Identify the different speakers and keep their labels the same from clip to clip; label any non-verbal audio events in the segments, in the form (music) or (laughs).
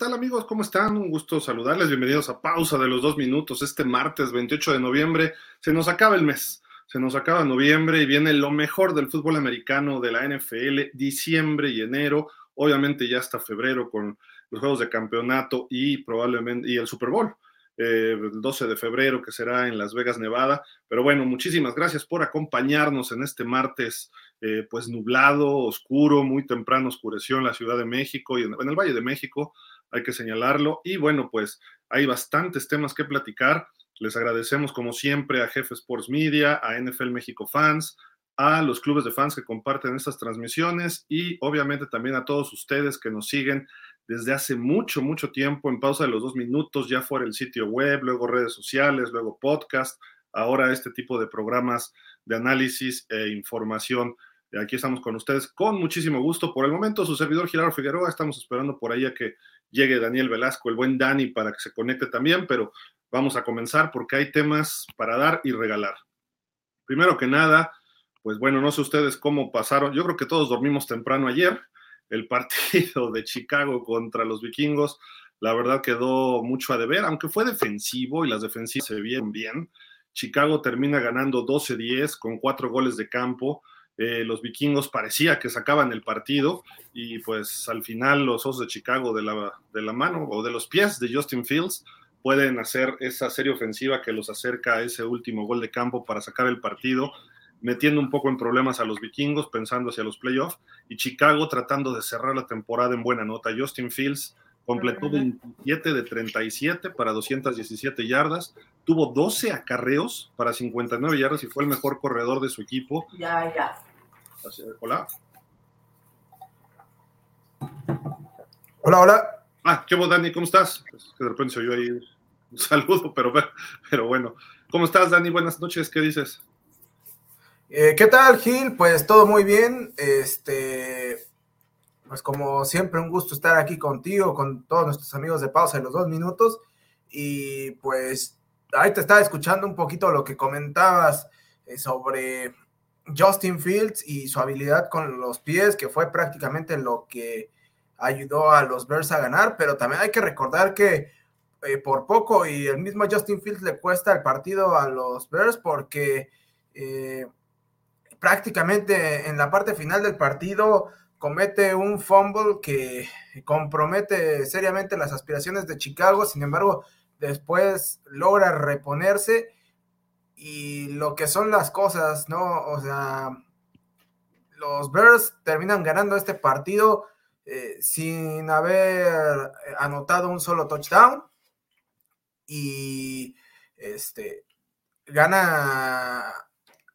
Speaker 1: Hola, ¿qué tal amigos? ¿Cómo están? Un gusto saludarles. Bienvenidos a Pausa de los dos minutos. Este martes 28 de noviembre se nos acaba el mes. Se nos acaba noviembre y viene lo mejor del fútbol americano de la NFL, diciembre y enero. Obviamente ya hasta febrero con los juegos de campeonato y probablemente y el Super Bowl. Eh, el 12 de febrero, que será en Las Vegas, Nevada. Pero bueno, muchísimas gracias por acompañarnos en este martes, eh, pues nublado, oscuro, muy temprano oscureció en la Ciudad de México y en, en el Valle de México, hay que señalarlo. Y bueno, pues hay bastantes temas que platicar. Les agradecemos como siempre a Jefe Sports Media, a NFL México Fans, a los clubes de fans que comparten estas transmisiones y obviamente también a todos ustedes que nos siguen desde hace mucho, mucho tiempo en pausa de los dos minutos, ya fuera el sitio web, luego redes sociales, luego podcast, ahora este tipo de programas de análisis e información. Aquí estamos con ustedes con muchísimo gusto. Por el momento, su servidor Gilardo Figueroa, estamos esperando por ahí a que llegue Daniel Velasco, el buen Dani, para que se conecte también, pero vamos a comenzar porque hay temas para dar y regalar. Primero que nada, pues bueno, no sé ustedes cómo pasaron. Yo creo que todos dormimos temprano ayer el partido de Chicago contra los vikingos, la verdad quedó mucho a deber, aunque fue defensivo y las defensivas se vieron bien. Chicago termina ganando 12-10 con cuatro goles de campo. Eh, los vikingos parecía que sacaban el partido y pues al final los Osos de Chicago de la, de la mano o de los pies de Justin Fields pueden hacer esa serie ofensiva que los acerca a ese último gol de campo para sacar el partido metiendo un poco en problemas a los vikingos, pensando hacia los playoffs, y Chicago tratando de cerrar la temporada en buena nota. Justin Fields completó 27 de 37 para 217 yardas, tuvo 12 acarreos para 59 yardas y fue el mejor corredor de su equipo.
Speaker 2: Ya, ya.
Speaker 1: Hola.
Speaker 3: Hola, hola.
Speaker 1: Ah, ¿qué vos, Dani? ¿Cómo estás? Pues, de repente se oyó ahí un (laughs) saludo, pero, pero bueno. ¿Cómo estás, Dani? Buenas noches, ¿qué dices?
Speaker 3: Eh, ¿Qué tal, Gil? Pues todo muy bien. Este, pues como siempre, un gusto estar aquí contigo, con todos nuestros amigos de pausa en los dos minutos. Y pues ahí te estaba escuchando un poquito lo que comentabas eh, sobre Justin Fields y su habilidad con los pies, que fue prácticamente lo que ayudó a los Bears a ganar, pero también hay que recordar que eh, por poco y el mismo Justin Fields le cuesta el partido a los Bears porque prácticamente en la parte final del partido comete un fumble que compromete seriamente las aspiraciones de Chicago, sin embargo, después logra reponerse y lo que son las cosas, ¿no? O sea, los Bears terminan ganando este partido eh, sin haber anotado un solo touchdown y este gana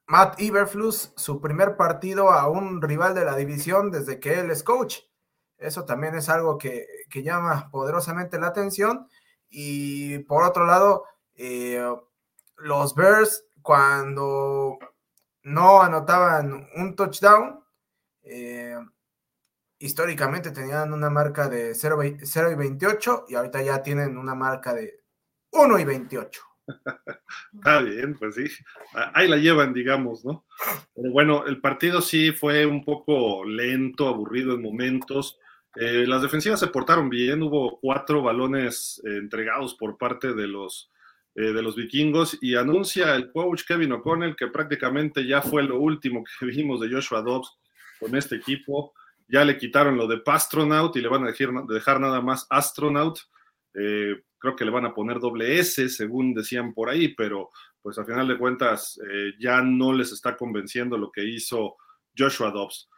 Speaker 3: Matt Iberflus su primer partido a un rival de la división desde que él es coach. Eso también es algo que, llama poderosamente la atención. Y por otro lado, eh, los Bears cuando no anotaban un touchdown, eh, históricamente tenían una marca de 0, 0 y 28 y ahorita ya tienen una marca de 1 y 28.
Speaker 1: Está (laughs) bien, pues sí, ahí la llevan, digamos, ¿no? Pero bueno, el partido sí fue un poco lento, aburrido en momentos. Eh, las defensivas se portaron bien, hubo cuatro balones eh, entregados por parte de los, eh, de los vikingos y anuncia el coach Kevin O'Connell que prácticamente ya fue lo último que (laughs) vimos de Joshua Dobbs con este equipo. Ya le quitaron lo de Pastronaut y le van a dejar, nada más Astronaut. Eh, creo que le van a poner doble S, según decían por ahí, pero pues a final de cuentas eh, ya no les está convenciendo lo que hizo Joshua Dobbs.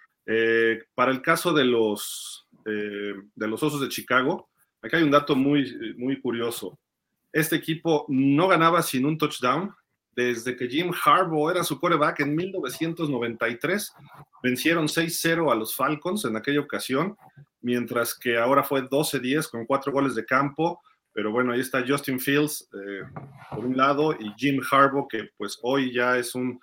Speaker 1: Para el caso de los, de los Osos de Chicago, acá hay un dato muy, muy curioso. Este equipo no ganaba sin un touchdown desde que Jim Harbaugh era su coreback en 1993. Vencieron 6-0 a los Falcons en aquella ocasión mientras que ahora fue 12-10 con cuatro goles de campo. Pero bueno, ahí está Justin Fields eh, por un lado y Jim Harbaugh, que pues hoy ya es un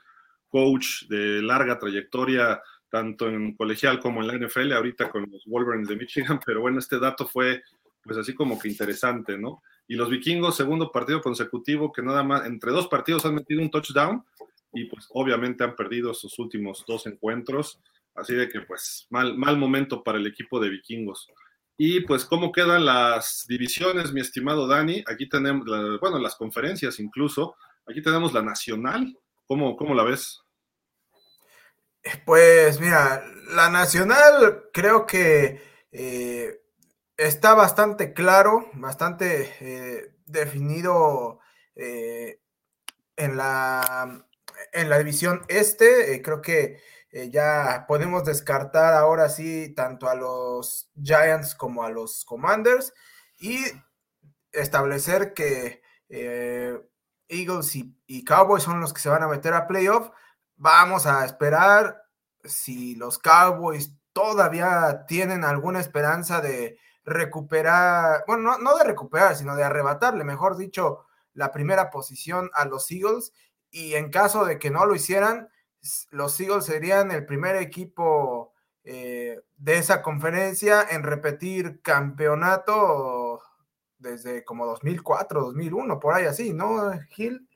Speaker 1: coach de larga trayectoria, tanto en colegial como en la NFL, ahorita con los Wolverines de Michigan. (laughs) Pero bueno, este dato fue pues así como que interesante, ¿no? Y los vikingos, segundo partido consecutivo, que nada más, entre dos partidos han metido un touchdown y pues obviamente han perdido sus últimos dos encuentros. Así de que, pues, mal, mal momento para el equipo de vikingos. Y pues, ¿cómo quedan las divisiones, mi estimado Dani? Aquí tenemos, bueno, las conferencias incluso. Aquí tenemos la nacional. ¿Cómo, cómo la ves?
Speaker 3: Pues mira, la nacional creo que eh, está bastante claro, bastante eh, definido eh, en, la, en la división este. creo que ya podemos descartar ahora sí tanto a los Giants como a los Commanders y establecer que Eagles y, y Cowboys son los que se van a meter a playoff Vamos a esperar si los Cowboys todavía tienen alguna esperanza de recuperar, bueno, no, de recuperar, sino de arrebatarle, mejor dicho, la primera posición a los Eagles. Y en caso de que no lo hicieran, los Eagles serían el primer equipo eh, de esa conferencia en repetir campeonato desde como 2004, 2001, por ahí así, ¿no, Gil?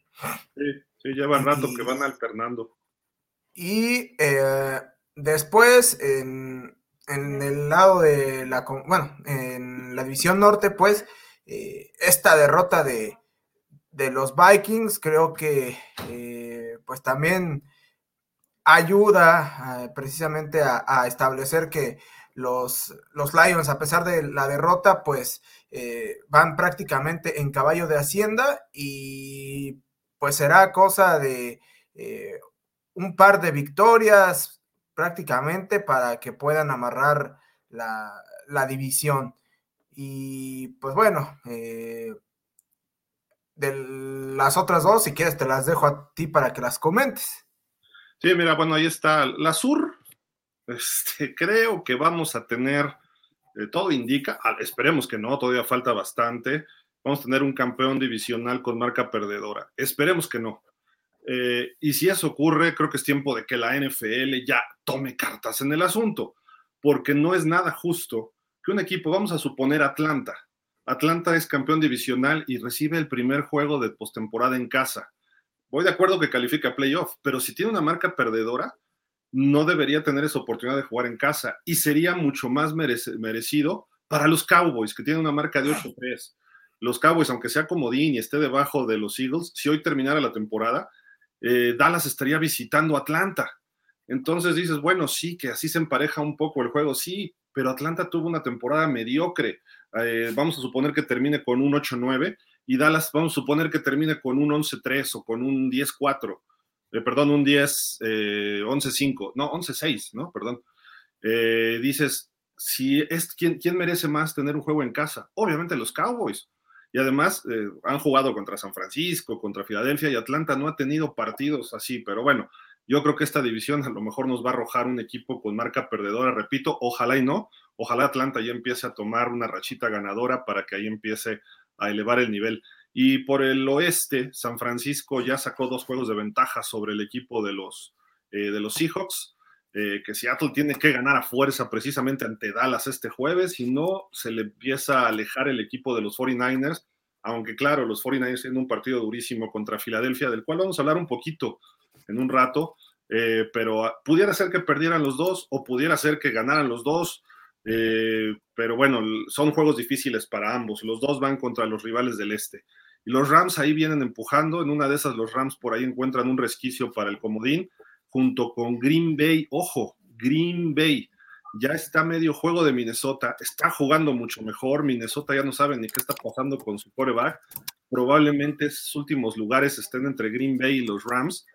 Speaker 1: Sí, sí, llevan rato que van alternando.
Speaker 3: Y eh, después, en, el lado de la, bueno, en la división norte, pues, eh, esta derrota de, los Vikings creo que, eh, pues, también ayuda precisamente a, establecer que los, los, Lions, a pesar de la derrota, pues, van prácticamente en caballo de hacienda y pues será cosa de un par de victorias prácticamente para que puedan amarrar la, división. Y pues bueno, eh, de las otras dos, si quieres, te las dejo a ti para que las comentes.
Speaker 1: Sí, mira, bueno, ahí está la Sur. Este, creo que vamos a tener, eh, todo indica, ah, esperemos que no, todavía falta bastante. Vamos a tener un campeón divisional con marca perdedora. Esperemos que no. Eh, y si eso ocurre, creo que es tiempo de que la NFL ya tome cartas en el asunto, porque no es nada justo que un equipo, vamos a suponer Atlanta, Atlanta es campeón divisional y recibe el primer juego de postemporada en casa. Voy de acuerdo que califica playoff, pero si tiene una marca perdedora, no debería tener esa oportunidad de jugar en casa y sería mucho más merecido para los Cowboys, que tienen una marca de 8-3. Los Cowboys, aunque sea comodín y esté debajo de los Eagles, si hoy terminara la temporada, eh, Dallas estaría visitando Atlanta. Entonces dices, bueno, sí, que así se empareja un poco el juego, sí, pero Atlanta tuvo una temporada mediocre. Eh, vamos a suponer que termine con un 8-9 y Dallas vamos a suponer que termine con un 11-3 o con un 10-4, eh, perdón, un 10, 11-5, no, 11-6, ¿no? Perdón. dices, si es, ¿quién, ¿quién merece más tener un juego en casa? Obviamente los Cowboys y además eh, han jugado contra San Francisco, contra Filadelfia y Atlanta no ha tenido partidos así, pero bueno, yo creo que esta división a lo mejor nos va a arrojar un equipo con marca perdedora, repito, ojalá y no, ojalá Atlanta ya empiece a tomar una rachita ganadora para que ahí empiece a elevar el nivel. Y por el oeste, San Francisco ya sacó dos juegos de ventaja sobre el equipo de los, eh, de los Seahawks. Eh, que Seattle tiene que ganar a fuerza precisamente ante Dallas este jueves, y no se le empieza a alejar el equipo de los 49ers, aunque claro, los 49ers tienen un partido durísimo contra Filadelfia, del cual vamos a hablar un poquito en un rato, eh, pero pudiera ser que perdieran los dos o pudiera ser que ganaran los dos, eh, pero bueno, son juegos difíciles para ambos, los dos van contra los rivales del este. Y los Rams ahí vienen empujando, en una de esas los Rams por ahí encuentran un resquicio para el comodín, junto con Green Bay. Ojo, Green Bay ya está medio juego de Minnesota, está jugando mucho mejor. Minnesota ya no sabe ni qué está pasando con su coreback. Probablemente esos últimos lugares estén entre Green Bay y los Rams,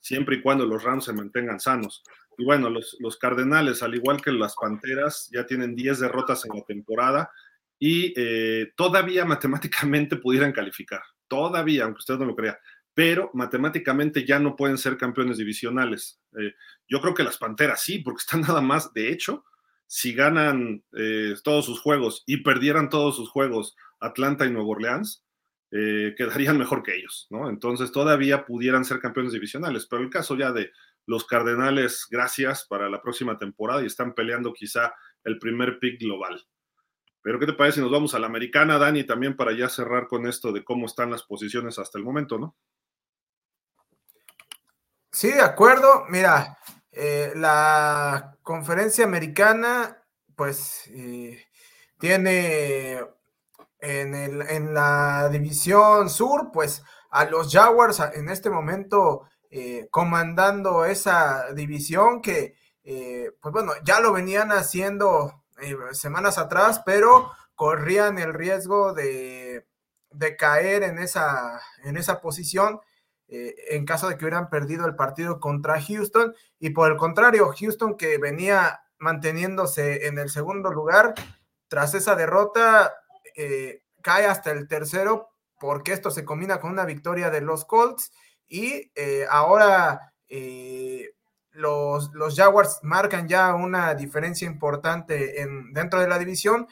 Speaker 1: siempre y cuando los Rams se mantengan sanos. Y bueno, los, los Cardenales, al igual que las Panteras, ya tienen 10 derrotas en la temporada y eh, todavía (laughs) matemáticamente pudieran calificar. Todavía, aunque usted no lo crea pero matemáticamente ya no pueden ser campeones divisionales. Eh, yo creo que las Panteras sí, porque están (laughs) nada más, de hecho, si ganan eh, todos sus juegos y perdieran todos sus juegos Atlanta y Nueva Orleans, eh, quedarían mejor que ellos, ¿no? Entonces todavía pudieran ser campeones divisionales, pero el caso ya de los Cardenales, gracias para la próxima temporada y están peleando quizá el primer pick global. Pero ¿qué te parece si nos vamos a la americana, Dani, también para ya cerrar con esto de cómo están las posiciones hasta el momento, ¿no?
Speaker 3: Sí, de acuerdo. Mira, eh, la conferencia americana, pues, eh, tiene en, el, en la división sur, pues a los Jaguars en este momento eh, comandando esa división que, pues bueno, ya lo venían haciendo semanas atrás, pero corrían el riesgo de, de caer en esa, en esa posición en caso de que hubieran perdido el partido contra Houston. Y por el contrario, Houston que venía manteniéndose en el segundo lugar, tras esa derrota, cae hasta el tercero porque esto se combina con una victoria de los Colts y eh, ahora eh, los, los, Jaguars marcan ya una diferencia importante en, dentro de la división.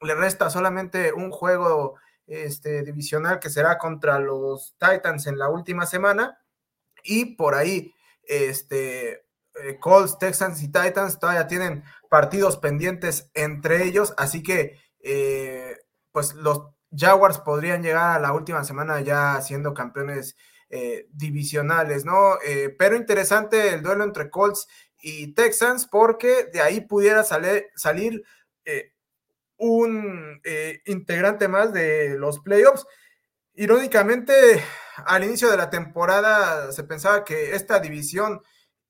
Speaker 3: Le resta solamente un juego este, divisional que será contra los Titans en la última semana y por ahí este, eh, Colts, Texans y Titans todavía tienen partidos pendientes entre ellos, así que pues los Jaguars podrían llegar a la última semana ya siendo campeones eh, divisionales, ¿no? Eh, pero interesante el duelo entre Colts y Texans porque de ahí pudiera salir eh, un integrante más de los playoffs. Irónicamente, al inicio de la temporada se pensaba que esta división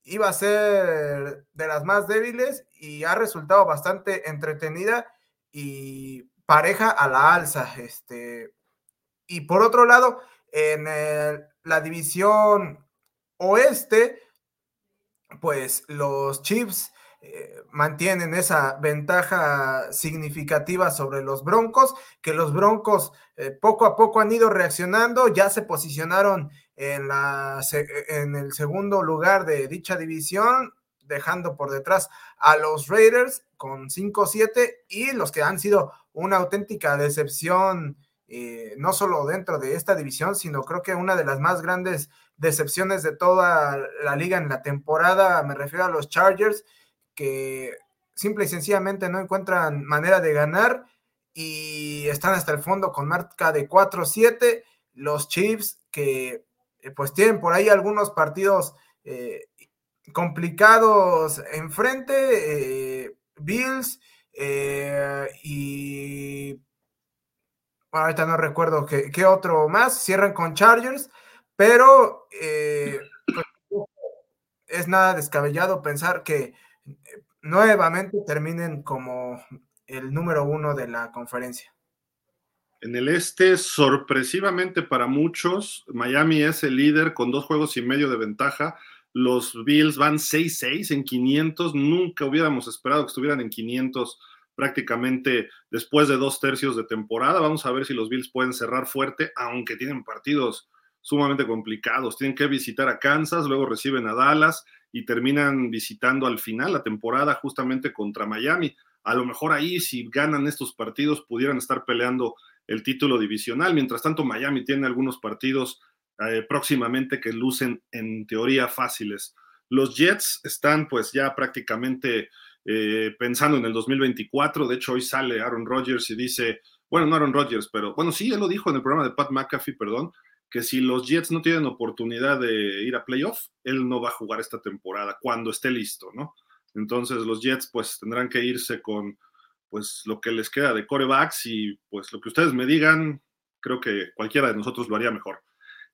Speaker 3: iba a ser de las más débiles y ha resultado bastante entretenida y pareja a la alza. Este, y por otro lado, en la división oeste, pues los Chiefs eh, mantienen esa ventaja significativa sobre los Broncos, que los Broncos eh, poco a poco han ido reaccionando, ya se posicionaron en, la, en el segundo lugar de dicha división, dejando por detrás a los Raiders con 5-7 y los que han sido una auténtica decepción, eh, no solo dentro de esta división, sino creo que una de las más grandes decepciones de toda la liga en la temporada, me refiero a los Chargers, que simple y sencillamente no encuentran manera de ganar y están hasta el fondo con marca de 4-7. Los Chiefs que eh, pues tienen por ahí algunos partidos eh, complicados enfrente, Bills, eh, y ahorita no recuerdo qué, otro más. Cierran con Chargers, pero pues, es nada descabellado pensar que nuevamente terminen como el número uno de la conferencia.
Speaker 1: En el este, sorpresivamente para muchos, Miami es el líder con dos juegos y medio de ventaja. Los Bills van 6-6 en 500. Nunca hubiéramos esperado que estuvieran en 500 prácticamente después de dos tercios de temporada. Vamos a ver si los Bills pueden cerrar fuerte, aunque tienen partidos sumamente complicados. Tienen que visitar a Kansas, luego reciben a Dallas y terminan visitando al final la temporada justamente contra Miami. A lo mejor ahí, si ganan estos partidos, pudieran estar peleando el título divisional. Mientras tanto, Miami tiene algunos partidos eh, próximamente que lucen en teoría fáciles. Los Jets están pues ya prácticamente eh, pensando en el 2024. De hecho, hoy sale Aaron Rodgers y dice, bueno, no Aaron Rodgers, pero bueno, sí, él lo dijo en el programa de Pat McAfee, perdón, que si los Jets no tienen oportunidad de ir a playoff, él no va a jugar esta temporada cuando esté listo, ¿no? Entonces los Jets pues tendrán que irse con pues lo que les queda de corebacks y pues lo que ustedes me digan, creo que cualquiera de nosotros lo haría mejor.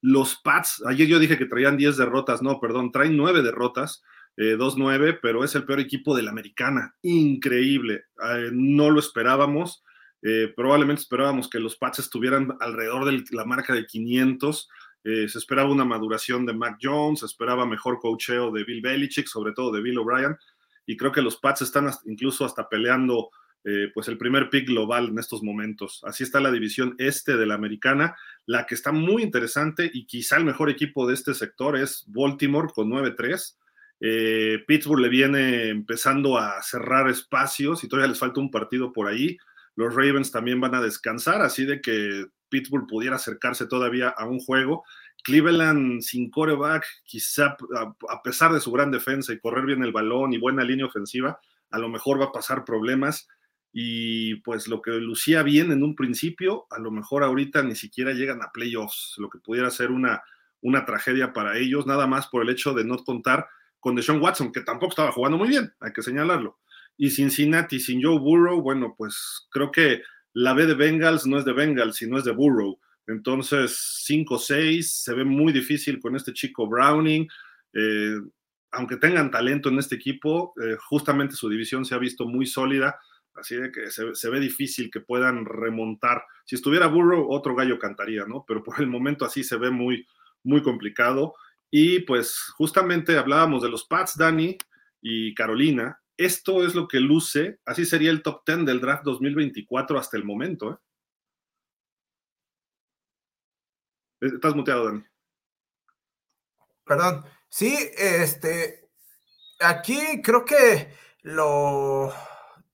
Speaker 1: Los Pats, ayer yo dije que traían 10 derrotas, no, perdón, traen 9 derrotas, eh, 2-9, pero es el peor equipo de la americana. Increíble, eh, no lo esperábamos. Eh, probablemente esperábamos que los Pats estuvieran alrededor de la marca de 500. Eh, se esperaba una maduración de Mac Jones, se esperaba mejor cocheo de Bill Belichick, sobre todo de Bill O'Brien. Y creo que los Pats están incluso hasta peleando pues el primer pick global en estos momentos. Así está la división este de la americana. La que está muy interesante y quizá el mejor equipo de este sector es Baltimore con 9-3. Eh, Pittsburgh le viene empezando a cerrar espacios y todavía les falta un partido por ahí. Los Ravens también van a descansar, así de que Pittsburgh pudiera acercarse todavía a un juego. Cleveland sin coreback, quizá a pesar de su gran defensa y correr bien el balón y buena línea ofensiva, a lo mejor va a pasar problemas. Y pues lo que lucía bien en un principio, a lo mejor ahorita ni siquiera llegan a playoffs, lo que pudiera ser una, una tragedia para ellos, nada más por el hecho de no contar con Deshaun Watson, que tampoco estaba jugando muy bien, hay que señalarlo. Y Cincinnati sin Joe Burrow, bueno, pues creo que la B de Bengals no es de Bengals, sino es de Burrow. Entonces, 5-6, se ve muy difícil con este chico Browning. Eh, aunque tengan talento en este equipo, eh, justamente su división se ha visto muy sólida, así de que se, ve difícil que puedan remontar. Si estuviera Burrow, otro gallo cantaría, ¿no? Pero por el momento así se ve muy, muy complicado. Y pues justamente hablábamos de los Pats, Dani y Carolina. Esto es lo que luce, así sería el top 10 del draft 2024 hasta el momento. ¿eh? Estás muteado, Dani.
Speaker 3: Perdón. Sí, este, aquí creo que lo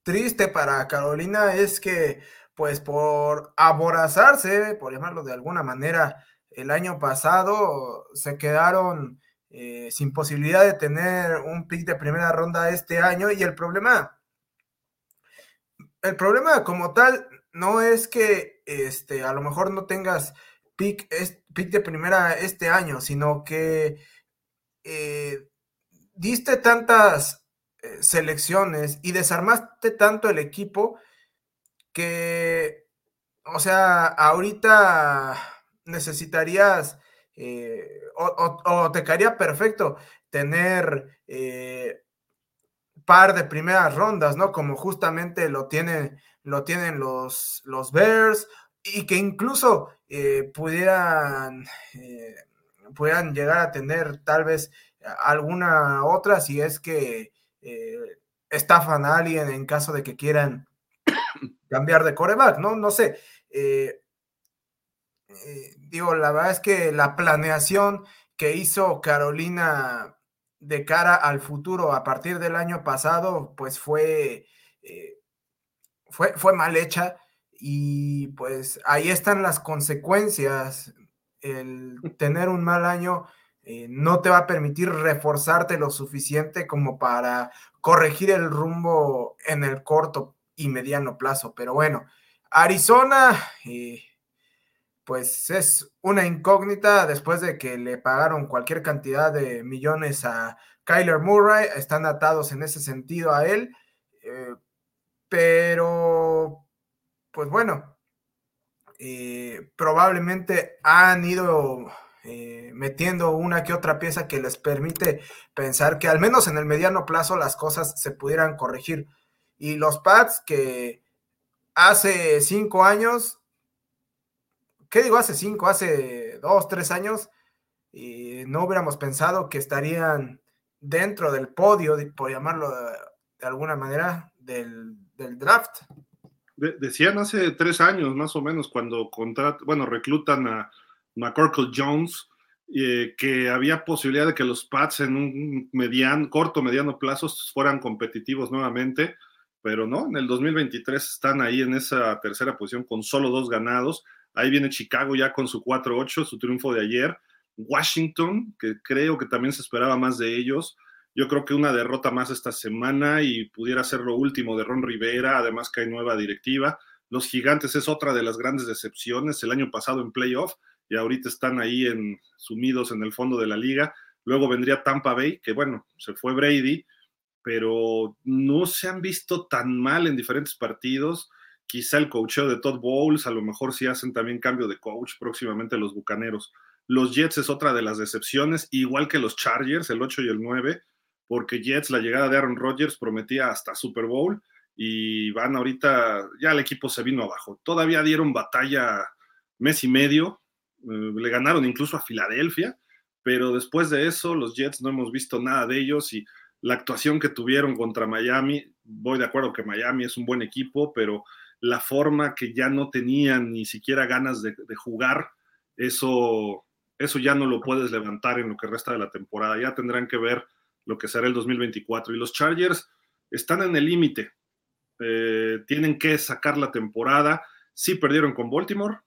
Speaker 3: triste para Carolina es que, pues por aborazarse, por llamarlo de alguna manera, el año pasado se quedaron eh, sin posibilidad de tener un pick de primera ronda este año. Y el problema, el problema como tal no es que este, a lo mejor no tengas pick, pick de primera este año, sino que eh, diste tantas eh, selecciones y desarmaste tanto el equipo que, o sea, ahorita necesitarías eh, o, te caería perfecto tener par de primeras rondas, ¿no? Como justamente lo tienen, lo tienen los, los Bears y que incluso pudieran puedan llegar a tener tal vez alguna otra si es que eh, estafan a alguien en caso de que quieran cambiar de coreback, ¿no? No sé. Eh, eh, digo, la verdad es que la planeación que hizo Carolina de cara al futuro a partir del año pasado, pues fue, fue, fue mal hecha y pues ahí están las consecuencias el tener un mal año eh, no te va a permitir reforzarte lo suficiente como para corregir el rumbo en el corto y mediano plazo. Pero bueno, Arizona, eh, pues es una incógnita después de que le pagaron cualquier cantidad de millones a Kyler Murray, están atados en ese sentido a él. Eh, pero, pues bueno, eh, probablemente han ido eh, metiendo una que otra pieza que les permite pensar que al menos en el mediano plazo las cosas se pudieran corregir. Y los Pats que hace cinco años, ¿qué digo hace cinco? Hace dos, tres años, y no hubiéramos pensado que estarían dentro del podio, por llamarlo de, alguna manera, del, draft
Speaker 1: decían hace tres años más o menos cuando contrat, bueno, reclutan a McCorkle Jones, eh, que había posibilidad de que los Pats en un mediano, corto, mediano plazo fueran competitivos nuevamente, pero no, en el 2023 están ahí en esa tercera posición con solo dos ganados. Ahí viene Chicago ya con su 4-8, su triunfo de ayer. Washington, que creo que también se esperaba más de ellos. Yo creo que una derrota más esta semana y pudiera ser lo último de Ron Rivera, además que hay nueva directiva. Los Gigantes es otra de las grandes decepciones, el año pasado en playoff y ahorita están ahí en, sumidos en el fondo de la liga. Luego vendría Tampa Bay, que bueno, se fue Brady, pero no se han visto tan mal en diferentes partidos. Quizá el coacheo de Todd Bowles, a lo mejor sí hacen también cambio de coach próximamente los Bucaneros. Los Jets es otra de las decepciones, igual que los Chargers, el 8 y el 9 porque Jets, la llegada de Aaron Rodgers prometía hasta Super Bowl y van ahorita, ya el equipo se vino abajo. Todavía dieron batalla mes y medio, eh, le ganaron incluso a Filadelfia, pero después de eso los Jets no hemos visto nada de ellos y la actuación que tuvieron contra Miami, voy de acuerdo que Miami es un buen equipo, pero la forma que ya no tenían ni siquiera ganas de, jugar, eso, eso ya no lo puedes levantar en lo que resta de la temporada. Ya tendrán que ver lo que será el 2024. Y los Chargers están en el límite. Eh, tienen que sacar la temporada. Sí perdieron con Baltimore.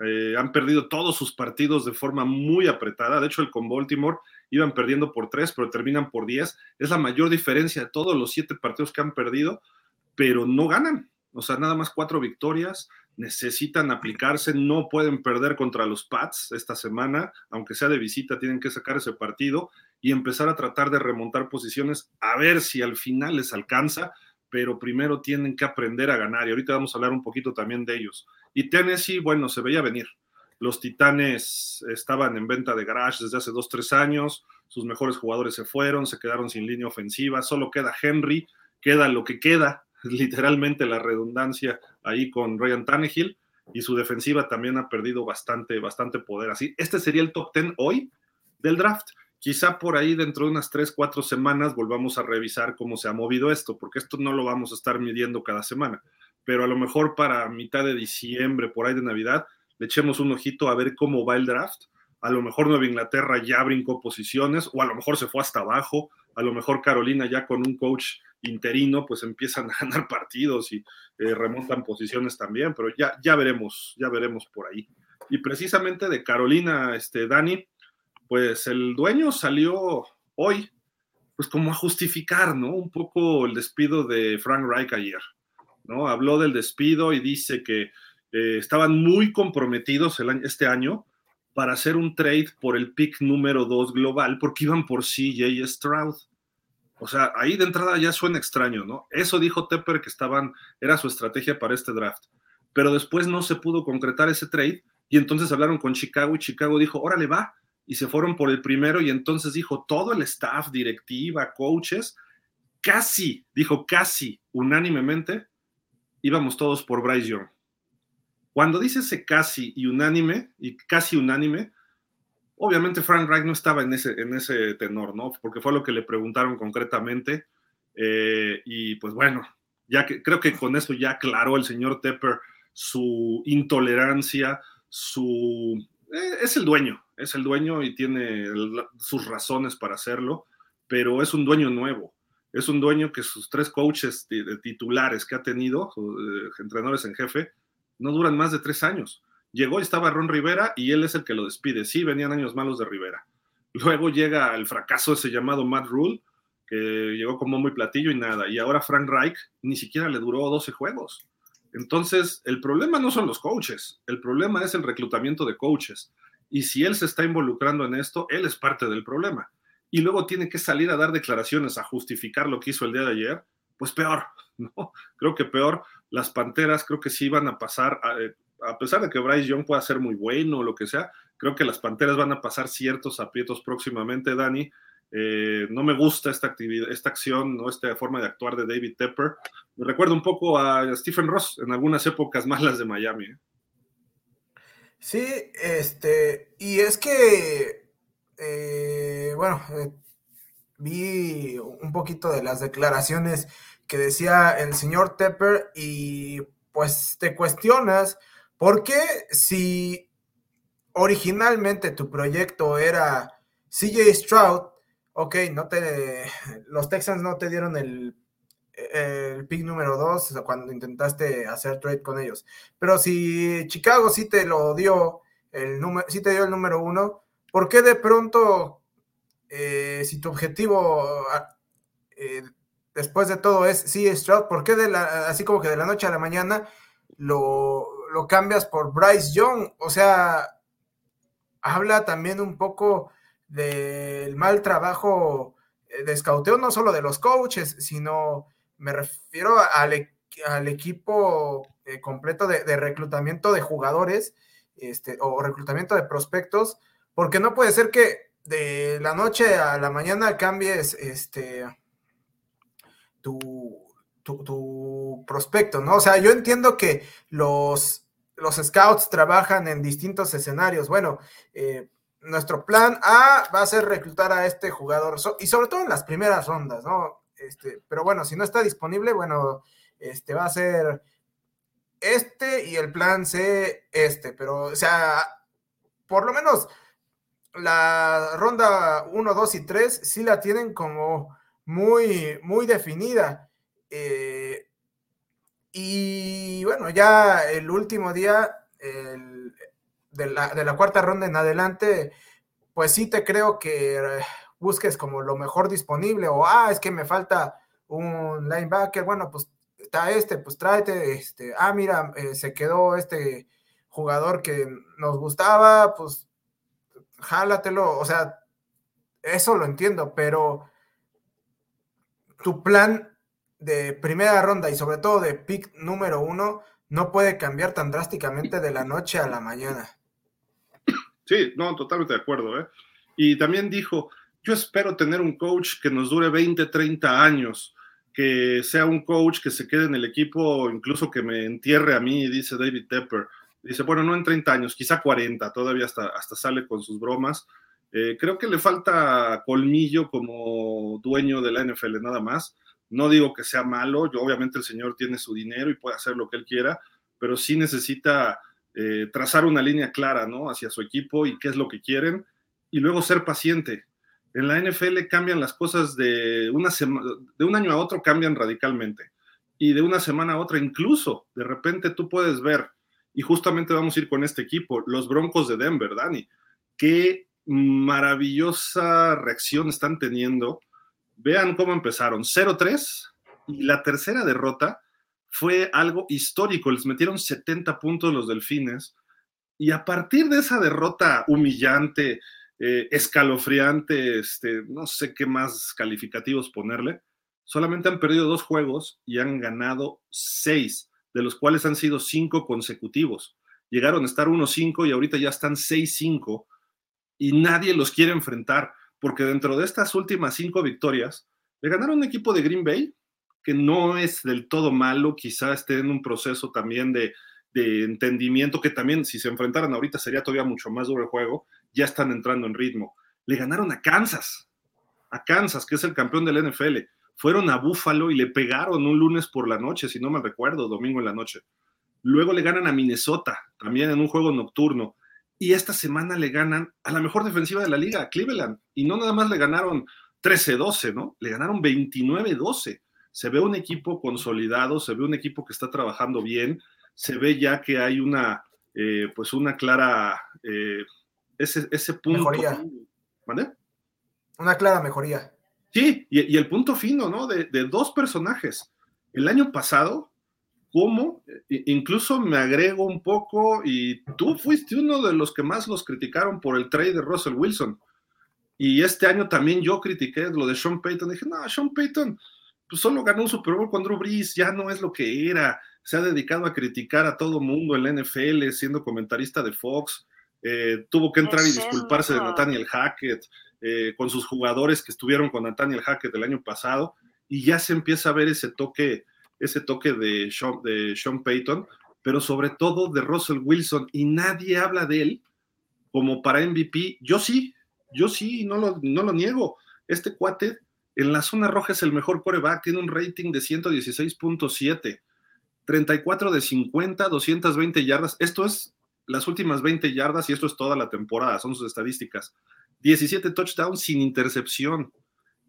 Speaker 1: Eh, han perdido todos sus partidos de forma muy apretada. De hecho, el con Baltimore iban perdiendo por tres, pero terminan por diez. Es la mayor diferencia de todos los siete partidos que han perdido, pero no ganan. O sea, nada más cuatro victorias. Necesitan aplicarse, no pueden perder contra los Pats esta semana, aunque sea de visita, tienen que sacar ese partido y empezar a tratar de remontar posiciones a ver si al final les alcanza, pero primero tienen que aprender a ganar y ahorita vamos a hablar un poquito también de ellos. Y Tennessee, bueno, se veía venir. Los Titanes estaban en venta de garage desde hace dos, tres años, sus mejores jugadores se fueron, se quedaron sin línea ofensiva, solo queda Henry, queda lo que queda, literalmente la redundancia ahí con Ryan Tannehill, y su defensiva también ha perdido bastante, bastante poder. Así, este sería el top 10 hoy del draft. Quizá por ahí dentro de unas 3, 4 semanas volvamos a revisar cómo se ha movido esto, porque esto no lo vamos a estar midiendo cada semana. Pero a lo mejor para mitad de diciembre, por ahí de Navidad, le echemos un ojito a ver cómo va el draft. A lo mejor Nueva Inglaterra ya brincó posiciones, o a lo mejor se fue hasta abajo, a lo mejor Carolina ya con un coach interino, pues empiezan (laughs) a ganar partidos y eh, remontan posiciones también, pero ya, ya veremos, ya veremos por ahí. Y precisamente de Carolina, este, Dani, pues el dueño salió hoy, pues como a justificar, ¿no? Un poco el despido de Frank Reich ayer, ¿no? Habló del despido y dice que eh, estaban muy comprometidos este año para hacer un trade por el pick número 2 global, porque iban por CJ Stroud. O sea, ahí de entrada ya suena extraño, ¿no? Eso dijo Tepper que estaban, era su estrategia para este draft. Pero después no se pudo concretar ese trade y entonces hablaron con Chicago y Chicago dijo, órale va, y se fueron por el primero y entonces dijo todo el staff, directiva, coaches, casi, dijo casi unánimemente, íbamos todos por Bryce Young. Cuando dice ese casi y unánime, y casi unánime, Obviamente Frank Reich no estaba en ese, en ese tenor, ¿no? Porque fue lo que le preguntaron concretamente. Eh, y pues bueno, ya que creo que con eso ya aclaró el señor Tepper su intolerancia, su... Eh, es el dueño, es el dueño y tiene sus razones para hacerlo, pero es un dueño nuevo. Es un dueño que sus tres coaches titulares que ha tenido, eh, entrenadores en jefe, no duran más de tres años. Llegó y estaba Ron Rivera y él es el que lo despide. Sí, venían años malos de Rivera. Luego llega el fracaso ese llamado Matt Rule, que llegó como muy platillo y nada. Y ahora Frank Reich ni siquiera le duró 12 juegos. Entonces, el problema no son los coaches, el problema es el reclutamiento de coaches. Y si él se está involucrando en esto, él es parte del problema. Y luego tiene que salir a dar declaraciones, a justificar lo que hizo el día de ayer, pues peor, (laughs) ¿no? Creo que peor. Las Panteras creo que sí van a pasar, eh, a pesar de que Bryce Young pueda ser muy bueno o lo que sea, creo que las Panteras van a pasar ciertos aprietos próximamente, Dani. Eh, no me gusta esta actividad, esta acción, ¿no? esta forma de actuar de David Tepper. Me recuerda un poco a Stephen Ross en algunas épocas (laughs) malas de Miami. ¿eh?
Speaker 3: Sí, este, y es que, eh, bueno, vi un poquito de las declaraciones que decía el señor Tepper y pues te cuestionas porque si originalmente tu proyecto era CJ Stroud, ok, no te, los Texans no te dieron el, el pick número 2 cuando intentaste hacer trade con ellos. Pero si Chicago sí te lo dio, el número, sí te dio el número 1, ¿por qué de pronto, eh, si tu objetivo eh, después de todo es CJ Stroud, ¿por qué de la, así como que de la noche a la mañana lo, lo cambias por Bryce Young. O sea, habla también un poco del mal trabajo eh, de escauteo, no solo de los coaches, sino me refiero al, e, equipo eh, completo de, reclutamiento de jugadores este, o reclutamiento de prospectos, porque no puede ser que de la noche a la mañana cambies este, tu, tu, prospecto, ¿no? O sea, yo entiendo que los, los scouts trabajan en distintos escenarios. Bueno, eh, nuestro plan A va a ser reclutar a este jugador, y sobre todo en las primeras rondas, ¿no? Este, pero bueno, si no está disponible, bueno, este va a ser este y el plan C este, pero o sea, por lo menos la ronda 1, 2 y 3 sí la tienen como muy, muy definida. Eh, y bueno, ya el último día de, la, cuarta ronda en adelante, pues sí te creo que busques como lo mejor disponible o, ah, es que me falta un linebacker, bueno, pues está este, pues tráete, este, ah, mira, eh, se quedó este jugador que nos gustaba, pues jálatelo, o sea, eso lo entiendo, pero tu plan de primera ronda y sobre todo de pick número uno no puede cambiar tan drásticamente de la noche a la mañana.
Speaker 1: Sí, no, totalmente de acuerdo. ¿eh? Y también dijo, yo espero tener un coach que nos dure 20, 30 años, que sea un coach que se quede en el equipo, incluso que me entierre a mí, dice David Tepper. Dice, bueno, no en 30 años, quizá 40, todavía hasta, hasta sale con sus bromas. Eh, creo que le falta colmillo como dueño de la NFL, nada más. No digo que sea malo, yo obviamente el señor tiene su dinero y puede hacer lo que él quiera, pero sí necesita eh, trazar una línea clara, ¿no? Hacia su equipo y qué es lo que quieren y luego ser paciente. En la NFL cambian las cosas de, una de un año a otro, cambian radicalmente. Y de una semana a otra, incluso, de repente tú puedes ver, y justamente vamos a ir con este equipo, los Broncos de Denver, Dani. Qué maravillosa reacción están teniendo Vean cómo empezaron. 0-3 y la tercera derrota fue algo histórico. Les metieron 70 puntos los delfines. Y a partir de esa derrota humillante, eh, escalofriante, este, no sé qué más calificativos ponerle, solamente han perdido dos juegos y han ganado seis, de los cuales han sido cinco consecutivos. Llegaron a estar 1-5 y ahorita ya están 6-5 y nadie los quiere enfrentar porque dentro de estas últimas cinco victorias, le ganaron un equipo de Green Bay que no es del todo malo, quizá esté en un proceso también de, entendimiento, que también si se enfrentaran ahorita sería todavía mucho más duro el juego, ya están entrando en ritmo. Le ganaron a Kansas, a Kansas, que es el campeón del NFL. Fueron a Buffalo y le pegaron un lunes por la noche, si no me recuerdo, domingo en la noche. Luego le ganan a Minnesota, también en un juego nocturno y esta semana le ganan a la mejor defensiva de la liga, a Cleveland. Y no nada más le ganaron 13-12, ¿no? Le ganaron 29-12. Se ve un equipo consolidado, se ve un equipo que está trabajando bien, se ve ya que hay una, eh, pues una clara, eh, ese, ese punto.
Speaker 3: Mejoría. ¿Vale? Una clara mejoría.
Speaker 1: Sí, y, el punto fino, ¿no? De, de dos personajes. El año pasado cómo, incluso me agrego un poco, y tú fuiste uno de los que más los criticaron por el trade de Russell Wilson. Y este año también yo critiqué lo de Sean Payton. Dije, no, Sean Payton pues solo ganó un Super Bowl con Drew Brees, ya no es lo que era. Se ha dedicado a criticar a todo mundo en la NFL, siendo comentarista de Fox. Eh, tuvo que entrar y disculparse de Nathaniel Hackett, eh, con sus jugadores que estuvieron con Nathaniel Hackett el año pasado. Y ya se empieza a ver ese toque ese toque de Sean, Payton, pero sobre todo de Russell Wilson, y nadie habla de él como para MVP. Yo sí, yo sí, no lo, no lo niego. Este cuate en la zona roja es el mejor coreback, tiene un rating de 116.7, 34 de 50, 220 yardas. Esto es las últimas 20 yardas y esto es toda la temporada, son sus estadísticas. 17 touchdowns sin intercepción.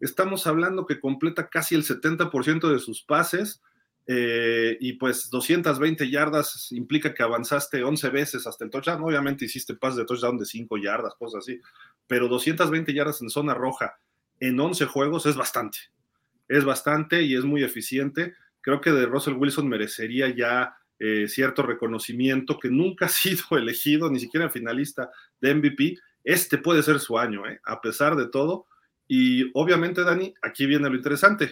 Speaker 1: Estamos hablando que completa casi el 70% de sus pases, eh, y pues 220 yardas implica que avanzaste 11 veces hasta el touchdown. Obviamente hiciste pases de touchdown de 5 yardas, cosas así, pero 220 yardas en zona roja en 11 juegos es bastante. Es bastante y es muy eficiente. Creo que de Russell Wilson merecería ya eh, cierto reconocimiento que nunca (laughs) ha sido elegido, ni siquiera finalista de MVP. Este puede ser su año, ¿eh? a pesar de todo. Y obviamente, Dani, aquí viene lo interesante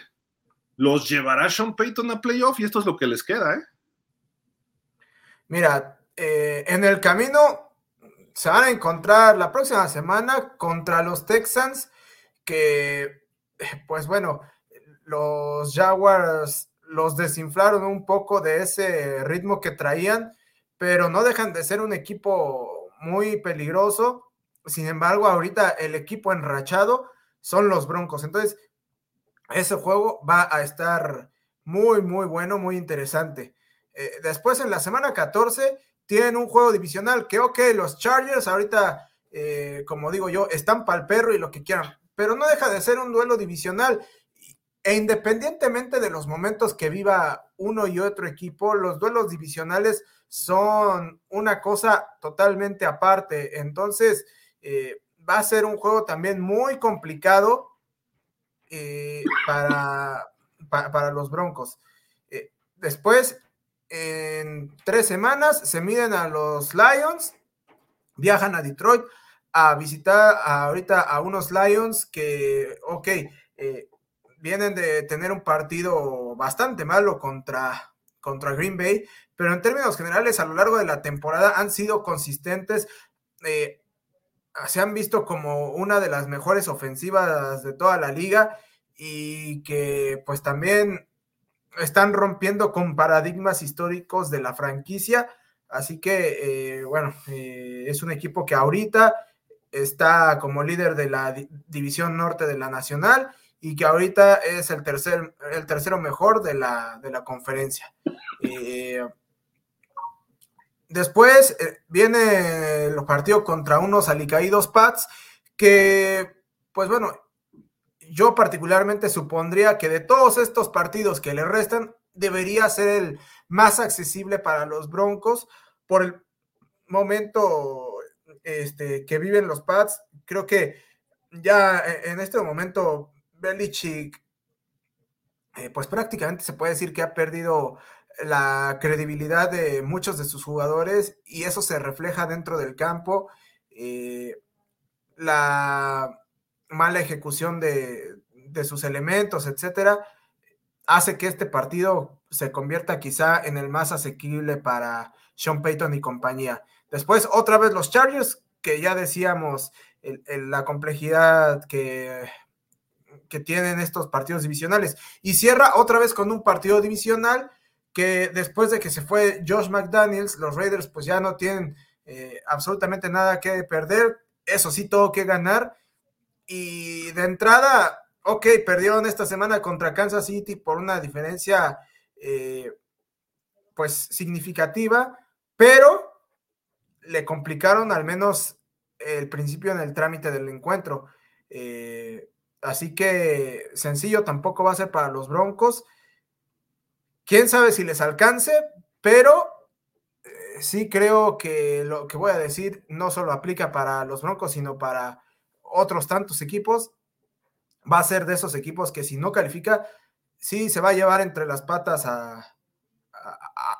Speaker 1: los llevará Sean Payton a playoff y esto es lo que les queda, ¿eh?
Speaker 3: Mira, eh, en el camino se van a encontrar la próxima semana contra los Texans, que, pues bueno, los Jaguars los desinflaron un poco de ese ritmo que traían, pero no dejan de ser un equipo muy peligroso. Sin embargo, ahorita el equipo enrachado son los Broncos. Entonces, ese juego va a estar muy, muy bueno, muy interesante. Eh, después, en la semana 14, tienen un juego divisional que, ok, los Chargers ahorita, eh, como digo yo, están para el perro y lo que quieran, pero no deja de ser un duelo divisional. E independientemente de los momentos que viva uno y otro equipo, los duelos divisionales son una cosa totalmente aparte. Entonces, eh, va a ser un juego también muy complicado eh, para, para, los Broncos. Eh, después, en tres semanas, se miden a los Lions, viajan a Detroit a visitar ahorita a unos Lions que, ok, eh, vienen de tener un partido bastante malo contra, contra Green Bay, pero en términos generales a lo largo de la temporada han sido consistentes. Eh, se han visto como una de las mejores ofensivas de toda la liga y que pues también están rompiendo con paradigmas históricos de la franquicia. Así que, eh, bueno, eh, es un equipo que ahorita está como líder de la división norte de la nacional y que ahorita es el, tercer, el tercero mejor de la, de la conferencia. Eh, después viene los partidos contra unos alicaídos Pats que, pues bueno, yo particularmente supondría que de todos estos partidos que le restan, debería ser el más accesible para los Broncos por el momento este, que viven los Pats. Creo que ya en este momento Belichick, eh, pues prácticamente se puede decir que ha perdido la credibilidad de muchos de sus jugadores y eso se refleja dentro del campo. Eh, la mala ejecución de, sus elementos, etcétera, hace que este partido se convierta quizá en el más asequible para Sean Payton y compañía. Después, otra vez los Chargers, que ya decíamos la complejidad que, que tienen estos partidos divisionales. Y cierra otra vez con un partido divisional que después de que se fue Josh McDaniels, los Raiders pues ya no tienen eh, absolutamente nada que perder. Eso sí, todo que ganar y de entrada, ok, perdieron esta semana contra Kansas City por una diferencia eh, pues significativa, pero le complicaron al menos el principio en el trámite del encuentro. Eh, así que sencillo tampoco va a ser para los Broncos. Quién sabe si les alcance, pero eh, sí creo que lo que voy a decir no solo aplica para los Broncos, sino para otros tantos equipos, va a ser de esos equipos que si no califica, sí se va a llevar entre las patas a,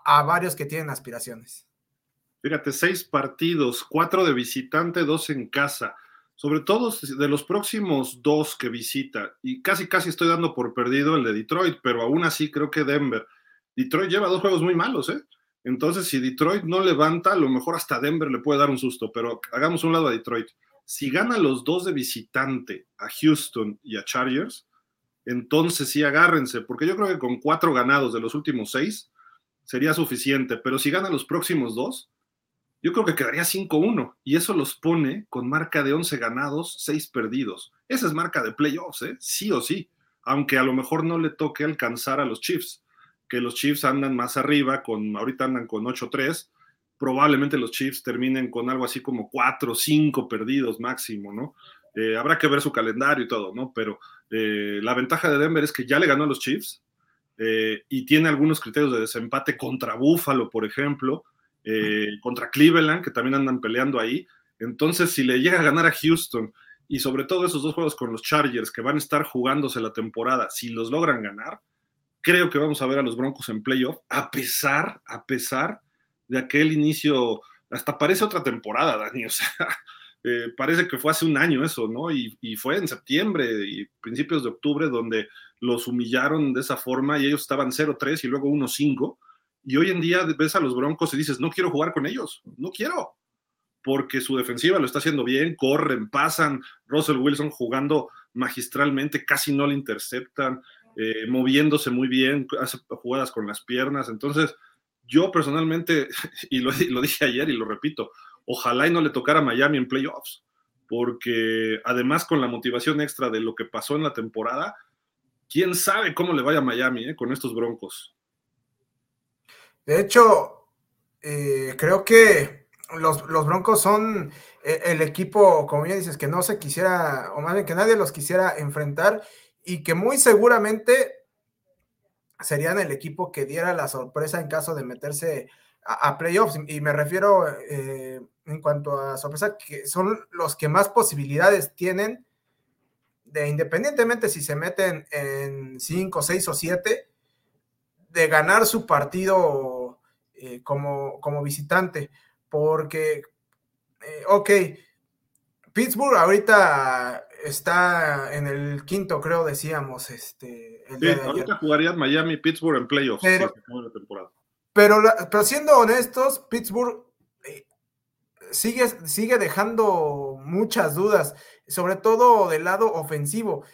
Speaker 3: a, varios que tienen aspiraciones.
Speaker 1: Fíjate, seis partidos, cuatro de visitante, dos en casa. Sobre todo de los próximos dos que visita, y casi casi estoy dando por perdido el de Detroit, pero aún así creo que Denver. Detroit lleva dos juegos muy malos, ¿eh? Entonces, si Detroit no levanta, a lo mejor hasta Denver le puede dar un susto, pero hagamos un lado a Detroit. Si gana los dos de visitante, a Houston y a Chargers, entonces sí agárrense, porque yo creo que con cuatro ganados de los últimos seis sería suficiente, pero si gana los próximos dos, yo creo que quedaría 5-1 y eso los pone con marca de 11 ganados, 6 perdidos. Esa es marca de playoffs, ¿eh? sí o sí, aunque a lo mejor no le toque alcanzar a los Chiefs, que los Chiefs andan más arriba, con, ahorita andan con 8-3, probablemente los Chiefs terminen con algo así como cuatro o cinco perdidos máximo, ¿no? Eh, habrá que ver su calendario y todo, ¿no? Pero eh, la ventaja de Denver es que ya le ganó a los Chiefs eh, y tiene algunos criterios de desempate contra Buffalo, por ejemplo, contra Cleveland, que también andan peleando ahí. Entonces, si le llega a ganar a Houston y sobre todo esos dos juegos con los Chargers que van a estar jugándose la temporada, si los logran ganar, creo que vamos a ver a los Broncos en playoff, a pesar, a pesar de aquel inicio, hasta parece otra temporada, Dani, o sea, (laughs) eh, parece que fue hace un año eso, ¿no? Y, fue en septiembre y principios de octubre donde los humillaron de esa forma y ellos estaban 0-3 y luego 1-5. Y hoy en día ves a los Broncos y dices, no quiero jugar con ellos, no quiero, porque su defensiva lo está haciendo bien, corren, pasan, Russell Wilson jugando magistralmente, casi no le interceptan, eh, moviéndose muy bien, hace jugadas con las piernas, entonces yo personalmente, (laughs) y lo, dije ayer y lo repito, ojalá y no le tocara a Miami en playoffs, porque además con la motivación extra de lo que pasó en la temporada, quién sabe cómo le vaya a Miami eh, con estos broncos.
Speaker 3: De hecho, eh, creo que los, broncos son eh, el equipo, como bien dices, que no se quisiera, o más bien que nadie los quisiera enfrentar y que muy seguramente serían el equipo que diera la sorpresa en caso de meterse a, playoffs. Y me refiero eh, en cuanto a sorpresa, que son los que más posibilidades tienen de, independientemente si se meten en 5, 6 o 7, de ganar su partido eh, como, como visitante. Porque, eh, ok, Pittsburgh ahorita está en el quinto, creo, decíamos. Este,
Speaker 1: sí, ahorita jugarían Miami, Pittsburgh en playoffs.
Speaker 3: Pero, pero, pero, siendo honestos, Pittsburgh eh, sigue, sigue dejando muchas dudas, sobre todo del lado ofensivo.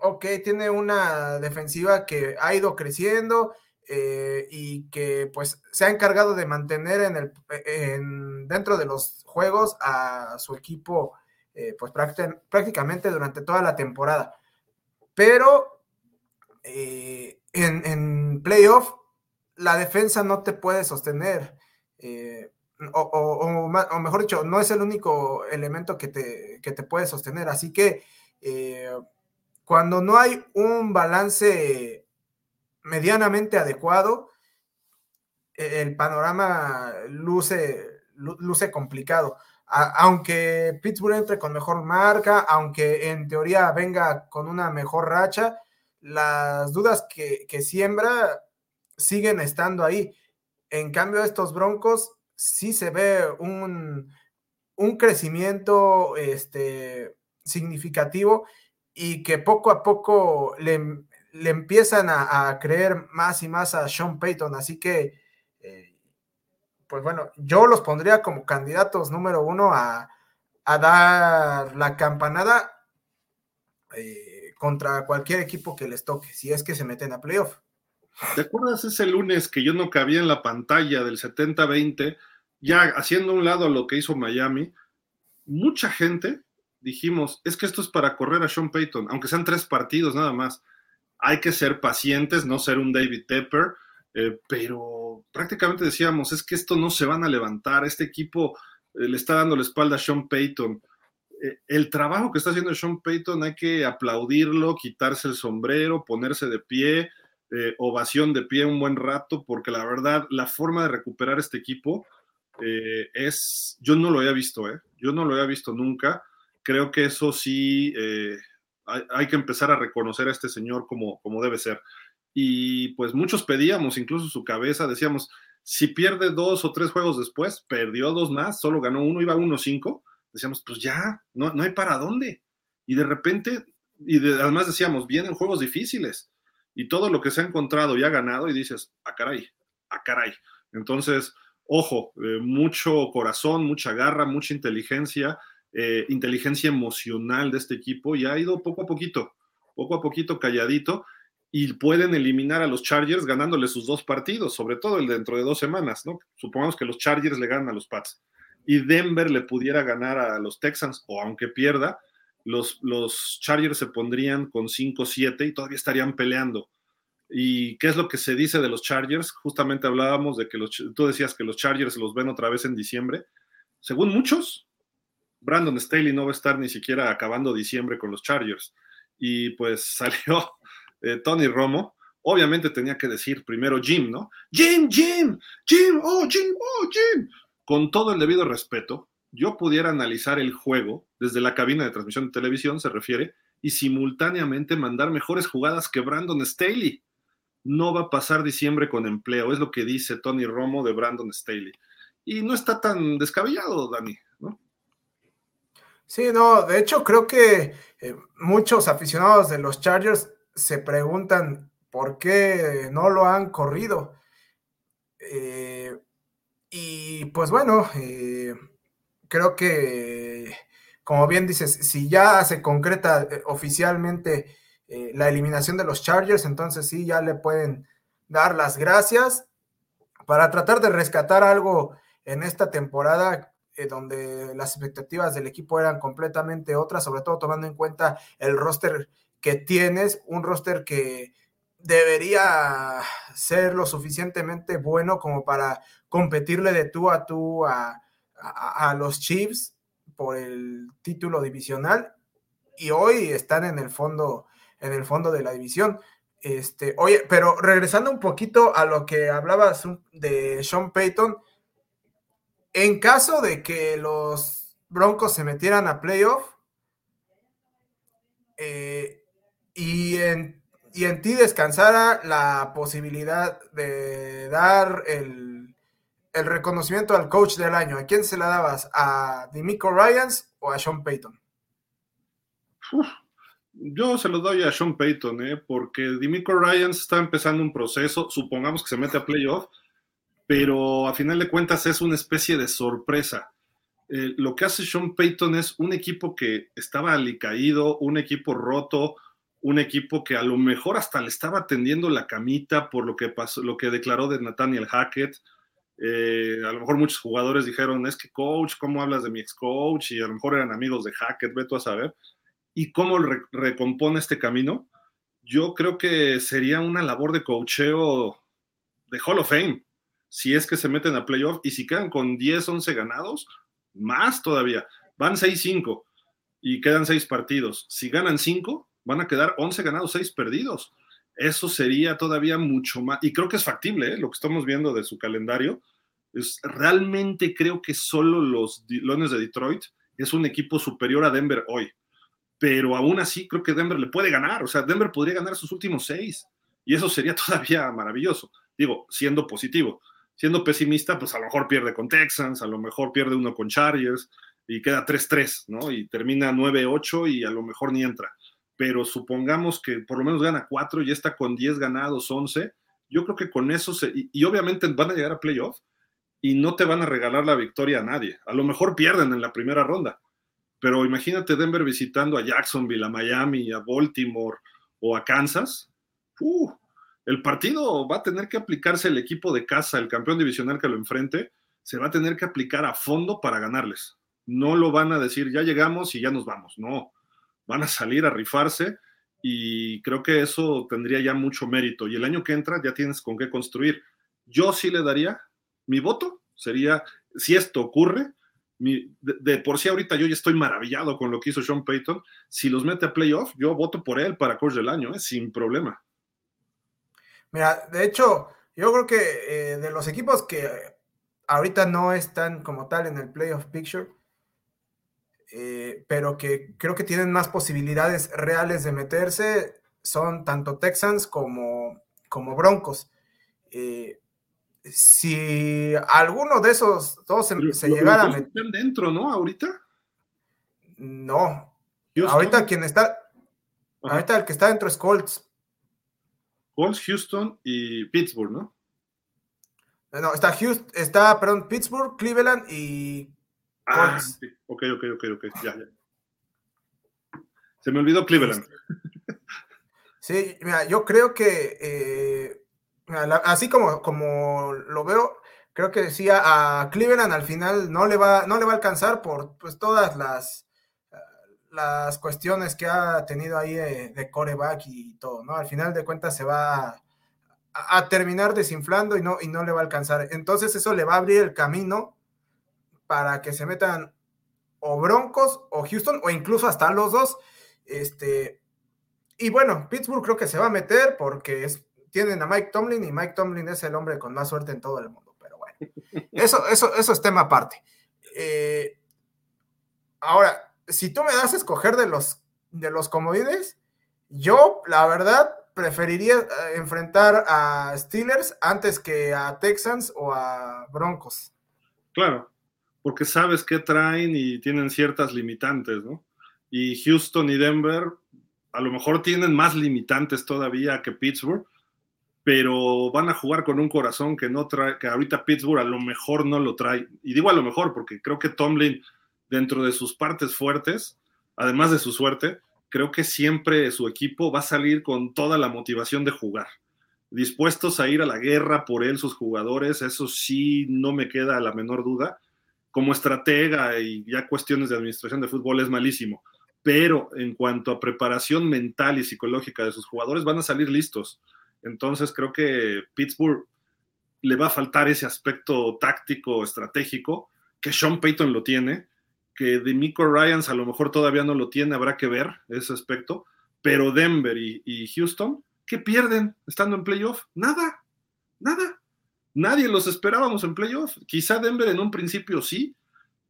Speaker 3: Ok, tiene una defensiva que ha ido creciendo, eh, y que pues se ha encargado de mantener en el, en, dentro de los juegos a su equipo eh, pues prácticamente durante toda la temporada. Pero eh, en, playoff la defensa no te puede sostener. O, o, mejor dicho, no es el único elemento que te, que te puede sostener. Así que cuando no hay un balance medianamente adecuado, e-, el panorama luce, luce complicado. Aunque Pittsburgh entre con mejor marca, aunque en teoría venga con una mejor racha, las dudas que, siembra siguen estando ahí. En cambio, estos Broncos sí se ve un, un crecimiento este, significativo y que poco a poco le, le empiezan a, creer más y más a Sean Payton. Así que, pues bueno, yo los pondría como candidatos número uno a, dar la campanada eh, contra cualquier equipo que les toque, si es que se meten a playoff.
Speaker 1: ¿Te acuerdas ese lunes que yo no cabía en la pantalla del 70-20, ya haciendo un lado lo que hizo Miami? Mucha gente dijimos, es que esto es para correr a Sean Payton, aunque sean tres partidos nada más hay que ser pacientes, no ser un David Tepper, eh, pero prácticamente decíamos, es que esto no se van a levantar, este equipo eh, le está dando la espalda a Sean Payton. Eh, el trabajo que está haciendo Sean Payton hay que aplaudirlo, quitarse el sombrero, ponerse de pie, ovación de pie un buen rato, porque la verdad, la forma de recuperar este equipo es, yo no lo había visto, yo no lo había visto nunca. Creo que eso sí hay, que empezar a reconocer a este señor como, como debe ser. Y pues muchos pedíamos, incluso su cabeza, decíamos, si pierde dos o tres juegos después, perdió dos más, solo ganó uno, iba uno cinco, decíamos, pues ya, no, no hay para dónde. Y de repente, y además decíamos, vienen juegos difíciles y todo lo que se ha encontrado y ha ganado y dices, a ah, caray, a ah, caray. Entonces, ojo, eh, mucho corazón, mucha garra, mucha inteligencia eh, inteligencia emocional de este equipo y ha ido poco a poquito, poco a poquito calladito y pueden eliminar a los Chargers ganándole sus dos partidos, sobre todo el dentro de dos semanas, ¿no? Supongamos que los Chargers le ganan a los Pats y Denver le pudiera ganar a los Texans o aunque pierda, los, los Chargers se pondrían con 5-7 y todavía estarían peleando. ¿Y qué es lo que se dice de los Chargers? Justamente hablábamos de que tú decías que los Chargers los ven otra vez en diciembre. Según muchos, Brandon Staley no va a estar ni siquiera acabando diciembre con los Chargers. Y pues (laughs) salió eh, Tony Romo. Obviamente tenía que decir primero Jim, ¿no? Jim, Jim, Jim, oh, Jim, oh, Jim. Con todo el debido respeto, yo pudiera analizar el juego desde la cabina de transmisión de televisión, se refiere, y simultáneamente mandar mejores jugadas que Brandon Staley. No va a pasar diciembre con empleo, es lo que dice Tony Romo de Brandon Staley. Y no está tan descabellado, Dani, ¿no?
Speaker 3: Sí, no, de hecho creo que eh, muchos aficionados de los Chargers se preguntan por qué no lo han corrido. Eh, y pues bueno, eh, creo que, como bien dices, si ya se concreta oficialmente la eliminación de los Chargers, entonces sí, ya le pueden dar las gracias para tratar de rescatar algo en esta temporada eh, donde las expectativas del equipo eran completamente otras, sobre todo tomando en cuenta el roster que tienes, un roster que debería ser lo suficientemente bueno como para competirle de tú a tú a, los Chiefs por el título divisional y hoy están en el fondo en el fondo de la división. Este, oye, pero regresando un poquito a lo que hablabas de Sean Payton, en caso de que los Broncos se metieran a playoff eh, y, en, en ti descansara la posibilidad de dar el, reconocimiento al coach del año, ¿a quién se la dabas? ¿A Dimico Ryans o a Sean Payton?
Speaker 1: yo se lo doy a Sean Payton, ¿eh? porque Dimico Ryans está empezando un proceso, supongamos que se mete a playoff, pero a final de cuentas es una especie de sorpresa. Eh, lo que hace Sean Payton es un equipo que estaba alicaído, un equipo roto, un equipo que a lo mejor hasta le estaba tendiendo la camita por lo que pasó, lo que declaró de Nathaniel Hackett. Eh, a lo mejor muchos jugadores dijeron, es que coach, ¿cómo hablas de mi ex coach? Y a lo mejor eran amigos de Hackett, veto a saber. ¿Y cómo recompone este camino? Yo creo que sería una labor de coacheo de Hall of Fame, si es que se meten a playoff y si quedan con 10, 11 ganados, más todavía. Van 6-5 y quedan 6 partidos. Si ganan 5, van a quedar 11 ganados, 6 perdidos. Eso sería todavía mucho más, y creo que es factible, ¿eh? lo que estamos viendo de su calendario. Es, realmente creo que solo los Leones de Detroit es un equipo superior a Denver hoy. Pero aún así creo que Denver le puede ganar. O sea, Denver podría ganar sus últimos seis. Y eso sería (laughs) todavía maravilloso. Digo, siendo positivo. Siendo pesimista, pues a lo mejor pierde con Texans, a lo mejor pierde uno con Chargers y queda 3-3, ¿no? Y termina 9-8 y a lo mejor ni entra pero supongamos que por lo menos gana cuatro y está con 10 ganados, 11, yo creo que con eso, se, y, obviamente van a llegar a playoff y no te van a regalar la victoria a nadie. A lo mejor pierden en la primera ronda, pero imagínate Denver visitando a Jacksonville, a Miami, a Baltimore o a Kansas. Uh, el partido va a tener que aplicarse el equipo de casa, el campeón divisional que lo enfrente, se va a tener que aplicar a fondo para ganarles. No lo van a decir, ya llegamos y ya nos vamos. No, van a salir a rifarse y creo que eso tendría ya mucho mérito. Y el año que entra ya tienes con qué construir. Yo sí le daría mi voto, sería, si esto ocurre, de, por sí ahorita yo ya estoy maravillado con lo que hizo Sean Payton, si los mete a playoff, yo voto por él para coach del año, ¿eh? sin problema.
Speaker 3: Mira, de hecho, yo creo que eh, de los equipos que ahorita no están como tal en el playoff picture, eh, pero que creo que tienen más posibilidades reales de meterse, son tanto Texans como, como Broncos. Eh, si alguno de esos dos se, llegara a
Speaker 1: meter. dentro, ¿no? Ahorita.
Speaker 3: No. Ahorita quien está. Ahorita el que está dentro es Colts.
Speaker 1: Colts, Houston y Pittsburgh, ¿no?
Speaker 3: No, está Houston, está, perdón, Pittsburgh, Cleveland y
Speaker 1: Ah, ok, ok, ok, ok, ya, ya. Se me olvidó Cleveland.
Speaker 3: Sí, mira, yo creo que eh, así como, como lo veo, creo que decía a Cleveland al final no le va, no le va a alcanzar por pues todas las, las cuestiones que ha tenido ahí de, coreback y todo, ¿no? Al final de cuentas se va a, a, terminar desinflando y no, y no le va a alcanzar. Entonces eso le va a abrir el camino para que se metan o Broncos o Houston o incluso hasta los dos. Este, y bueno, Pittsburgh creo que se va a meter porque es, tienen a Mike Tomlin y Mike Tomlin es el hombre con más suerte en todo el mundo. Pero bueno, (laughs) eso, eso, eso es tema aparte. Eh, ahora, si tú me das a escoger de los, de los comodines, yo la verdad preferiría eh, enfrentar a Steelers antes que a Texans o a Broncos.
Speaker 1: Claro, porque sabes qué traen y tienen ciertas limitantes, ¿no? Y Houston y Denver a lo mejor tienen más limitantes todavía que Pittsburgh, pero van a jugar con un corazón que no trae, que ahorita Pittsburgh a lo mejor no lo trae. Y digo a lo mejor porque creo que Tomlin, dentro de sus partes fuertes, además de su suerte, creo que siempre su equipo va a salir con toda la motivación de jugar. Dispuestos a ir a la guerra por él, sus jugadores, eso sí no me queda la menor duda como estratega y ya cuestiones de administración de fútbol es malísimo, pero en cuanto a preparación mental y psicológica de sus jugadores van a salir listos. Entonces creo que Pittsburgh le va a faltar ese aspecto táctico, estratégico, que Sean Payton lo tiene, que Demico Ryans a lo mejor todavía no lo tiene, habrá que ver ese aspecto, pero Denver y, y Houston, ¿qué pierden estando en playoff? Nada, nada. Nadie los esperábamos en playoff. Quizá Denver en un principio sí,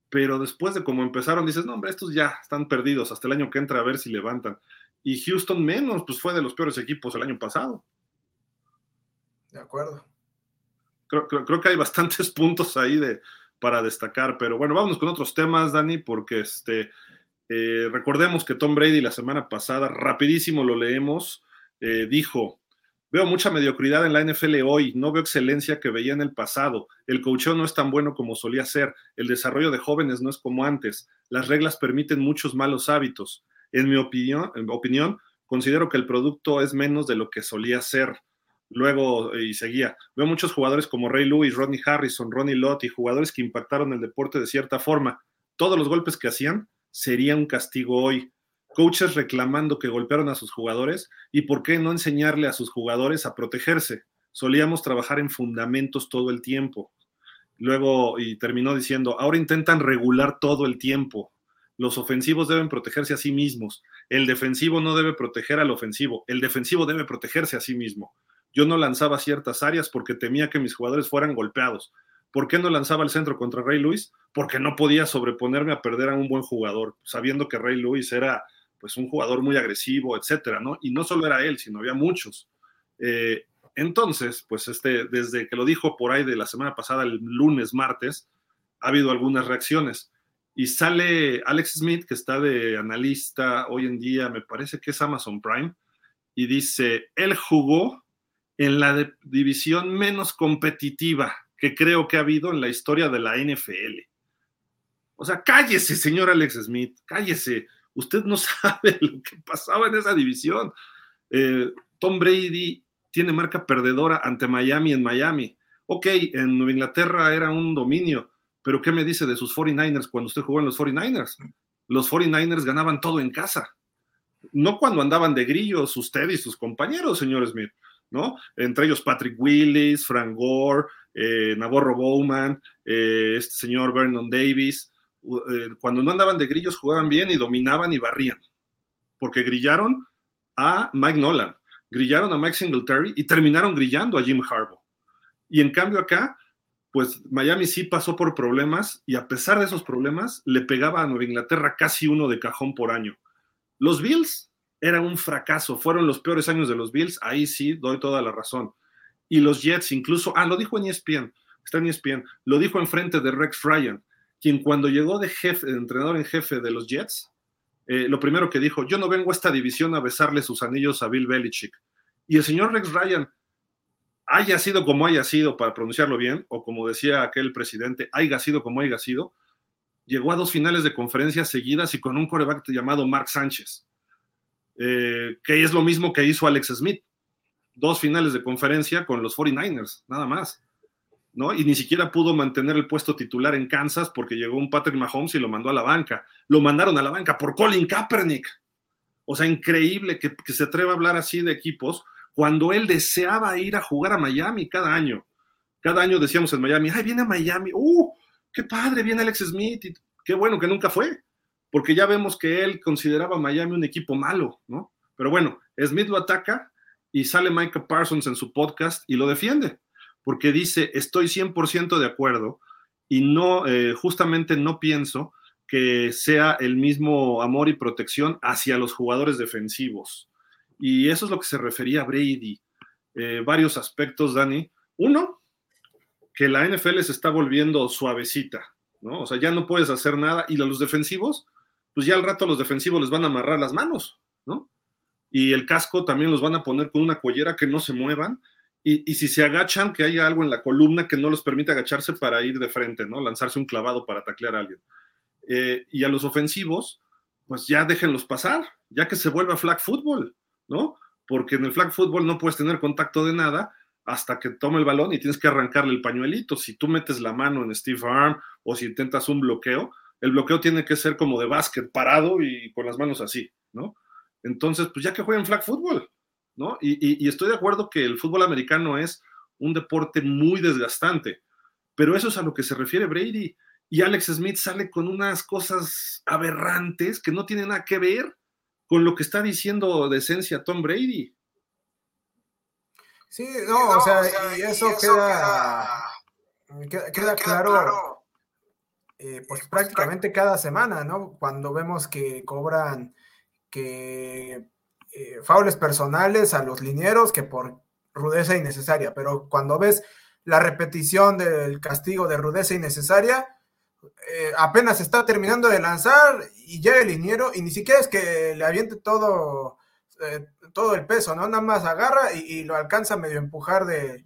Speaker 1: pero después de cómo empezaron, dices, no, hombre, estos ya están perdidos hasta el año que entra a ver si levantan. Y Houston menos, pues fue de los peores equipos el año pasado.
Speaker 3: De acuerdo.
Speaker 1: Creo, que hay bastantes (laughs) puntos ahí de, para destacar, pero bueno, vamos con otros temas, Dani, porque este, Eh, recordemos que Tom Brady la semana pasada, rapidísimo lo leemos, eh, dijo, veo mucha mediocridad en la NFL hoy, no veo excelencia que veía en el pasado, el coacheo no es tan bueno como solía ser, el desarrollo de jóvenes no es como antes, las reglas permiten muchos malos hábitos. En mi opinión, considero que el producto es menos de lo que solía ser. Luego, y seguía, veo muchos jugadores como Ray Lewis, Rodney Harrison, Ronnie Lott y jugadores que impactaron el deporte de cierta forma. Todos los golpes que hacían sería un castigo hoy. Coaches reclamando que golpearon a sus jugadores y por qué no enseñarle a sus jugadores a protegerse. Solíamos trabajar en fundamentos todo el tiempo. Luego, y terminó diciendo, ahora intentan regular todo el tiempo. Los ofensivos deben protegerse a sí mismos. El defensivo no debe proteger al ofensivo. El defensivo debe protegerse a sí mismo. Yo no lanzaba ciertas áreas porque temía que mis jugadores fueran golpeados. ¿Por qué no lanzaba el centro contra Ray Lewis? Porque no podía sobreponerme a perder a un buen jugador, sabiendo que Ray Lewis era pues un jugador muy agresivo, etcétera, ¿no? Y no solo era él, sino había muchos. Eh, entonces, pues este, desde que lo dijo por ahí de la semana pasada, el lunes, martes, ha habido algunas reacciones. Y sale Alex Smith, que está de analista hoy en día, me parece que es Amazon Prime, y dice, él jugó en la división menos competitiva que creo que ha habido en la historia de la NFL. O sea, cállese, señor Alex Smith, cállese. Usted no (laughs) sabe lo que pasaba en esa división. Eh, Tom Brady tiene marca perdedora ante Miami en Miami. Ok, en Nueva Inglaterra era un dominio, pero ¿qué me dice de sus 49ers cuando usted jugó en los 49ers? Los 49ers ganaban todo en casa. No cuando andaban de grillos usted y sus compañeros, señor Smith, ¿no? Entre ellos Patrick Willis, Frank Gore, eh, Navarro Bowman, eh, este señor Vernon Davis. Eh, cuando no andaban de grillos jugaban bien y dominaban y barrían, porque grillaron a Mike Nolan, grillaron a Mike Singletary y terminaron grillando a Jim Harbaugh. Y en cambio acá, pues Miami sí pasó por problemas y a pesar de esos problemas le pegaba a Nueva Inglaterra casi uno de cajón por año. Los Bills eran un fracaso, fueron los peores años de los Bills, ahí sí doy toda la razón. Y los Jets incluso, ah, lo dijo en ESPN, está en ESPN, lo dijo en frente de Rex Ryan, quien cuando llegó de jefe, entrenador en jefe de los Jets, eh, lo primero que dijo, yo no vengo a esta división a besarle sus anillos a Bill Belichick. Y el señor Rex Ryan, haya sido como haya sido, para pronunciarlo bien, o como decía aquel presidente, haya sido como haya sido, llegó a dos finales de conferencia seguidas y con un coreback llamado Mark Sánchez, eh, que es lo mismo que hizo Alex Smith. Dos finales de conferencia con los 49ers, nada más. ¿No? Y ni siquiera pudo mantener el puesto titular en Kansas porque llegó un Patrick Mahomes y lo mandó a la banca. Lo mandaron a la banca por Colin Kaepernick. O sea, increíble que, que se atreva a hablar así de equipos cuando él deseaba ir a jugar a Miami cada año. Cada año decíamos en Miami, ay, viene a Miami, ¡uh! ¡Qué padre! Viene Alex Smith, y qué bueno que nunca fue, porque ya vemos que él consideraba a Miami un equipo malo, ¿no? Pero bueno, Smith lo ataca y sale Micah Parsons en su podcast y lo defiende porque dice, estoy 100% de acuerdo y no, eh, justamente no pienso que sea el mismo amor y protección hacia los jugadores defensivos. Y eso es lo que se refería Brady. Eh, varios aspectos, Dani. Uno, que la NFL se está volviendo suavecita, ¿no? O sea, ya no puedes hacer nada. Y los defensivos, pues ya al rato los defensivos les van a amarrar las manos, ¿no? Y el casco también los van a poner con una collera que no se muevan y, si se agachan, que haya algo en la columna que no los permite agacharse para ir de frente, ¿no? Lanzarse un clavado para taclear a alguien. Eh, y a los ofensivos, pues ya déjenlos pasar, ya que se vuelva flag football, ¿no? Porque en el flag football no puedes tener contacto de nada hasta que tome el balón y tienes que arrancarle el pañuelito. Si tú metes la mano en Steve Arm o si intentas un bloqueo, el bloqueo tiene que ser como de básquet, parado y con las manos así, ¿no? Entonces, pues ya que jueguen flag football, ¿no? Y, estoy de acuerdo que el fútbol americano es un deporte muy desgastante, pero eso es a lo que se refiere Brady. Y Alex Smith sale con unas cosas aberrantes que no tienen nada que ver con lo que está diciendo de esencia Tom Brady.
Speaker 3: Sí, no, o sea, y eso, queda, queda, claro, eh, pues prácticamente cada semana, ¿no? Cuando vemos que cobran que eh, faules personales a los linieros que por rudeza innecesaria, pero cuando ves la repetición del castigo de rudeza innecesaria, eh, apenas está terminando de lanzar y llega el liniero y ni siquiera es que le aviente todo, eh, todo el peso, ¿no? Nada más agarra y, lo alcanza medio empujar de,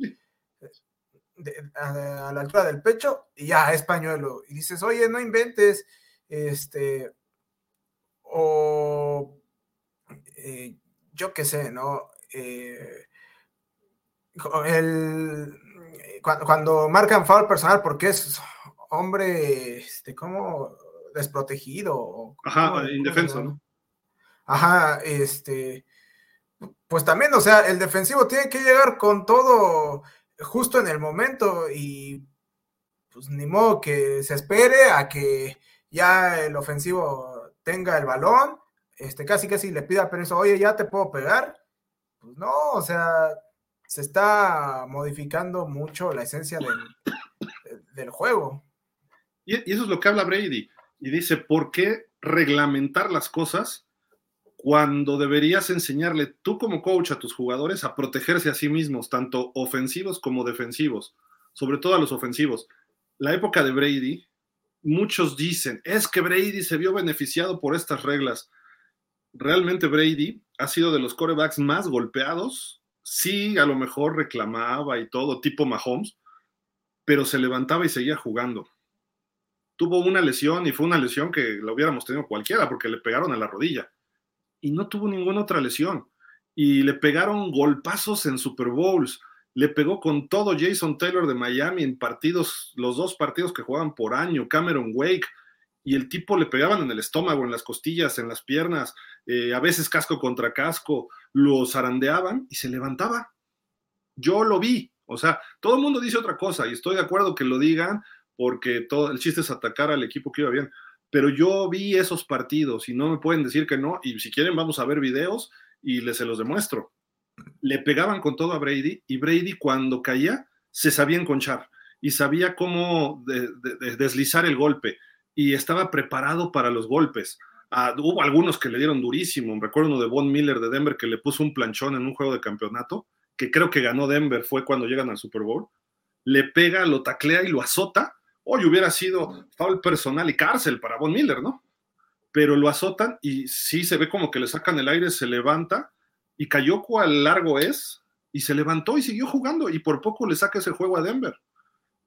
Speaker 3: a, la altura del pecho y ya es pañuelo. Y dices, oye, no inventes, este, o eh, yo qué sé, ¿no? el, cuando, marcan foul personal porque es hombre, este, como desprotegido.
Speaker 1: Ajá, indefenso, ¿no?
Speaker 3: Ajá, este, pues también, o sea, el defensivo tiene que llegar con todo justo en el momento y pues ni modo que se espere a que ya el ofensivo tenga el balón, este, casi casi le pida permiso, oye, ya te puedo pegar. Pues no, o sea, se está modificando mucho la esencia del, del juego.
Speaker 1: Y, eso es lo que habla Brady. Y dice, ¿por qué reglamentar las cosas cuando deberías enseñarle tú como coach a tus jugadores a protegerse a sí mismos, tanto ofensivos como defensivos, sobre todo a los ofensivos? La época de Brady, muchos dicen, es que Brady se vio beneficiado por estas reglas. Realmente Brady ha sido de los corebacks más golpeados sí, a lo mejor reclamaba y todo, tipo Mahomes, pero se levantaba y seguía jugando. Tuvo una lesión y fue una lesión que lo hubiéramos tenido cualquiera porque le pegaron a la rodilla. Y no tuvo ninguna otra lesión. Y le pegaron golpazos en Super Bowls. Le pegó con todo Jason Taylor de Miami en partidos, los dos partidos que jugaban por año, Cameron Wake y el tipo le pegaban en el estómago, en las costillas, en las piernas, eh, a veces casco contra casco, lo zarandeaban y se levantaba. Yo lo vi, o sea, todo el mundo dice otra cosa y estoy de acuerdo que lo digan porque todo el chiste es atacar al equipo que iba bien, pero yo vi esos partidos y no me pueden decir que no y si quieren vamos a ver videos y les se los demuestro. Le pegaban con todo a Brady y Brady cuando caía se sabía enconchar y sabía cómo deslizar el golpe y estaba preparado para los golpes. Ah, hubo algunos que le dieron durísimo. Recuerdo uno de Von Miller de Denver que le puso un planchón en un juego de campeonato, que creo que ganó Denver, fue cuando llegan al Super Bowl. Le pega, lo taclea y lo azota. Hoy hubiera sido foul personal y cárcel para Von Miller, ¿no? Pero lo azotan y sí se ve como que le sacan el aire, se levanta y cayó cual largo es y se levantó y siguió jugando y por poco le saca ese juego a Denver.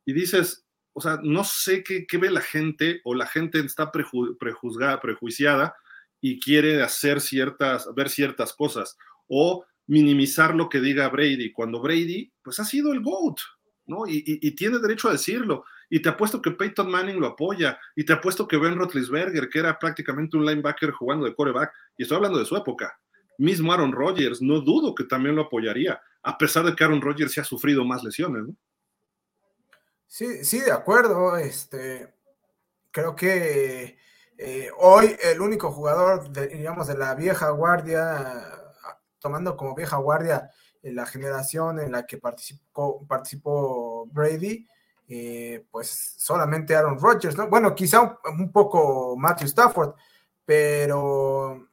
Speaker 1: Y dices, o sea, no sé qué, ve la gente o la gente está prejuzgada, prejuiciada y quiere hacer ciertas, ver ciertas cosas o minimizar lo que diga Brady, cuando Brady, pues ha sido el GOAT, ¿no? Y, tiene derecho a decirlo. Y te apuesto que Peyton Manning lo apoya. Y te apuesto que Ben Roethlisberger, que era prácticamente un linebacker jugando de coreback, y estoy hablando de su época. Mismo Aaron Rodgers, no dudo que también lo apoyaría, a pesar de que Aaron Rodgers se ha sufrido más lesiones, ¿no?
Speaker 3: Sí, sí, de acuerdo. Este, creo que eh, hoy el único jugador, de, digamos, de la vieja guardia, tomando como vieja guardia la generación en la que participó, participó Brady, eh, pues solamente Aaron Rodgers, ¿no? Bueno, quizá un, un, poco Matthew Stafford, pero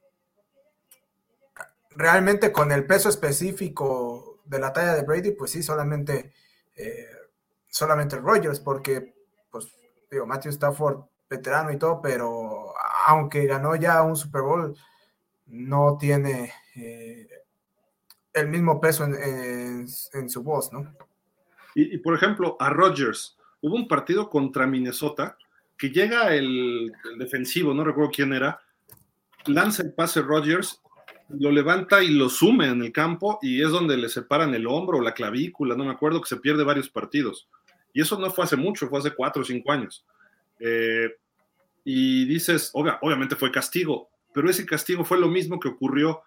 Speaker 3: realmente con el peso específico de la talla de Brady, pues sí, solamente eh, solamente Rogers, porque, pues, digo, Matthew Stafford, veterano y todo, pero aunque ganó ya un Super Bowl, no tiene eh, el mismo peso en, su voz, ¿no?
Speaker 1: Y, por ejemplo, a Rogers, hubo un partido contra Minnesota que llega el, el defensivo, no recuerdo quién era, lanza el pase Rogers lo levanta y lo sume en el campo y es donde le separan el hombro o la clavícula, no me acuerdo, que se pierde varios partidos. Y eso no fue hace mucho, fue hace cuatro o cinco años. Eh, y dices, obviamente fue castigo, pero ese castigo fue lo mismo que ocurrió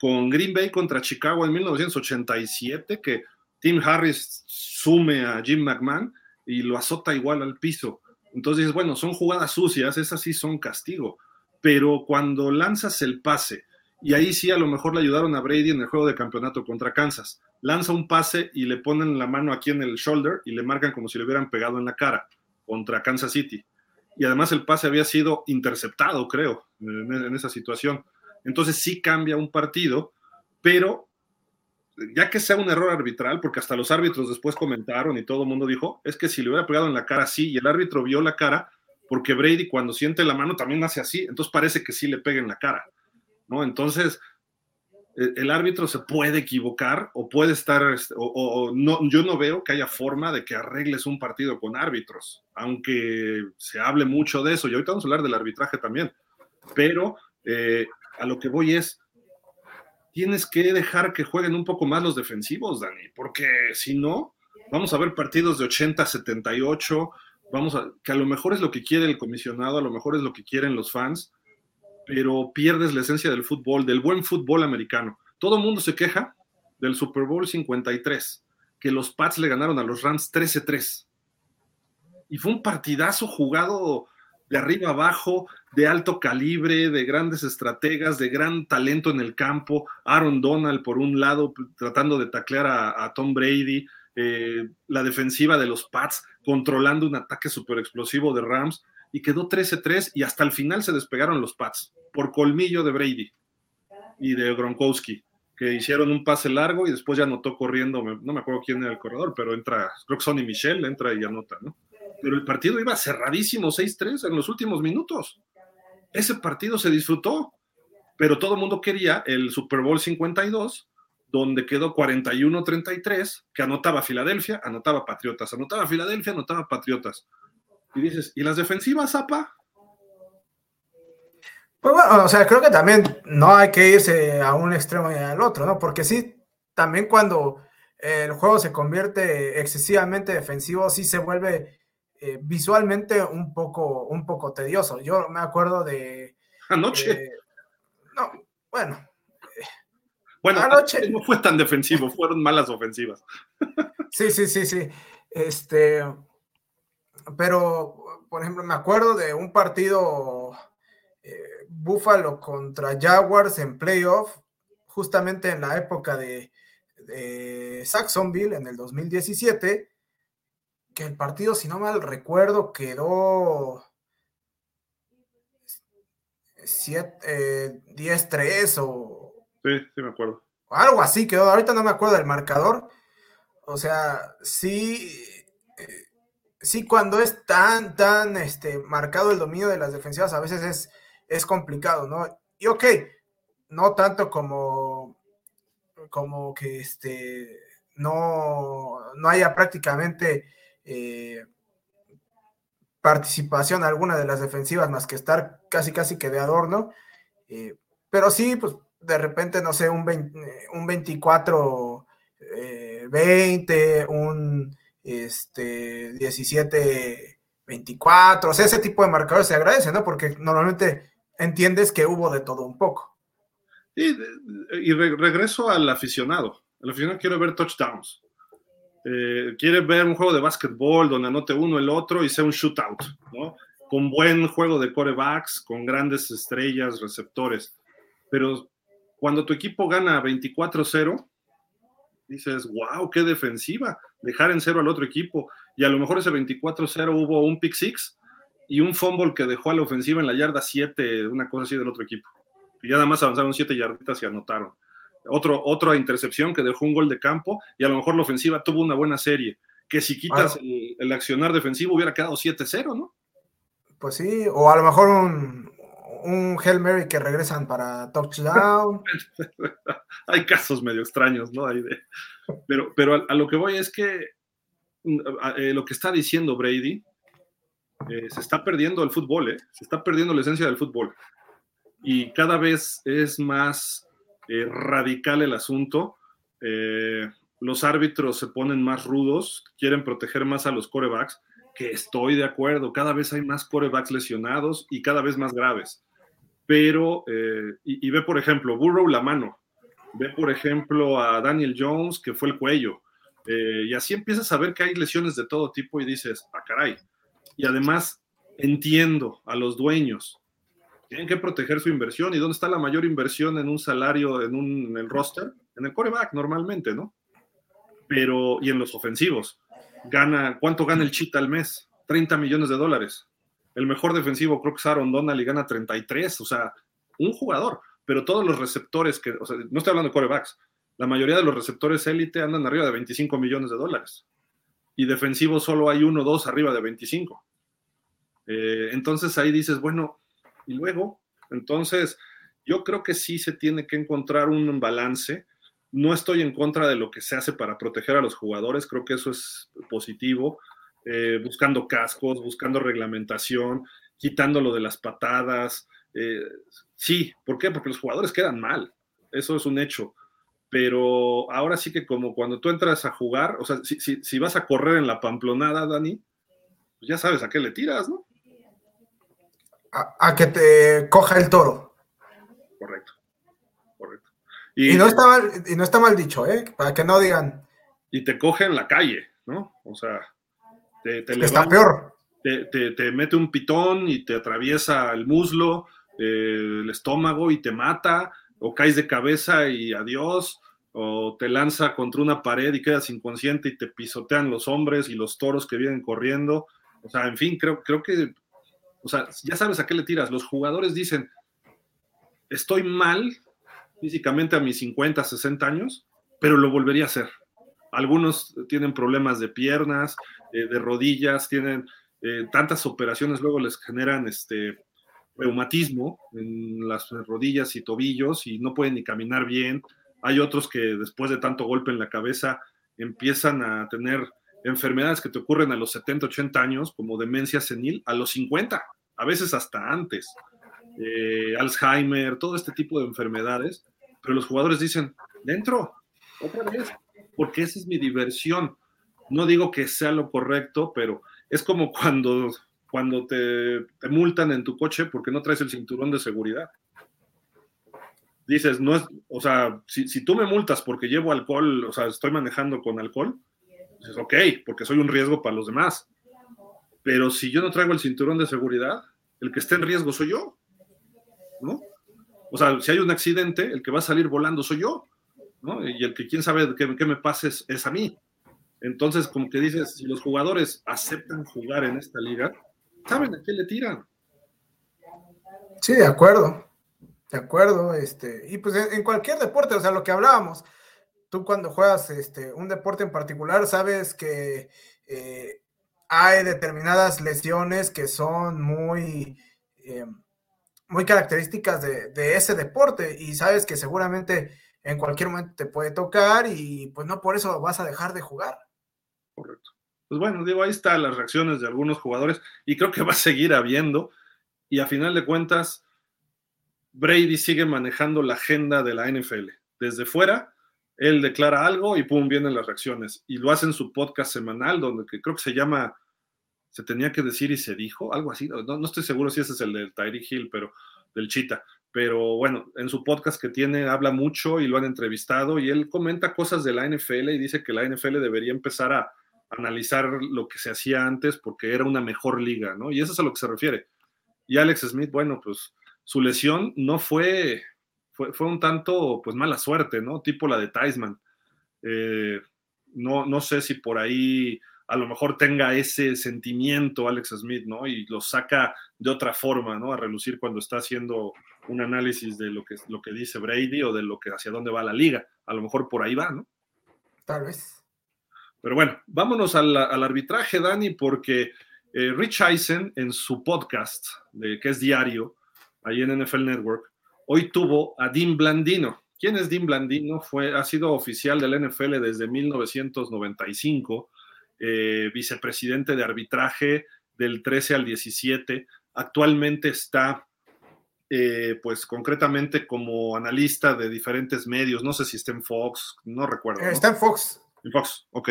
Speaker 1: con Green Bay contra Chicago en 1987, que Tim Harris sume a Jim McMahon y lo azota igual al piso. Entonces, bueno, son jugadas sucias, esas sí son castigo, pero cuando lanzas el pase, y ahí sí a lo mejor le ayudaron a Brady en el juego de campeonato contra Kansas. Lanza un pase y le ponen la mano aquí en el shoulder y le marcan como si le hubieran pegado en la cara contra Kansas City. Y además el pase había sido interceptado, creo, en, esa situación. Entonces sí cambia un partido, pero ya que sea un error arbitral, porque hasta los árbitros después comentaron y todo el mundo dijo, es que si le hubiera pegado en la cara así y el árbitro vio la cara, porque Brady cuando siente la mano también hace así, entonces parece que sí le pega en la cara, ¿no? Entonces, e, el árbitro se puede equivocar o puede estar, este, o, no, yo no veo que haya forma de que arregles un partido con árbitros, aunque se hable mucho de eso, y ahorita vamos a hablar del arbitraje también, pero eh, a lo que voy es, tienes que dejar que jueguen un poco más los defensivos, Dani, porque si no, vamos a ver partidos de 80, 78, vamos a, que a lo mejor es lo que quiere el comisionado, a lo mejor es lo que quieren los fans, pero pierdes la esencia del fútbol, del buen fútbol americano. Todo el mundo se queja del Super Bowl 53, que los Pats le ganaron a los Rams 13-3. Y fue un partidazo jugado de arriba abajo, de alto calibre, de grandes estrategas, de gran talento en el campo. Aaron Donald, por un lado, tratando de taclear a, Tom Brady, eh, la defensiva de los Pats controlando un ataque súper explosivo de Rams, y quedó 13-3 y hasta el final se despegaron los Pats por colmillo de Brady y de Gronkowski, que hicieron un pase largo y después ya anotó corriendo, no me acuerdo quién era el corredor, pero entra, creo que Sonny Michel, entra y anota, ¿no? pero el partido iba cerradísimo 6-3 en los últimos minutos. Ese partido se disfrutó, pero todo el mundo quería el Super Bowl 52, donde quedó 41-33, que anotaba Filadelfia, anotaba Patriotas, anotaba Filadelfia, anotaba Patriotas. Y dices, ¿y las defensivas, Zapa?
Speaker 3: Pues bueno, o sea, creo que también no hay que irse a un extremo y al otro, ¿no? Porque sí, también cuando el juego se convierte excesivamente defensivo, sí se vuelve eh, visualmente un poco, un poco tedioso. Yo me acuerdo de... (laughs)
Speaker 1: Anoche. Eh,
Speaker 3: no, bueno.
Speaker 1: bueno, anoche no fue tan defensivo, fueron malas ofensivas. (laughs)
Speaker 3: sí, sí, sí, sí. Este, pero, por ejemplo, me acuerdo de un partido eh, Buffalo contra Jaguars en playoff, justamente en la época de, de Saxonville en el 2017 que el partido, si no mal recuerdo, quedó 10-3 eh, o...
Speaker 1: Sí, sí me acuerdo.
Speaker 3: Algo así quedó, ahorita no me acuerdo del marcador. O sea, sí, eh, sí cuando es tan, tan este, marcado el dominio de las defensivas, a veces es, es complicado, ¿no? Y ok, no tanto como, como que este, no, no haya prácticamente eh, participación alguna de las defensivas más que estar casi casi que de adorno. Eh, pero sí, pues de repente, no sé, un, un 24 20, un este, 17 24, o sea, ese tipo de marcadores se agradece, ¿no? Porque normalmente entiendes que hubo de todo un poco.
Speaker 1: Y, y regreso al aficionado. El aficionado quiere ver touchdowns. Eh, quiere ver un juego de básquetbol donde anote uno el otro y sea un shootout, ¿no? Con buen juego de corebacks, con grandes estrellas, receptores. Pero cuando tu equipo gana 24-0, dices, wow, qué defensiva, dejar en cero al otro equipo. Y a lo mejor ese 24-0 hubo un pick six y un fumble que dejó a la ofensiva en la yarda 7, una cosa así del otro equipo. Y ya nada más avanzaron 7 yarditas y anotaron otro, otra intercepción que dejó un gol de campo y a lo mejor la ofensiva tuvo una buena serie. Que si quitas el, accionar defensivo hubiera quedado 7-0, ¿no?
Speaker 3: Pues sí, o a lo mejor un, un Hail Mary que regresan para touchdown. (laughs)
Speaker 1: Hay casos medio extraños, ¿no? pero pero a, lo que voy es que eh, lo que está diciendo Brady eh, se está perdiendo el fútbol, ¿eh? Se está perdiendo la esencia del fútbol. Y cada vez es más eh, radical el asunto. Los árbitros se ponen más rudos, quieren proteger más a los corebacks, que estoy de acuerdo, cada vez hay más corebacks lesionados y cada vez más graves. Pero, y, ve por ejemplo, Burrow la mano, ve por ejemplo a Daniel Jones, que fue el cuello, y así empiezas a ver que hay lesiones de todo tipo y dices, ah, caray. Y además entiendo a los dueños, tienen que proteger su inversión. ¿Y dónde está la mayor inversión en un salario, en, un, el roster? En el coreback, normalmente, ¿no? Pero, y en los ofensivos. Gana, ¿cuánto gana el Chita al mes? 30 millones de dólares. El mejor defensivo creo que es Aaron Donald y gana 33. O sea, un jugador. Pero todos los receptores que, o sea, no estoy hablando de corebacks, la mayoría de los receptores élite andan arriba de 25 millones de dólares. Y defensivos solo hay uno o dos arriba de 25. Eh, entonces ahí dices, bueno, y luego, entonces yo creo que sí se tiene que encontrar un balance. No estoy en contra de lo que se hace para proteger a los jugadores, creo que eso es positivo, eh, buscando cascos, buscando reglamentación, quitando lo de las patadas. Eh, sí, ¿por qué? Porque los jugadores quedan mal, eso es un hecho. Pero ahora sí que como cuando tú entras a jugar, o sea, si, si vas a correr en la pamplonada, Dani, pues ya sabes a qué le tiras, ¿no?
Speaker 3: a, que te coja el toro.
Speaker 1: Correcto, correcto.
Speaker 3: Y, no está mal, y no está mal dicho, ¿eh? Para que no digan.
Speaker 1: Y te coge en la calle, ¿no? O sea, te, te
Speaker 3: está peor.
Speaker 1: Te, mete un pitón y te atraviesa el muslo, eh, el estómago y te mata, o caes de cabeza y adiós, o te lanza contra una pared y quedas inconsciente y te pisotean los hombres y los toros que vienen corriendo. O sea, en fin, creo, creo que o sea, ya sabes a qué le tiras. Los jugadores dicen, estoy mal físicamente a mis 50, 60 años, pero lo volvería a hacer. Algunos tienen problemas de piernas, eh, de rodillas, tienen eh, tantas operaciones, luego les generan este reumatismo en las rodillas y tobillos y no pueden ni caminar bien. Hay otros que después de tanto golpe en la cabeza empiezan a tener enfermedades que te ocurren a los 70, 80 años, como demencia senil, a los 50 a veces hasta antes, eh, Alzheimer, todo este tipo de enfermedades, pero los jugadores dicen, dentro, otra vez, porque esa es mi diversión. No digo que sea lo correcto, pero es como cuando, cuando te, multan en tu coche porque no traes el cinturón de seguridad. Dices, no es, o sea, si, si tú me multas porque llevo alcohol, o sea, estoy manejando con alcohol, dices, ok, porque soy un riesgo para los demás pero si yo no traigo el cinturón de seguridad, el que esté en riesgo soy yo, ¿no? O sea, si hay un accidente, el que va a salir volando soy yo, ¿no? Y el que quién sabe qué, me pase es, a mí. Entonces, como que dices, si los jugadores aceptan jugar en esta liga, ¿saben a qué le tiran?
Speaker 3: Sí, de acuerdo. De acuerdo. Este, y pues en cualquier deporte, o sea, lo que hablábamos, tú cuando juegas este, un deporte en particular, sabes que eh, hay determinadas lesiones que son muy, eh, muy características de, ese deporte y sabes que seguramente en cualquier momento te puede tocar y pues no por eso vas a dejar de jugar.
Speaker 1: Correcto. Pues bueno, digo, ahí están las reacciones de algunos jugadores y creo que va a seguir habiendo y a final de cuentas Brady sigue manejando la agenda de la NFL. Desde fuera, él declara algo y pum, vienen las reacciones. Y lo hace en su podcast semanal, donde creo que se llama Se tenía que decir y se dijo, algo así. No, no estoy seguro si ese es el del Tyree Hill, pero del Chita. Pero bueno, en su podcast que tiene habla mucho y lo han entrevistado y él comenta cosas de la NFL y dice que la NFL debería empezar a analizar lo que se hacía antes porque era una mejor liga, ¿no? Y eso es a lo que se refiere. Y Alex Smith, bueno, pues su lesión no fue fue, un tanto, pues mala suerte, ¿no? Tipo la de Taisman. Eh, no, no sé si por ahí a lo mejor tenga ese sentimiento Alex Smith, ¿no? Y lo saca de otra forma, ¿no? A relucir cuando está haciendo un análisis de lo que, lo que dice Brady o de lo que hacia dónde va la liga. A lo mejor por ahí va, ¿no?
Speaker 3: Tal vez.
Speaker 1: Pero bueno, vámonos al, arbitraje, Dani, porque eh, Rich Eisen en su podcast, de, que es diario, ahí en NFL Network, hoy tuvo a Dean Blandino. ¿Quién es Dean Blandino? Fue, ha sido oficial del NFL desde 1995, eh, vicepresidente de arbitraje del 13 al 17. Actualmente está, eh, pues concretamente como analista de diferentes medios. No sé si está en Fox, no recuerdo.
Speaker 3: Está en Fox.
Speaker 1: En Fox, ok.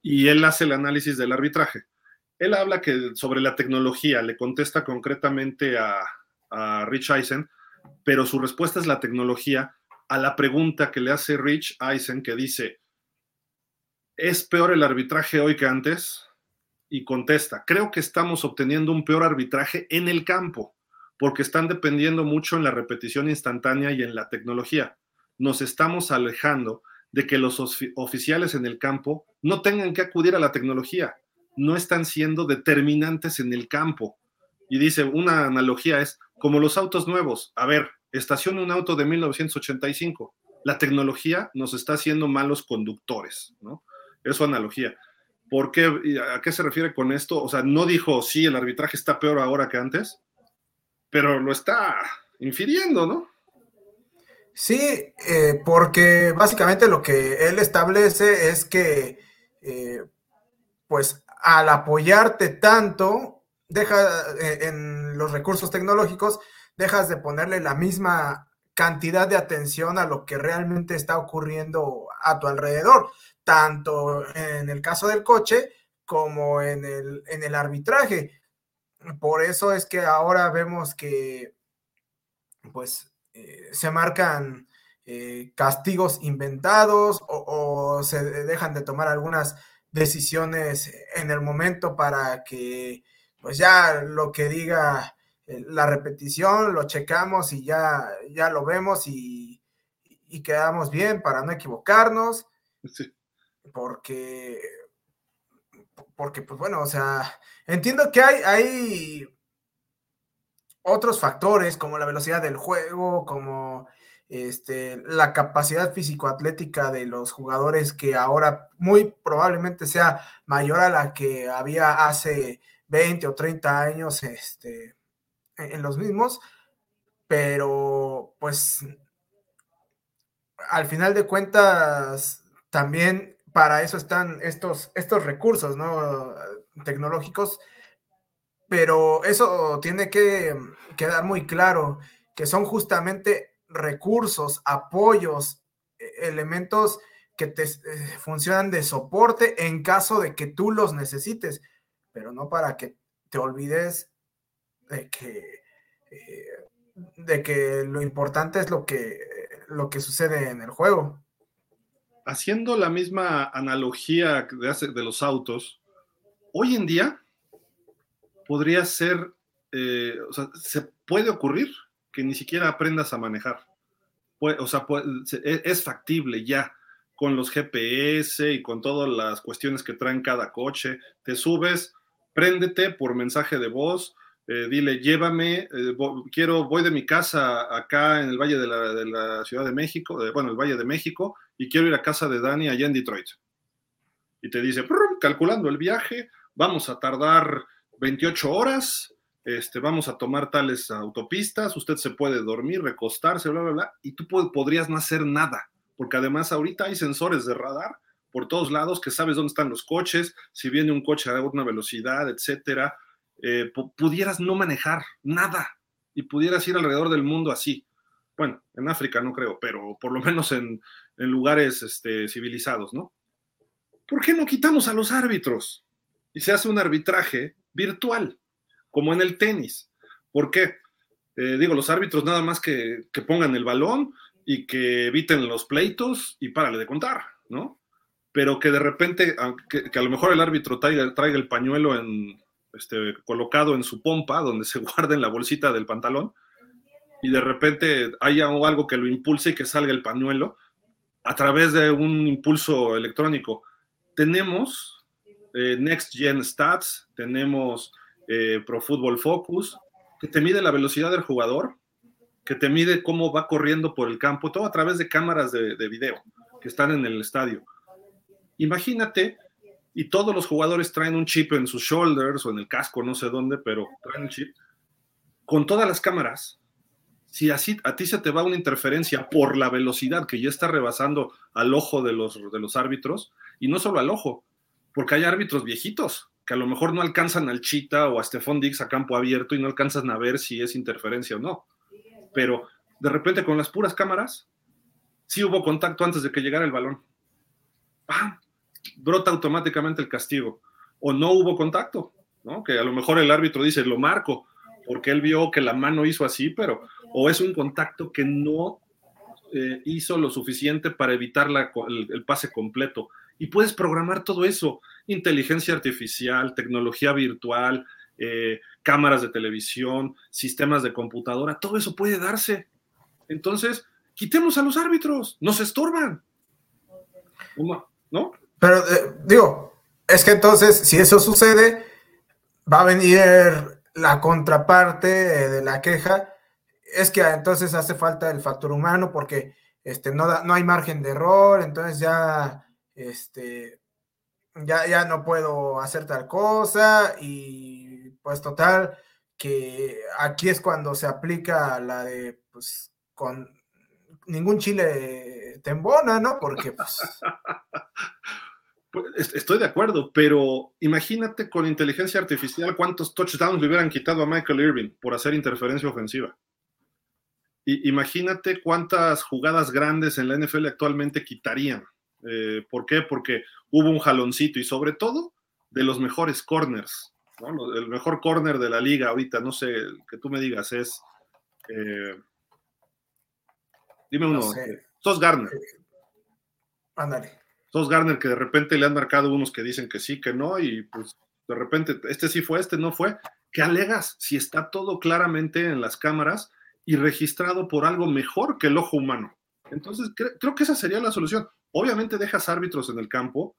Speaker 1: Y él hace el análisis del arbitraje. Él habla que sobre la tecnología, le contesta concretamente a, a Rich Eisen pero su respuesta es la tecnología a la pregunta que le hace Rich Eisen, que dice, ¿es peor el arbitraje hoy que antes? Y contesta, creo que estamos obteniendo un peor arbitraje en el campo, porque están dependiendo mucho en la repetición instantánea y en la tecnología. Nos estamos alejando de que los oficiales en el campo no tengan que acudir a la tecnología, no están siendo determinantes en el campo. Y dice, una analogía es, como los autos nuevos. A ver, estaciona un auto de 1985. La tecnología nos está haciendo malos conductores, ¿no? Es su analogía. ¿Por qué? ¿A qué se refiere con esto? O sea, no dijo, sí, el arbitraje está peor ahora que antes, pero lo está infiriendo, ¿no?
Speaker 3: Sí, eh, porque básicamente lo que él establece es que, eh, pues, al apoyarte tanto, deja eh, en los recursos tecnológicos, dejas de ponerle la misma cantidad de atención a lo que realmente está ocurriendo a tu alrededor, tanto en el caso del coche como en el, en el arbitraje. Por eso es que ahora vemos que pues eh, se marcan eh, castigos inventados o, o, se dejan de tomar algunas decisiones en el momento para que pues ya lo que diga eh, la repetición, lo checamos y ya, ya lo vemos y, y quedamos bien para no equivocarnos. Porque, porque, pues bueno, o sea, entiendo que hay, hay otros factores como la velocidad del juego, como este, la capacidad físico-atlética de los jugadores que ahora muy probablemente sea mayor a la que había hace 20 o 30 años, este, en los mismos, pero pues al final de cuentas también para eso están estos, estos recursos ¿no? tecnológicos, pero eso tiene que quedar muy claro que son justamente recursos, apoyos, e, elementos que te eh, funcionan de soporte en caso de que tú los necesites, pero no para que te olvides de que, eh, de que lo importante es lo que, lo que sucede en el juego.
Speaker 1: Haciendo la misma analogía de, de los autos, hoy en día podría ser, eh, o sea, se puede ocurrir que ni siquiera aprendas a manejar. o sea, e, es factible ya con los GPS y con todas las cuestiones que traen cada coche. Te subes, préndete por mensaje de voz, eh, dile, llévame, eh, quiero, voy de mi casa acá en el Valle de la, Ciudad de México, bueno, el Valle de México, y quiero ir a casa de Dani allá en Detroit. Y te dice, calculando el viaje, vamos a tardar 28 horas, este, vamos a tomar tales autopistas, usted se puede dormir, recostarse, bla, bla, bla, y tú podrías no hacer nada, porque además ahorita hay sensores de radar por todos lados que sabes dónde están los coches, si viene un coche a una velocidad, etcétera eh, pudieras no manejar nada y pudieras ir alrededor del mundo así. Bueno, en África no creo, pero por lo menos en, lugares este, civilizados, ¿no? ¿Por qué no quitamos a los árbitros y se hace un arbitraje virtual, como en el tenis? ¿Por qué? Eh, digo, los árbitros nada más que, pongan el balón y que eviten los pleitos y párale de contar, ¿no? Pero que de repente, que, que a lo mejor el árbitro traiga, traiga el pañuelo en, este, colocado en su pompa, donde se (laughs) guarda en la bolsita del pantalón, y de repente haya algo que lo impulse y que salga el pañuelo a través de un impulso electrónico. Tenemos eh, Next Gen Stats, tenemos eh, Pro Football Focus, que te mide la velocidad del jugador, que te mide cómo va corriendo por el campo, todo a través de cámaras de, de video que están en el estadio. Imagínate y todos los jugadores traen un chip en sus shoulders o en el casco, no sé dónde, pero traen un chip. Con todas las cámaras, si así a ti se te va una interferencia por la velocidad que ya está rebasando al ojo de los, de los árbitros, y no solo al ojo, porque hay árbitros viejitos que a lo mejor no alcanzan al Chita o a Stephon Dix a campo abierto y no alcanzan a ver si es interferencia o no. Pero de repente con las puras cámaras, sí hubo contacto antes de que llegara el balón. ¡Pam! Brota automáticamente el castigo. O no hubo contacto, ¿no? Que a lo mejor el árbitro dice, lo marco, porque él vio que la mano hizo así, pero, o es un contacto que no eh, hizo lo suficiente para evitar el, pase completo. Y puedes programar todo eso, inteligencia artificial, tecnología virtual, eh, cámaras de televisión, sistemas de computadora, todo eso puede darse. Entonces, quitemos a los árbitros, nos estorban. ¿No?
Speaker 3: Pero eh, digo, es que entonces, si eso sucede, va a venir la contraparte de la queja. Es que entonces hace falta el factor humano porque este, no, no hay margen de error, entonces ya este, ya, ya no puedo hacer tal cosa y pues total que aquí es cuando se aplica la de pues con ningún chile tembona, ¿no? Porque pues... (laughs)
Speaker 1: pues estoy de acuerdo, pero imagínate con inteligencia artificial cuántos touchdowns le hubieran quitado a Michael Irving por hacer interferencia ofensiva. Y imagínate cuántas jugadas grandes en la NFL actualmente quitarían. Eh, ¿Por qué? Porque hubo un jaloncito y sobre todo de los mejores corners. El mejor corner de la liga ahorita, no sé, que tú me digas, es... Eh, dime uno. Sos Garner.
Speaker 3: Ándale.
Speaker 1: Sos Garner que de repente le han marcado unos que dicen que sí, que no, y pues de repente este sí fue, este no fue. ¿Qué alegas? Si está todo claramente en las cámaras y registrado por algo mejor que el ojo humano. Entonces, creo que esa sería la solución. Obviamente dejas árbitros en el campo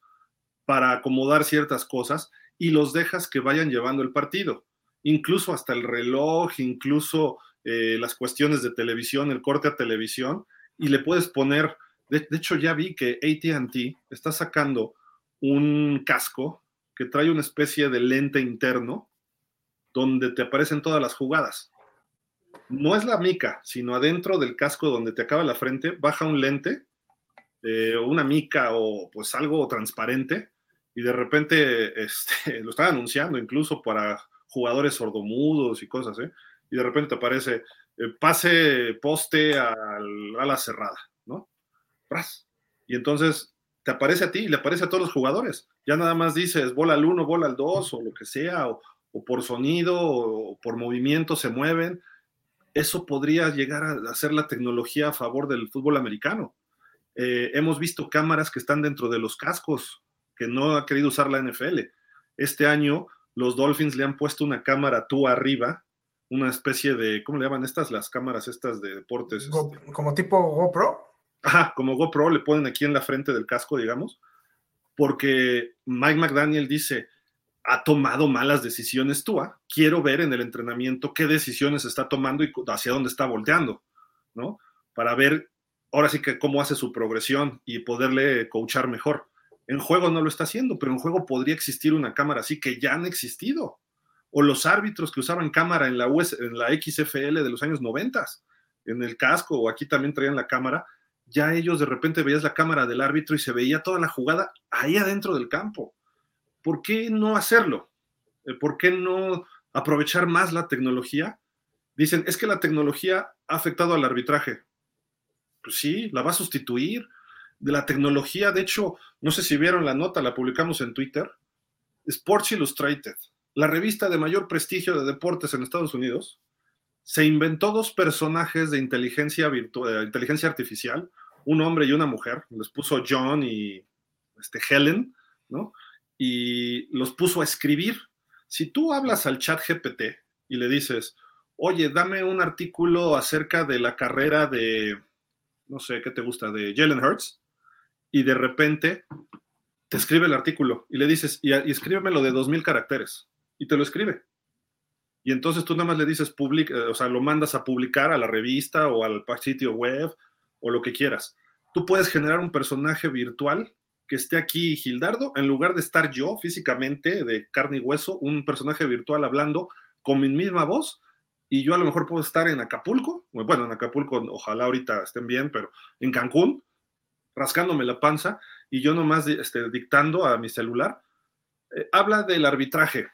Speaker 1: para acomodar ciertas cosas y los dejas que vayan llevando el partido. Incluso hasta el reloj, incluso eh, las cuestiones de televisión, el corte a televisión, y le puedes poner de, hecho, ya vi que ATT está sacando un casco que trae una especie de lente interno donde te aparecen todas las jugadas. No es la mica, sino adentro del casco donde te acaba la frente, baja un lente, eh, una mica o pues algo transparente, y de repente (laughs) este, lo están anunciando incluso para jugadores sordomudos y cosas, ¿eh? y de repente te aparece eh, pase poste a la cerrada, Y entonces te aparece a ti y le aparece a todos los jugadores. Ya nada más dices bola al uno, bola al dos, o lo que sea, o, por sonido, o, por movimiento se mueven. Eso podría llegar a hacer la tecnología a favor del fútbol americano. Eh, hemos visto cámaras que están dentro de los cascos, que no ha querido usar la NFL. Este año los Dolphins le han puesto una cámara tú arriba, una especie de, ¿cómo le llaman estas? Las cámaras estas de deportes.
Speaker 3: como tipo GoPro
Speaker 1: ajá, como GoPro le ponen aquí en la frente del casco, digamos, porque Mike McDaniel dice, ha tomado malas decisiones Tua, quiero ver en el entrenamiento qué decisiones está tomando y hacia dónde está volteando, ¿no? Para ver ahora sí que cómo hace su progresión y poderle coachar mejor. En juego no lo está haciendo, pero en juego podría existir una cámara así que ya han existido. O los árbitros que usaban cámara en la, en la XFL de los años 90, en el casco, o aquí también traían la cámara, ya ellos de repente veías la cámara del árbitro y se veía toda la jugada ahí adentro del campo. ¿Por qué no hacerlo? Eh, ¿Por qué no aprovechar más la tecnología? Dicen, es que la tecnología ha afectado al arbitraje. Pues sí, la va a sustituir. De la tecnología, de hecho, no sé si vieron la nota, la publicamos en Twitter. Sports Illustrated, la revista de mayor prestigio de deportes en Estados Unidos, se inventó dos personajes de inteligencia, virtual, inteligencia artificial, un hombre y una mujer, les puso John y este, Helen, ¿no? Y los puso a escribir. Si tú hablas al chat GPT y le dices, oye, dame un artículo acerca de la carrera de, no sé, ¿qué te gusta? De Jalen Hurts, y de repente te escribe el artículo y le dices, y, y escríbemelo de 2.000 caracteres, y te lo escribe y entonces tú nada más le dices, publica, eh, o sea, lo mandas a publicar a la revista o al sitio web o lo que quieras. Tú puedes generar un personaje virtual que esté aquí Gildardo, en lugar de estar yo físicamente de carne y hueso, un personaje virtual hablando con mi misma voz, y yo a lo mejor puedo estar en Acapulco, bueno, en Acapulco ojalá ahorita estén bien, pero en Cancún, rascándome la panza, y yo nomás este, dictando a mi celular, eh, habla del arbitraje,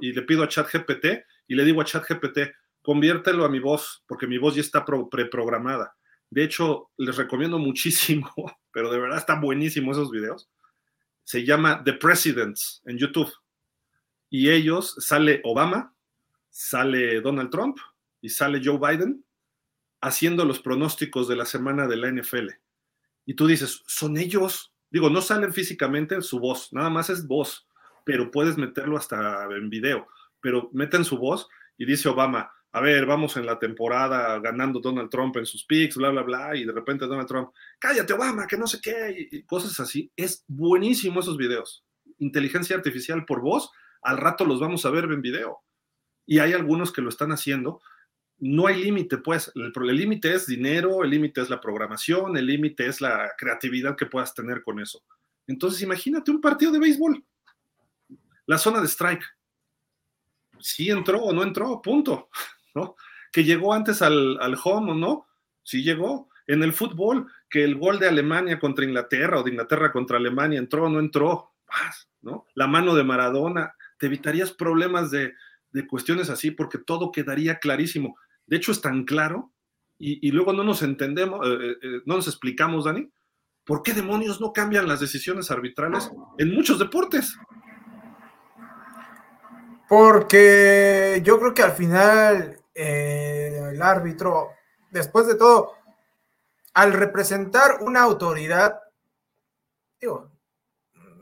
Speaker 1: y le pido a ChatGPT y le digo a ChatGPT, conviértelo a mi voz, porque mi voz ya está preprogramada. De hecho, les recomiendo muchísimo, (laughs) pero de verdad están buenísimos esos videos. Se llama The Presidents en YouTube. Y ellos, sale Obama, sale Donald Trump y sale Joe Biden haciendo los pronósticos de la semana de la NFL. Y tú dices, son ellos. Digo, no salen físicamente su voz, nada más es voz pero puedes meterlo hasta en video. Pero meten su voz y dice Obama, a ver, vamos en la temporada ganando Donald Trump en sus picks, bla, bla, bla, y de repente Donald Trump, cállate Obama, que no sé qué, cosas así. Es buenísimo esos videos. Inteligencia artificial por voz, al rato los vamos a ver en video. Y hay algunos que lo están haciendo. No hay límite, pues. El límite es dinero, el límite es la programación, el límite es la creatividad que puedas tener con eso Entonces, imagínate un partido de béisbol. La zona de strike. Sí entró o no entró, punto. ¿No? Que llegó antes al, al home no, sí llegó. En el fútbol, que el gol de Alemania contra Inglaterra o de Inglaterra contra Alemania entró o no entró, ¿no? La mano de Maradona, te evitarías problemas de, de cuestiones así porque todo quedaría clarísimo. De hecho, es tan claro y, y luego no nos entendemos, eh, eh, eh, no nos explicamos, Dani, por qué demonios no cambian las decisiones arbitrales en muchos deportes.
Speaker 3: Porque yo creo que al final eh, el árbitro, después de todo, al representar una autoridad, digo,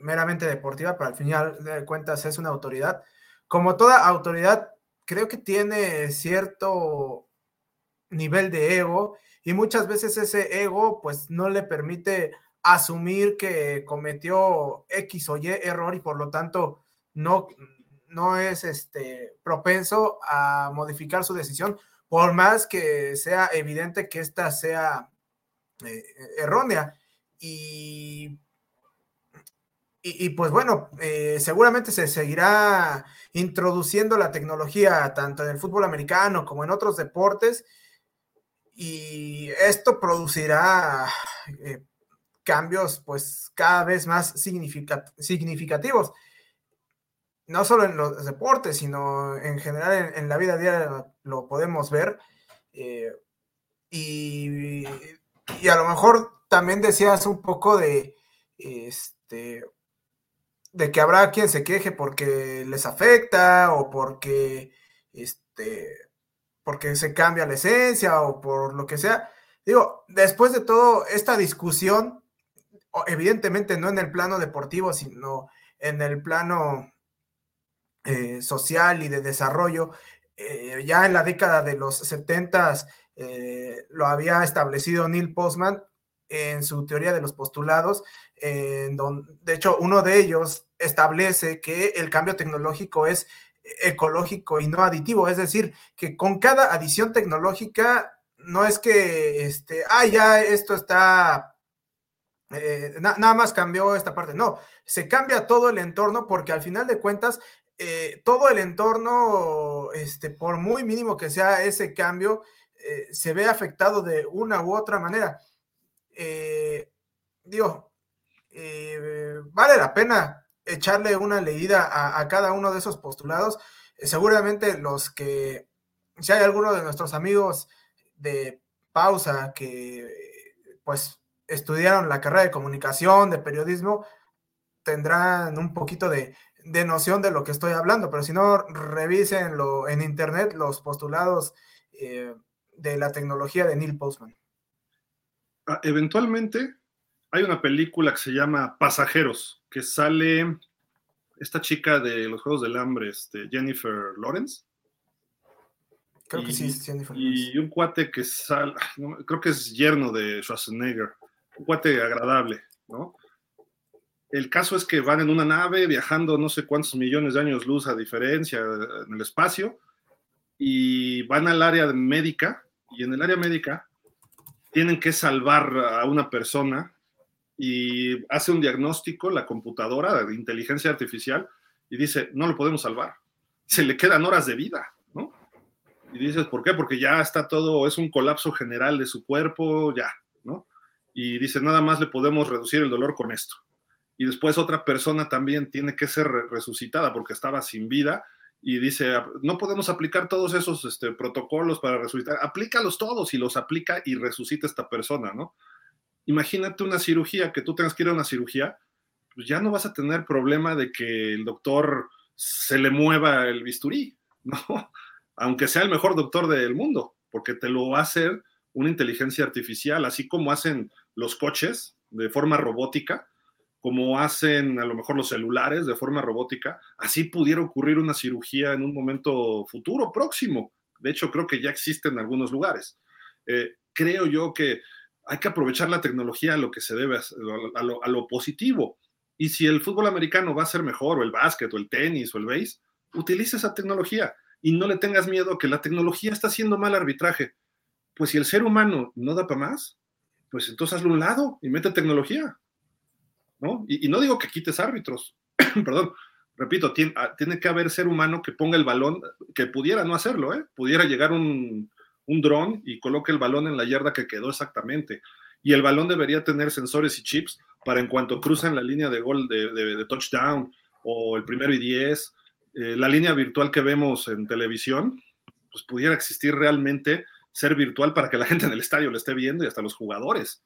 Speaker 3: meramente deportiva, pero al final de cuentas es una autoridad, como toda autoridad, creo que tiene cierto nivel de ego y muchas veces ese ego pues no le permite asumir que cometió X o Y error y por lo tanto no, no es este, propenso a modificar su decisión, por más que sea evidente que ésta sea eh, errónea. Y, y, pues bueno, eh, seguramente se seguirá introduciendo la tecnología tanto en el fútbol americano como en otros deportes y esto producirá eh, cambios pues cada vez más significativos no solo en los deportes, sino en general en, la vida diaria lo podemos ver. Eh, y, y, a lo mejor también decías un poco de, este, de que habrá quien se queje porque les afecta o porque, este, porque se cambia la esencia o por lo que sea. Digo, después de todo, esta discusión, evidentemente no en el plano deportivo, sino en el plano eh, social y de desarrollo, eh, ya en la década de los 70 eh, lo había establecido Neil Postman en su teoría de los postulados, en donde, de hecho, uno de ellos establece que el cambio tecnológico es ecológico y no aditivo, es decir, que con cada adición tecnológica no es que, este, ah, ya esto está, nada más cambió esta parte, no, se cambia todo el entorno porque al final de cuentas eh, todo el entorno, este, por muy mínimo que sea ese cambio, eh, se ve afectado de una u otra manera. Eh, digo, vale la pena echarle una leída a, cada uno de esos postulados. seguramente los que, si hay alguno de nuestros amigos de pausa que pues estudiaron la carrera de comunicación, de periodismo, tendrán un poquito de, de noción de lo que estoy hablando, pero si no, revísenlo en internet los postulados eh, de la tecnología de Neil Postman.
Speaker 1: Ah, eventualmente hay una película que se llama Pasajeros, que sale esta chica de los Juegos del Hambre, este, Jennifer Lawrence.
Speaker 3: Creo que sí,
Speaker 1: Jennifer Y un cuate que sale, creo que es yerno de Schwarzenegger, un cuate agradable, ¿no? El caso es que van en una nave viajando no sé cuántos millones de años luz a diferencia en el espacio y van al área médica y en el área médica tienen que salvar a una persona y hace un diagnóstico la computadora de inteligencia artificial y dice, no lo podemos salvar, se le quedan horas de vida, ¿no? Y dices, ¿por qué? Porque ya está todo, es un colapso general de su cuerpo, ya, ¿no? Y dice, nada más le podemos reducir el dolor con esto y después otra persona también tiene que ser resucitada porque estaba sin vida y dice, no podemos aplicar todos esos este, protocolos para resucitar, aplícalos todos y los aplica y resucita esta persona, ¿no? Imagínate una cirugía, que tú tengas que ir a una cirugía, pues ya no vas a tener problema de que el doctor se le mueva el bisturí, (laughs) ¿no? Aunque sea el mejor doctor del mundo, porque te lo va a hacer una inteligencia artificial, así como hacen los coches de forma robótica, como hacen a lo mejor los celulares de forma robótica, así pudiera ocurrir una cirugía en un momento futuro, próximo. De hecho, creo que ya existe en algunos lugares. Eh, creo yo que hay que aprovechar la tecnología a lo que se debe, a lo, positivo. Y si el fútbol americano va a ser mejor, o el básquet, o el tenis, o el base, utiliza esa tecnología y no le tengas miedo que la tecnología está haciendo mal arbitraje. Pues si el ser humano no da para más, pues entonces hazlo a un lado y mete tecnología. ¿No? Y, no digo que quites árbitros, (clears throat) perdón, repito, tiene, ah, tiene, que haber ser humano que ponga el balón, que pudiera no hacerlo, ¿eh? Pudiera llegar un, dron y coloque el balón en la yarda que quedó exactamente. Y el balón debería tener sensores y chips para en cuanto cruzan la línea de gol de, touchdown o el primero y diez, eh, la línea virtual que vemos en televisión, pues pudiera existir realmente ser virtual para que la (laughs) gente en el estadio lo esté viendo y hasta los jugadores.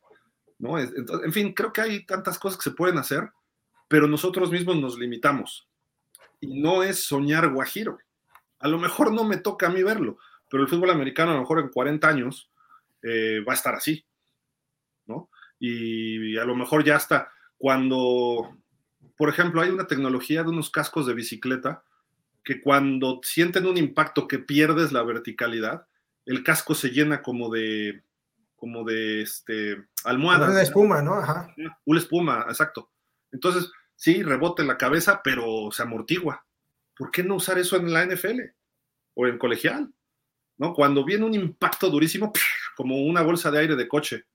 Speaker 1: ¿No? en fin, creo que hay tantas cosas que se pueden hacer, pero nosotros mismos nos limitamos. Y no es soñar guajiro. A lo mejor no me toca a mí verlo, pero el fútbol americano a lo mejor en 40 años eh, va a estar así, ¿no? Y, a lo mejor ya está cuando, por ejemplo, hay una tecnología de unos cascos de bicicleta que cuando sienten un impacto que pierdes la verticalidad, el casco se llena como de, como de este, almohada.
Speaker 3: Una espuma, ¿no? Ajá.
Speaker 1: Una espuma, exacto. Entonces, sí, rebote en la cabeza, pero se amortigua. ¿Por qué no usar eso en la NFL o en colegial? ¿No? Cuando viene un impacto durísimo, como una bolsa de aire de coche,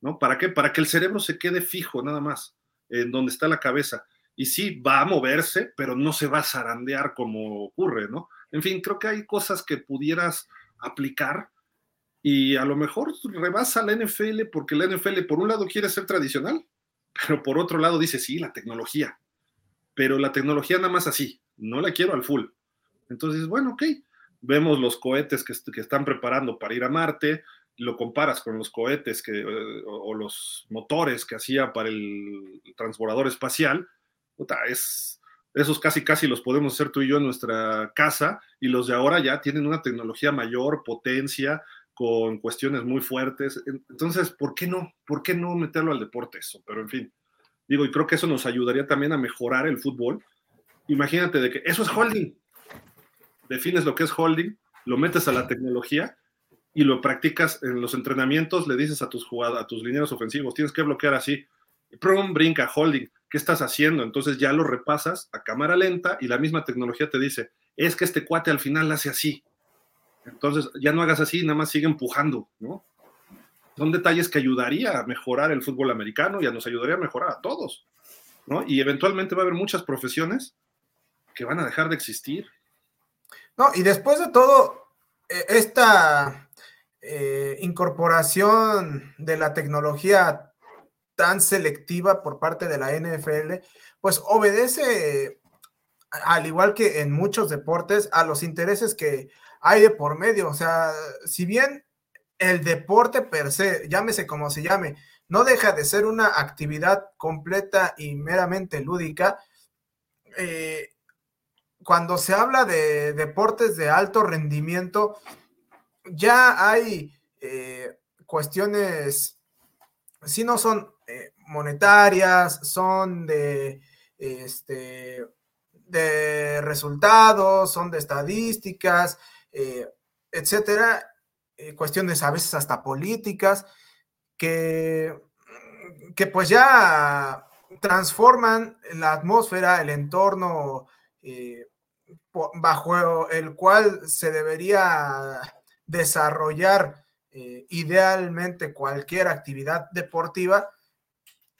Speaker 1: ¿no? ¿Para qué? Para que el cerebro se quede fijo nada más, en donde está la cabeza. Y sí, va a moverse, pero no se va a zarandear como ocurre, ¿no? En fin, creo que hay cosas que pudieras aplicar y a lo mejor rebasa la NFL porque la NFL por un lado quiere ser tradicional, pero por otro lado dice, sí, la tecnología, pero la tecnología nada más así, no la quiero al full. Entonces, bueno, ok, vemos los cohetes que, que están preparando para ir a Marte, lo comparas con los cohetes que, eh, o, los motores que hacía para el transbordador espacial, es, esos casi casi los podemos hacer tú y yo en nuestra casa y los de ahora ya tienen una tecnología mayor, potencia, con cuestiones muy fuertes. Entonces, ¿por qué no? ¿Por qué no meterlo al deporte eso? Pero en fin, digo, y creo que eso nos ayudaría también a mejorar el fútbol. Imagínate de que eso es holding. Defines lo que es holding, lo metes a la tecnología y lo practicas en los entrenamientos, le dices a tus jugadas, a tus lineros ofensivos, tienes que bloquear así. Prum, brinca, holding, ¿qué estás haciendo? Entonces ya lo repasas a cámara lenta y la misma tecnología te dice, es que este cuate al final hace así, entonces, ya no hagas así, nada más sigue empujando, ¿no? Son detalles que ayudaría a mejorar el fútbol americano y nos ayudaría a mejorar a todos, ¿no? Y eventualmente va a haber muchas profesiones que van a dejar de existir.
Speaker 3: No, y después de todo, e, esta eh, incorporación de la tecnología tan selectiva por parte de la NFL, pues obedece, al igual que en muchos deportes, a los intereses que hay de por medio. O sea, si bien el deporte per se, llámese como se llame, no deja de ser una actividad completa y meramente lúdica, eh, cuando se habla de deportes de alto rendimiento, ya hay eh, cuestiones, si no son eh, monetarias, son de, este, de resultados, son de estadísticas, eh, etcétera, eh, cuestiones a veces hasta políticas, que, que pues ya transforman la atmósfera, el entorno eh, bajo el cual se debería desarrollar idealmente cualquier actividad deportiva.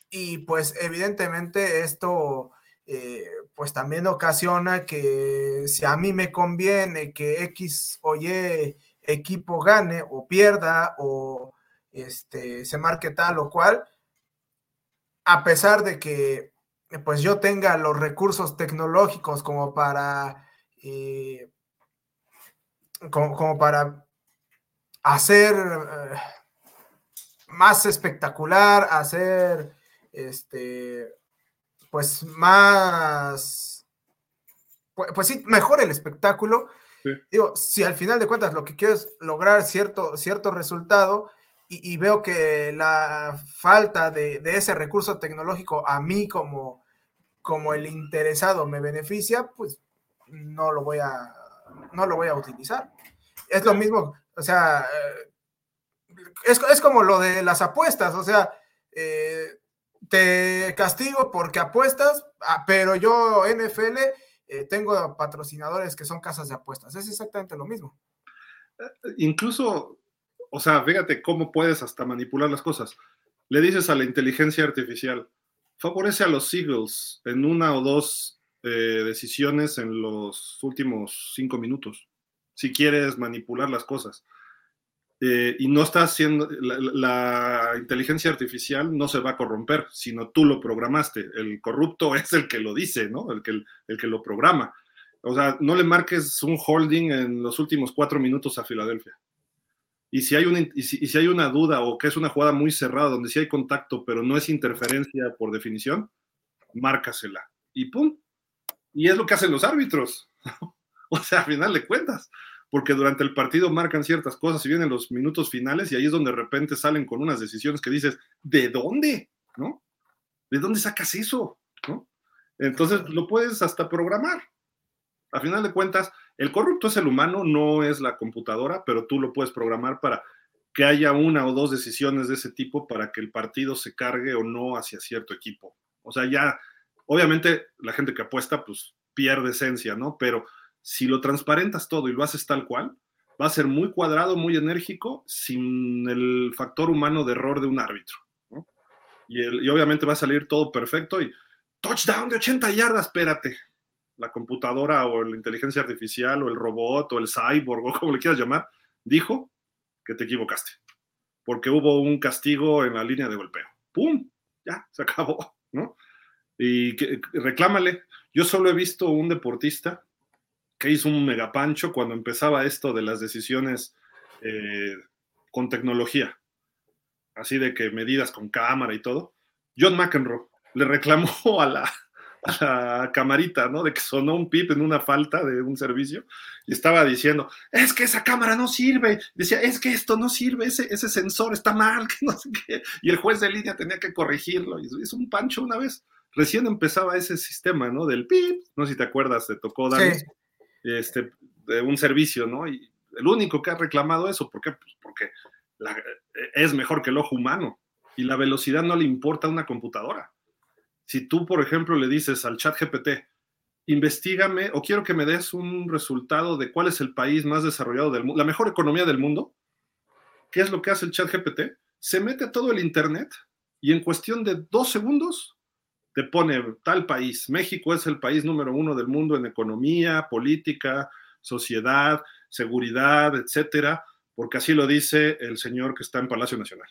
Speaker 3: Y pues evidentemente esto pues también ocasiona que si a mí me conviene que X o Y equipo gane o pierda o este, se marque tal o cual, a pesar de que pues yo tenga los recursos tecnológicos como para eh, como, para hacer eh, más espectacular, hacer este pues más, pues, pues, sí, mejor el espectáculo. Digo, si al final de cuentas lo que quiero es lograr cierto, cierto resultado y, veo que la falta de, ese recurso tecnológico a mí como, como el interesado me beneficia, pues no lo voy a, no lo voy a utilizar. Es lo mismo, o sea, eh, es, es como lo de las apuestas, o sea, eh, te castigo porque apuestas, ah, pero yo NFL eh, tengo patrocinadores que son casas de apuestas. Es exactamente lo mismo.
Speaker 1: Eh, incluso, o sea, fíjate cómo puedes hasta manipular las cosas. Le dices a la inteligencia artificial, favorece a los Eagles en una o dos eh, decisiones en los últimos cinco minutos, si quieres manipular las cosas. Eh, y no está haciendo, la, inteligencia artificial no se va a corromper, sino tú lo programaste. El corrupto (laughs) es el que lo dice, ¿no? El que, el que lo programa. O sea, no le marques un holding en los últimos cuatro minutos a Filadelfia. Y si, hay una, y si, hay una duda o que es una jugada muy cerrada donde sí hay contacto, pero no es interferencia por definición, márcasela. Y pum. Y es lo que hacen los árbitros. (laughs) o sea, al final de cuentas porque durante el partido marcan ciertas cosas y vienen los minutos finales y ahí es donde de repente salen con unas decisiones que dices, ¿de dónde? ¿No? ¿De dónde sacas eso? Entonces lo puedes hasta programar. A final de cuentas, el corrupto es el humano, no es la computadora, pero tú lo puedes programar para que haya una o dos decisiones de ese tipo para que el partido se cargue o no hacia cierto equipo. O sea, ya, obviamente la gente que apuesta, pues pierde esencia, ¿no? Pero si lo transparentas todo y lo haces tal cual, va a ser muy cuadrado, muy enérgico, sin el factor humano de error de un árbitro. Y, obviamente va a salir todo perfecto y touchdown de 80 yardas, espérate. La computadora o la inteligencia artificial o el robot o el cyborg o como le quieras llamar, dijo que te equivocaste. Porque hubo un castigo en la línea de golpeo. ¡Pum! Ya, se acabó, ¿no? Y reclámale. Yo solo he visto un deportista que hizo un megapancho cuando empezaba esto de las decisiones eh, con tecnología, así de que medidas con cámara y todo. John McEnroe le reclamó a la, camarita, ¿no? De que sonó un pip en una falta de un servicio y estaba diciendo, es que esa cámara no sirve. Decía, es que esto no sirve, ese, ese sensor está mal, que no sé qué. Y el juez de línea tenía que corregirlo. Y hizo un pancho una vez. Recién empezaba ese sistema, ¿no? Del pip. No sé si te acuerdas, te tocó dar este, de un servicio, ¿no? Y el único que ha reclamado eso, ¿por qué? Pues porque es mejor que el ojo humano y la velocidad no le importa a una computadora. Si tú, por ejemplo, le dices al chat GPT, investigame o quiero que me des un resultado de cuál es el país más desarrollado del mundo, la mejor economía del mundo, ¿qué es lo que hace el chat GPT? Se mete todo el Internet y en cuestión de dos segundos te pone tal país. México es el país número uno del mundo en economía, política, sociedad, seguridad, etcétera, porque así lo dice el señor que está en Palacio Nacional.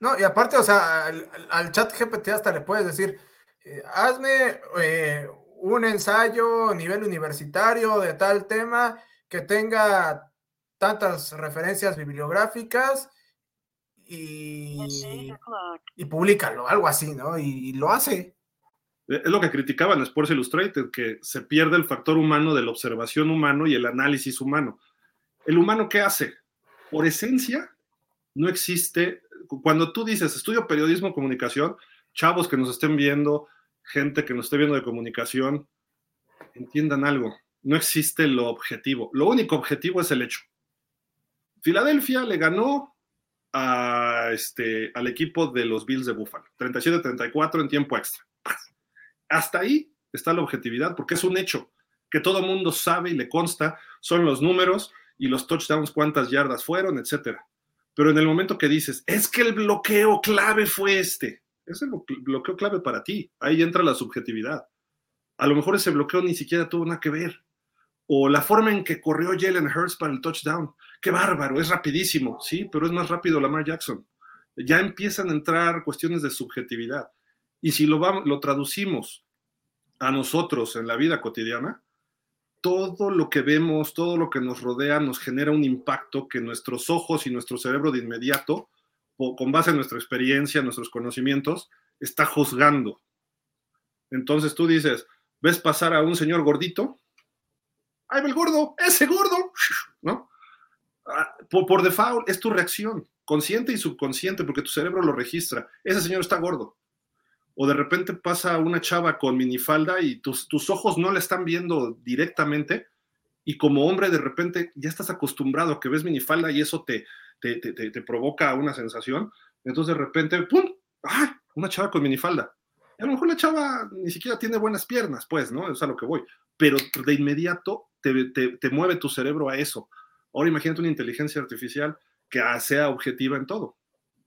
Speaker 3: No, y aparte, o sea, al, chat GPT hasta le puedes decir, eh, hazme eh, un ensayo a nivel universitario de tal tema que tenga tantas referencias bibliográficas y, y públicalo, algo así, ¿no? y lo hace.
Speaker 1: Es lo que criticaban Sports Illustrated, que se pierde el factor humano de la observación humano y el análisis humano. ¿El humano qué hace? Por esencia, no existe. Cuando tú dices estudio periodismo, comunicación, chavos que nos estén viendo, gente que nos esté viendo de comunicación, entiendan algo. No existe lo objetivo. Lo único objetivo es el hecho. Filadelfia le ganó a este, al equipo de los Bills de Buffalo, 37-34 en tiempo extra. Hasta ahí está la objetividad, porque es un hecho que todo mundo sabe y le consta, son los números y los touchdowns, cuántas yardas fueron, etcétera. Pero en el momento que dices, es que el bloqueo clave fue este, es el bloqueo clave para ti, ahí entra la subjetividad. A lo mejor ese bloqueo ni siquiera tuvo nada que ver. O la forma en que corrió Jalen Hurts para el touchdown. Qué bárbaro, es rapidísimo, sí, pero es más rápido Lamar Jackson. Ya empiezan a entrar cuestiones de subjetividad. Y si lo, vamos, lo traducimos a nosotros en la vida cotidiana, todo lo que vemos, todo lo que nos rodea nos genera un impacto que nuestros ojos y nuestro cerebro de inmediato, con base en nuestra experiencia, nuestros conocimientos, está juzgando. Entonces tú dices, ves pasar a un señor gordito, ¡ay, el gordo! ¡Ese gordo! Ah, por, por default es tu reacción, consciente y subconsciente, porque tu cerebro lo registra. Ese señor está gordo o de repente pasa una chava con minifalda y tus, tus ojos no la están viendo directamente y como hombre de repente ya estás acostumbrado a que ves minifalda y eso te, te, te, provoca una sensación, entonces de repente, ¡pum! ¡Ay! Una chava con minifalda. Y a lo mejor la chava ni siquiera tiene buenas piernas, pues, ¿no? Es a lo que voy. Pero de inmediato te, mueve tu cerebro a eso. Ahora imagínate una inteligencia artificial que sea objetiva en todo.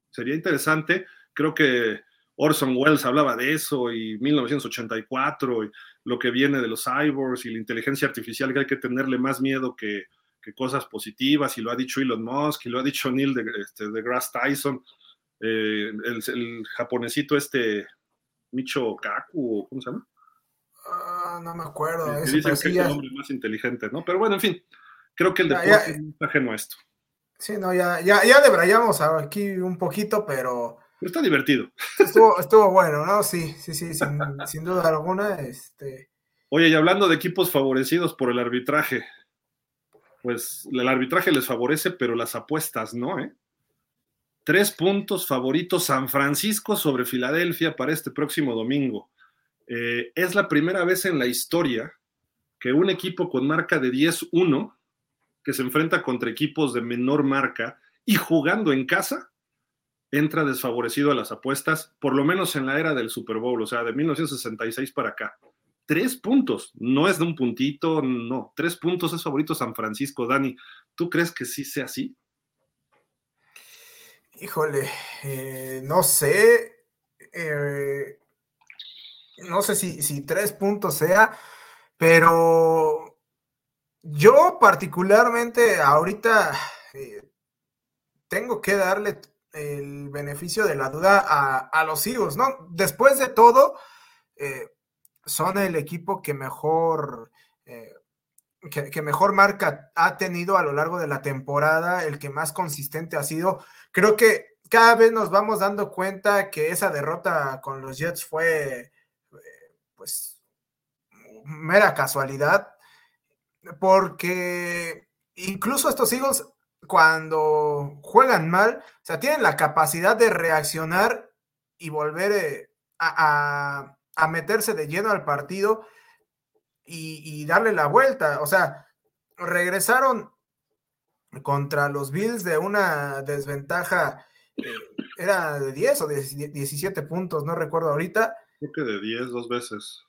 Speaker 1: Sería interesante, creo que Orson Welles hablaba de eso y 1984 y lo que viene de los cyborgs y la inteligencia artificial que hay que tenerle más miedo que, cosas positivas y lo ha dicho Elon Musk y lo ha dicho Neil de, este, de Grass Tyson, eh, el, japonesito este Micho Kaku, ¿cómo se llama?
Speaker 3: Ah, no me acuerdo.
Speaker 1: Eh, dicen que es el hombre más inteligente, ¿no? Pero bueno, en fin, creo que el deporte es ajeno a esto.
Speaker 3: Sí, no, ya, ya, ya debrayamos aquí un poquito, pero
Speaker 1: está divertido. (laughs)
Speaker 3: Estuvo, bueno, ¿no? Sí, sí, sí, (laughs) sin, duda alguna. Este...
Speaker 1: Oye, y hablando de equipos favorecidos por el arbitraje, pues el arbitraje les favorece, pero las apuestas no, ¿eh? Tres puntos favoritos San Francisco sobre Filadelfia para este próximo domingo. Eh, es la primera vez en la historia que un equipo con marca de 10-1, que se enfrenta contra equipos de menor marca y jugando en casa, entra desfavorecido a las apuestas, por lo menos en la era del Super Bowl, o sea, de 1966 para acá. Tres puntos, no es de un puntito, no, tres puntos es favorito San Francisco. Dani, ¿tú crees que sí sea así?
Speaker 3: Híjole, eh, no sé, eh, no sé si, si tres puntos sea, pero yo particularmente ahorita eh, tengo que darle el beneficio de la duda a, los Eagles, ¿no? Después de todo, eh, son el equipo que mejor, eh, que, mejor marca ha tenido a lo largo de la temporada, el que más consistente ha sido. Creo que cada vez nos vamos dando cuenta que esa derrota con los Jets fue, pues, mera casualidad, porque incluso estos Eagles cuando juegan mal, o sea, tienen la capacidad de reaccionar y volver eh, a, meterse de lleno al partido y, darle la vuelta. O sea, regresaron contra los Bills de una desventaja, eh, era de 10 o de 17 puntos, no recuerdo ahorita.
Speaker 1: Creo que de 10 dos veces.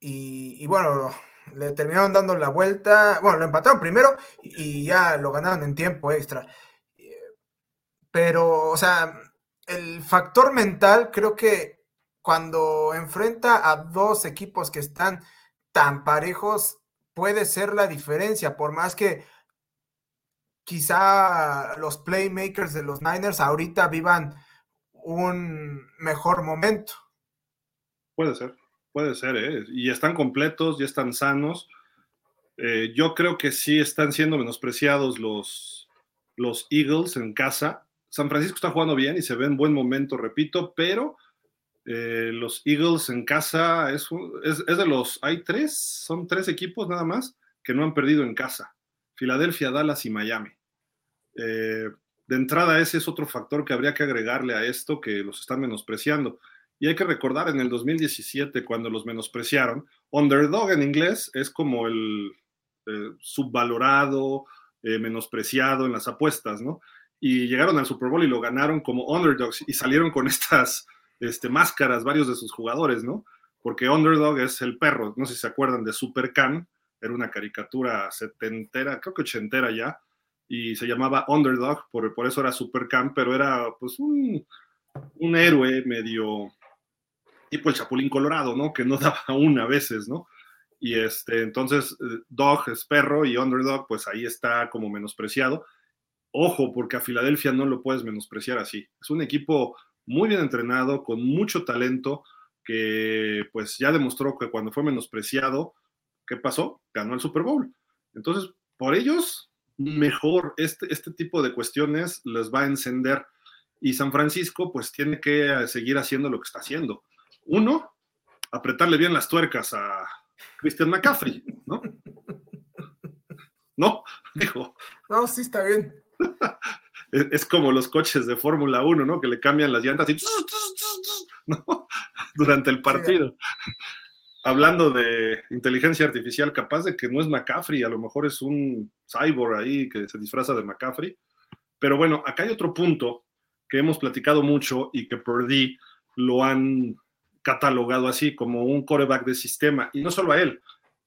Speaker 3: Y, y bueno, le terminaron dando la vuelta, bueno, lo empataron primero y ya lo ganaron en tiempo extra. Pero, o sea, el factor mental creo que cuando enfrenta a dos equipos que están tan parejos, puede ser la diferencia, por más que quizá los playmakers de los Niners ahorita vivan un mejor momento.
Speaker 1: Puede ser. Puede ser, ¿eh? Y están completos, ya están sanos. Eh, yo creo que sí están siendo menospreciados los, los Eagles en casa. San Francisco está jugando bien y se ve en buen momento, repito, pero eh, los Eagles en casa es, es, de los, hay tres, son tres equipos nada más que no han perdido en casa. Filadelfia, Dallas y Miami. Eh, de entrada, ese es otro factor que habría que agregarle a esto que los están menospreciando. Y hay que recordar en el 2017, cuando los menospreciaron, underdog en inglés es como el eh, subvalorado, eh, menospreciado en las apuestas, ¿no? Y llegaron al Super Bowl y lo ganaron como underdogs y salieron con (laughs) estas este, máscaras varios de sus jugadores, ¿no? Porque underdog es el perro, no sé si se acuerdan de Super Can, era una caricatura setentera, creo que ochentera ya, y se llamaba Underdog, por, por eso era Super Can, pero era pues un, un héroe medio tipo el Chapulín Colorado, ¿no? Que no (laughs) daba una a veces, ¿no? Y este, entonces, eh, Dog es perro y Underdog, pues ahí está como menospreciado. Ojo, porque a Filadelfia no lo puedes menospreciar así. Es un equipo muy bien entrenado, con mucho talento, que pues ya demostró que cuando fue menospreciado, ¿qué pasó? Ganó el Super Bowl. Entonces, por ellos, mejor este, este tipo de cuestiones les va a encender. Y San Francisco, pues tiene que eh, seguir haciendo lo que está haciendo. Uno, apretarle bien las tuercas a Christian McCaffrey, ¿no? No, (laughs) dijo.
Speaker 3: No, sí está bien. (laughs)
Speaker 1: Es como los coches de Fórmula 1, ¿no? Que le cambian las llantas y... ¿no? (laughs) durante el partido. Hablando de inteligencia artificial, capaz de que no es McCaffrey, a lo mejor es un cyborg ahí que se disfraza de McCaffrey. Pero bueno, acá hay otro punto que hemos platicado mucho y que Purdy lo han catalogado así como un coreback de sistema. Y no solo a él,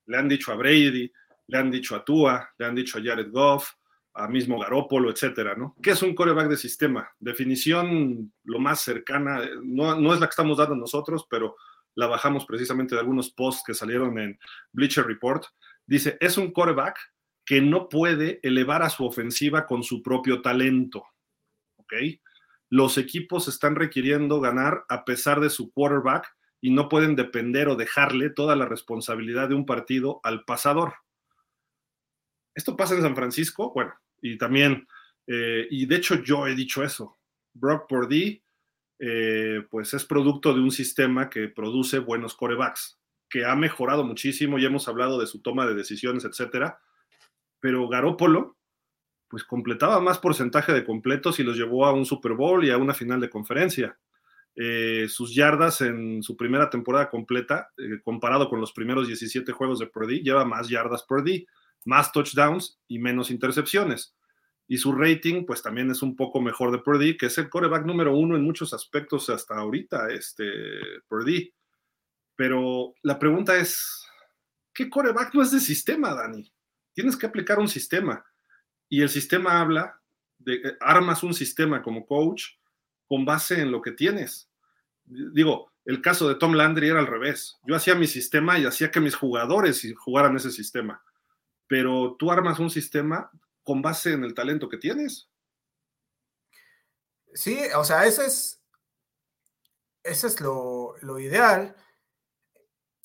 Speaker 1: le han dicho a Brady, le han dicho a Tua, le han dicho a Jared Goff, a mismo Garópolo, etcétera, ¿no? ¿Qué es un coreback de sistema? Definición lo más cercana, no, no es la que estamos dando nosotros, pero la bajamos precisamente de algunos posts que salieron en Bleacher Report. Dice, es un coreback que no puede elevar a su ofensiva con su propio talento. ¿Ok? Los equipos están requiriendo ganar a pesar de su quarterback y no pueden depender o dejarle toda la responsabilidad de un partido al pasador. Esto pasa en San Francisco, bueno, y también, eh, y de hecho yo he dicho eso. Brock Purdy, eh, pues es producto de un sistema que produce buenos corebacks, que ha mejorado muchísimo, ya hemos hablado de su toma de decisiones, etcétera, pero Garópolo, pues completaba más porcentaje de completos y los llevó a un Super Bowl y a una final de conferencia. Eh, sus yardas en su primera temporada completa, eh, comparado con los primeros 17 juegos de Purdy, lleva más yardas por día, más touchdowns y menos intercepciones. Y su rating, pues también es un poco mejor de Purdy, que es el coreback número uno en muchos aspectos hasta ahorita, este Purdy. Pero la pregunta es, ¿qué coreback no es de sistema, Dani? Tienes que aplicar un sistema. Y el sistema habla de, eh, armas un sistema como coach con base en lo que tienes. Digo, el caso de Tom Landry era al revés. Yo hacía mi sistema y hacía que mis jugadores jugaran ese sistema. Pero tú armas un sistema con base en el talento que tienes.
Speaker 3: Sí, o sea, ese es, ese es lo, lo ideal.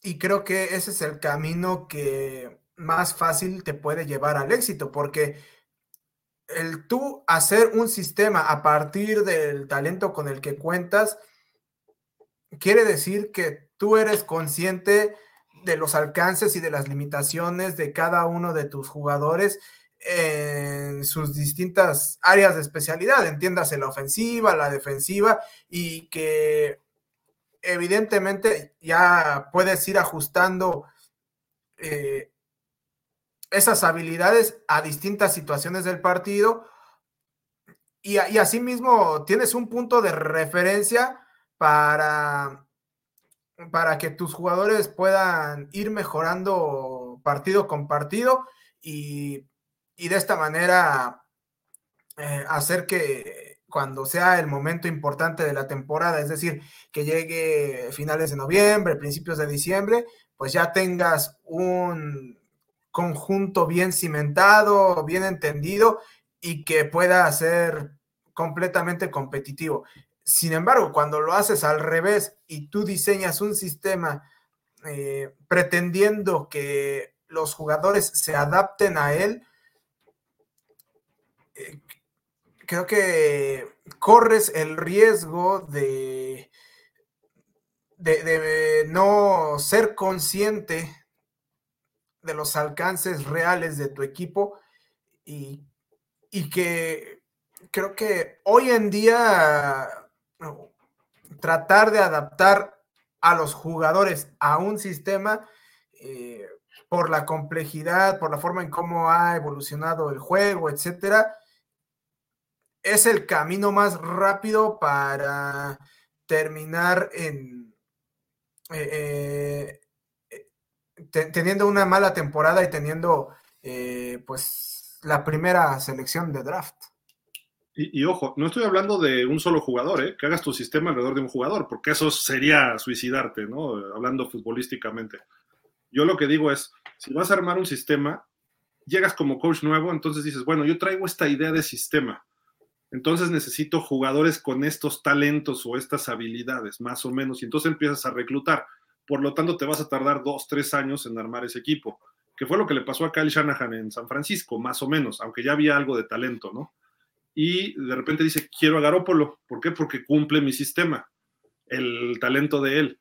Speaker 3: Y creo que ese es el camino que más fácil te puede llevar al éxito, porque el tú hacer un sistema a partir del talento con el que cuentas, quiere decir que tú eres consciente de los alcances y de las limitaciones de cada uno de tus jugadores en sus distintas áreas de especialidad, entiéndase la ofensiva, la defensiva, y que evidentemente ya puedes ir ajustando eh, esas habilidades a distintas situaciones del partido. Y, y asimismo tienes un punto de referencia para, para que tus jugadores puedan ir mejorando partido con partido y, de esta manera eh, hacer que cuando sea el momento importante de la temporada, es decir, que llegue finales de noviembre, principios de diciembre, pues ya tengas un, conjunto bien cimentado, bien entendido y que pueda ser completamente competitivo. Sin embargo, cuando lo haces al revés y tú diseñas un sistema eh, pretendiendo que los jugadores se adapten a él, eh, creo que corres el riesgo de, de no ser consciente de los alcances reales de tu equipo y, que creo que hoy en día tratar de adaptar a los jugadores a un sistema eh, por la complejidad, por la forma en cómo ha evolucionado el juego, etcétera, es el camino más rápido para terminar en, eh, eh, teniendo una mala temporada y teniendo eh, pues la primera selección de draft.
Speaker 1: Y, ojo, no estoy hablando de un solo jugador, ¿eh? que hagas tu sistema alrededor de un jugador, porque eso sería suicidarte, ¿no? Hablando futbolísticamente. Yo lo que digo es, si vas a armar un sistema, llegas como coach nuevo, entonces dices, bueno, yo traigo esta idea de sistema, entonces necesito jugadores con estos talentos o estas habilidades, más o menos, y entonces empiezas a reclutar por lo tanto te vas a tardar dos, tres años en armar ese equipo, que fue lo que le pasó a Kyle Shanahan en San Francisco, más o menos, aunque ya había algo de talento, ¿no? Y de repente dice, quiero a Garópolo, ¿por qué? Porque cumple mi sistema, el talento de él.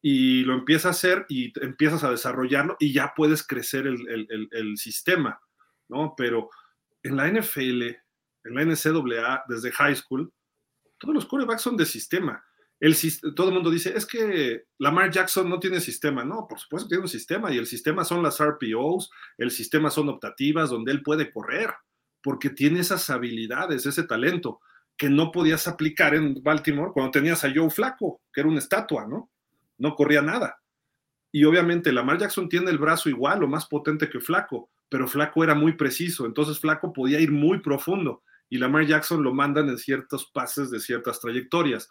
Speaker 1: Y lo empieza a hacer y empiezas a desarrollarlo y ya puedes crecer el, sistema, ¿no? Pero en la NFL, en la NCAA, desde high school, todos los quarterbacks son de sistema todo el mundo dice, es que Lamar Jackson no tiene sistema. No, por supuesto que tiene un sistema y el sistema son las RPOs, el sistema son optativas donde él puede correr, porque tiene esas habilidades, ese talento que no podías aplicar en Baltimore cuando tenías a Joe Flaco, que era una estatua, ¿no? No corría nada. Y obviamente Lamar Jackson tiene el brazo igual o más potente que Flaco, pero Flaco era muy preciso, entonces Flaco podía ir muy profundo y Lamar Jackson lo mandan en ciertos pases de ciertas trayectorias.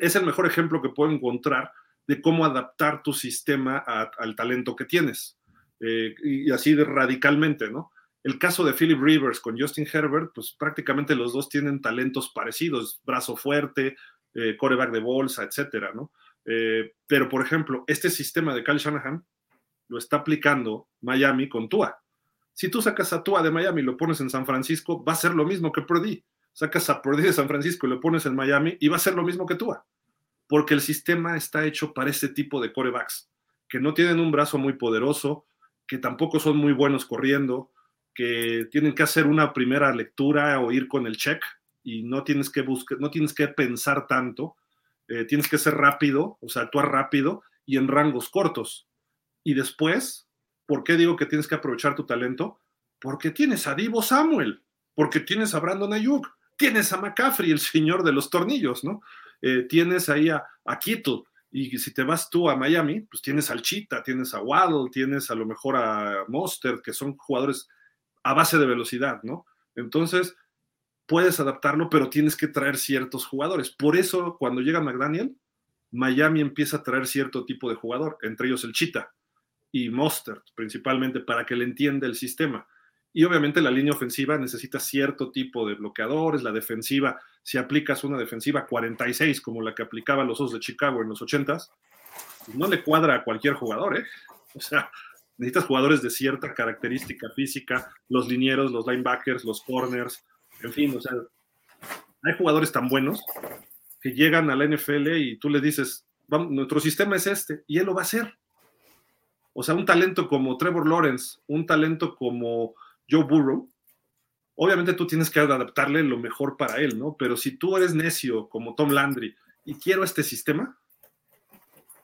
Speaker 1: Es el mejor ejemplo que puedo encontrar de cómo adaptar tu sistema al talento que tienes. Eh, y así de radicalmente, ¿no? El caso de Philip Rivers con Justin Herbert, pues prácticamente los dos tienen talentos parecidos, brazo fuerte, eh, coreback de bolsa, etcétera, ¿no? Eh, pero, por ejemplo, este sistema de Kyle Shanahan lo está aplicando Miami con Tua. Si tú sacas a Tua de Miami y lo pones en San Francisco, va a ser lo mismo que Purdy. Sacas a Purdy de San Francisco y lo pones en Miami y va a ser lo mismo que Tua. Porque el sistema está hecho para este tipo de corebacks, que no tienen un brazo muy poderoso, que tampoco son muy buenos corriendo, que tienen que hacer una primera lectura o ir con el check y no tienes que buscar, no tienes que pensar tanto, eh, tienes que ser rápido, o sea, actuar rápido y en rangos cortos. Y después ¿Por qué digo que tienes que aprovechar tu talento? Porque tienes a Divo Samuel, porque tienes a Brandon Ayuk, tienes a McCaffrey, el señor de los tornillos, ¿no? Eh, tienes ahí a, Kittle, y si te vas tú a Miami, pues tienes al Chita, tienes a Waddle, tienes a lo mejor a Monster, que son jugadores a base de velocidad, ¿no? Entonces, puedes adaptarlo, pero tienes que traer ciertos jugadores. Por eso, cuando llega McDaniel, Miami empieza a traer cierto tipo de jugador, entre ellos el Chita y Mostert, principalmente, para que le entienda el sistema. Y obviamente la línea ofensiva necesita cierto tipo de bloqueadores, la defensiva, si aplicas una defensiva 46 como la que aplicaban los Osos de Chicago en los 80s, pues no le cuadra a cualquier jugador, ¿eh? O sea, necesitas jugadores de cierta característica física, los linieros, los linebackers, los corners, en fin, o sea, hay jugadores tan buenos que llegan a la NFL y tú le dices, vamos, nuestro sistema es este, y él lo va a hacer. O sea, un talento como Trevor Lawrence, un talento como Joe Burrow, obviamente tú tienes que adaptarle lo mejor para él, ¿no? Pero si tú eres necio como Tom Landry y quiero este sistema,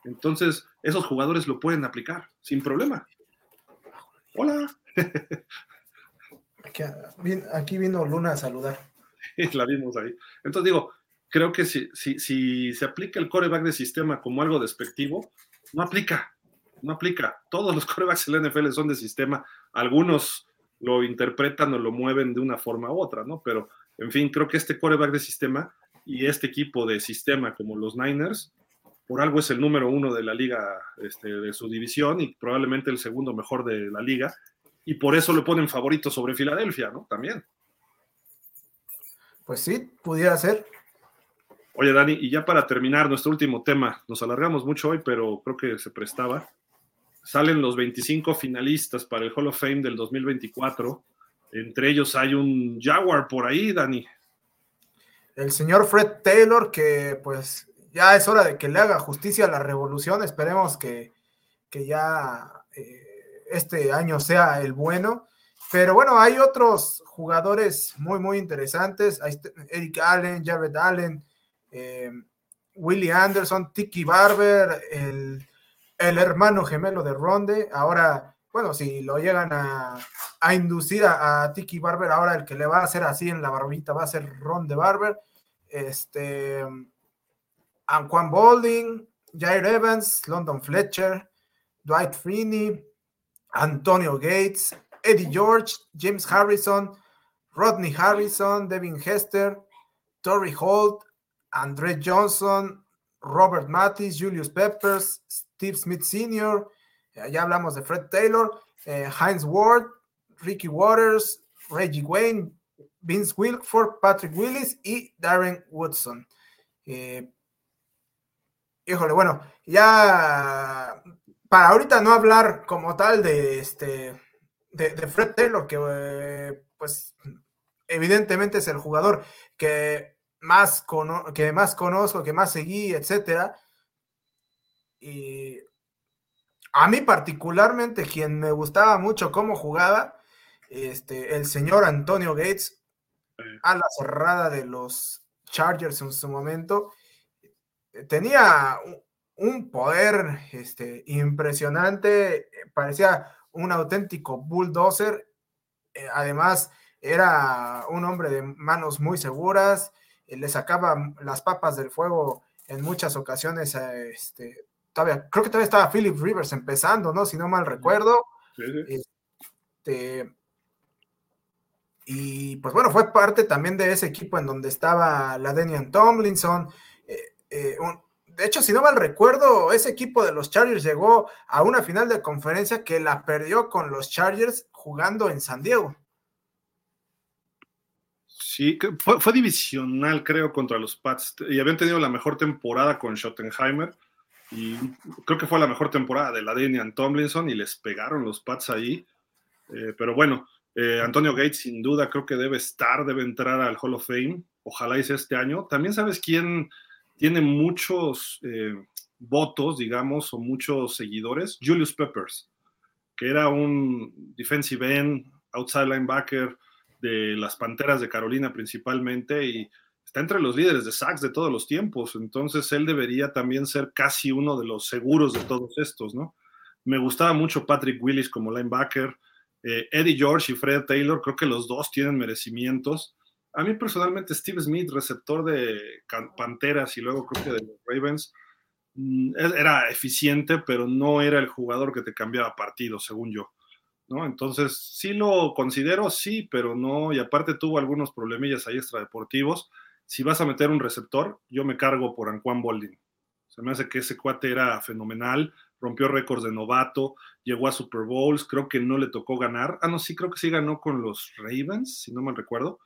Speaker 1: entonces esos jugadores lo pueden aplicar sin problema. Hola. (laughs)
Speaker 3: Aquí, vino Luna a saludar. (laughs)
Speaker 1: La vimos ahí. Entonces digo, creo que si, si, si se aplica el coreback de sistema como algo despectivo, no aplica no aplica. Todos los (laughs) corebacks en la NFL son de sistema. Algunos lo interpretan o lo mueven de una forma u otra, ¿no? Pero, en fin, creo que este coreback de sistema y este equipo de sistema como los Niners, por algo es el número uno de la liga este, de su división y probablemente el segundo mejor de la liga. Y por eso le ponen favorito sobre Filadelfia, ¿no? También.
Speaker 3: Pues sí, pudiera ser.
Speaker 1: Oye, Dani, y ya para terminar nuestro último tema, nos alargamos mucho hoy, pero creo que se prestaba salen los 25 finalistas para el Hall of Fame del 2024. Entre ellos hay un Jaguar por ahí, Dani.
Speaker 3: El señor Fred Taylor, que pues ya es hora de que le haga justicia a la revolución. Esperemos que, ya eh, este año sea el bueno. Pero bueno, hay otros jugadores muy, muy interesantes. Eric Allen, Jared Allen, eh, Willie Anderson, Tiki Barber, el el hermano gemelo de Ronde. Ahora, bueno, si lo llegan a, inducir a, Tiki Barber, ahora el que le va a hacer así en la barbita va a ser Ronde Barber. Este, Anquan Balding, Jair Evans, London Fletcher, Dwight Freeney, Antonio Gates, Eddie George, James Harrison, Rodney Harrison, Devin Hester, Tory Holt, Andre Johnson, Robert Mattis, Julius Peppers, Steve Smith Sr., ya hablamos de Fred Taylor, eh, Heinz Ward, Ricky Waters, Reggie Wayne, Vince Wilford, Patrick Willis y Darren Woodson. Eh, híjole, bueno, ya para ahorita no hablar como tal de este de, Fred Taylor, que eh, pues evidentemente es el jugador que más, que más conozco, que más seguí, etcétera. Y a mí particularmente, quien me gustaba mucho cómo jugaba, este, el señor Antonio Gates, a la cerrada de los Chargers en su momento, tenía un poder este, impresionante, parecía un auténtico bulldozer, eh, además era un hombre de manos muy seguras, eh, le sacaba las papas del fuego en muchas ocasiones este, todavía, creo que todavía estaba Philip Rivers empezando, ¿no? Si no mal recuerdo. Este, y pues bueno, fue parte también de ese equipo en donde estaba la Denian Tomlinson. Eh, eh, de hecho, si no mal recuerdo, ese equipo de los Chargers llegó a una final de conferencia que la perdió con los Chargers jugando en San Diego.
Speaker 1: Sí, fue, fue divisional, creo, contra los Pats. Y habían tenido la mejor temporada con Schottenheimer. Y creo que fue la mejor temporada de la Denian Tomlinson y les pegaron los Pats ahí. Eh, pero bueno, eh, Antonio Gates sin duda creo que debe estar, debe entrar al Hall of Fame. Ojalá hice este año. También sabes quién tiene muchos eh, votos, digamos, o muchos seguidores. Julius Peppers, que era un defensive end, outside linebacker de las Panteras de Carolina principalmente y está entre los líderes de sacks de todos los tiempos. Entonces él debería también ser casi uno de los seguros de todos estos, ¿no? Me gustaba mucho Patrick Willis como linebacker. Eh, Eddie George y Fred Taylor, creo que los dos tienen merecimientos. A mí personalmente Steve Smith, receptor de Panteras y luego creo que de los Ravens, mm, era eficiente, pero no era el jugador que te cambiaba partido, según yo. ¿no? Entonces, sí lo considero, sí, pero no, y aparte tuvo algunos problemillas ahí extradeportivos. Si vas a meter un receptor, yo me cargo por Anquan Bolding. Se me hace que ese cuate era fenomenal, rompió récords de novato, llegó a Super Bowls, creo que no le tocó ganar. Ah, no, sí, creo que sí ganó con los Ravens, si no mal recuerdo,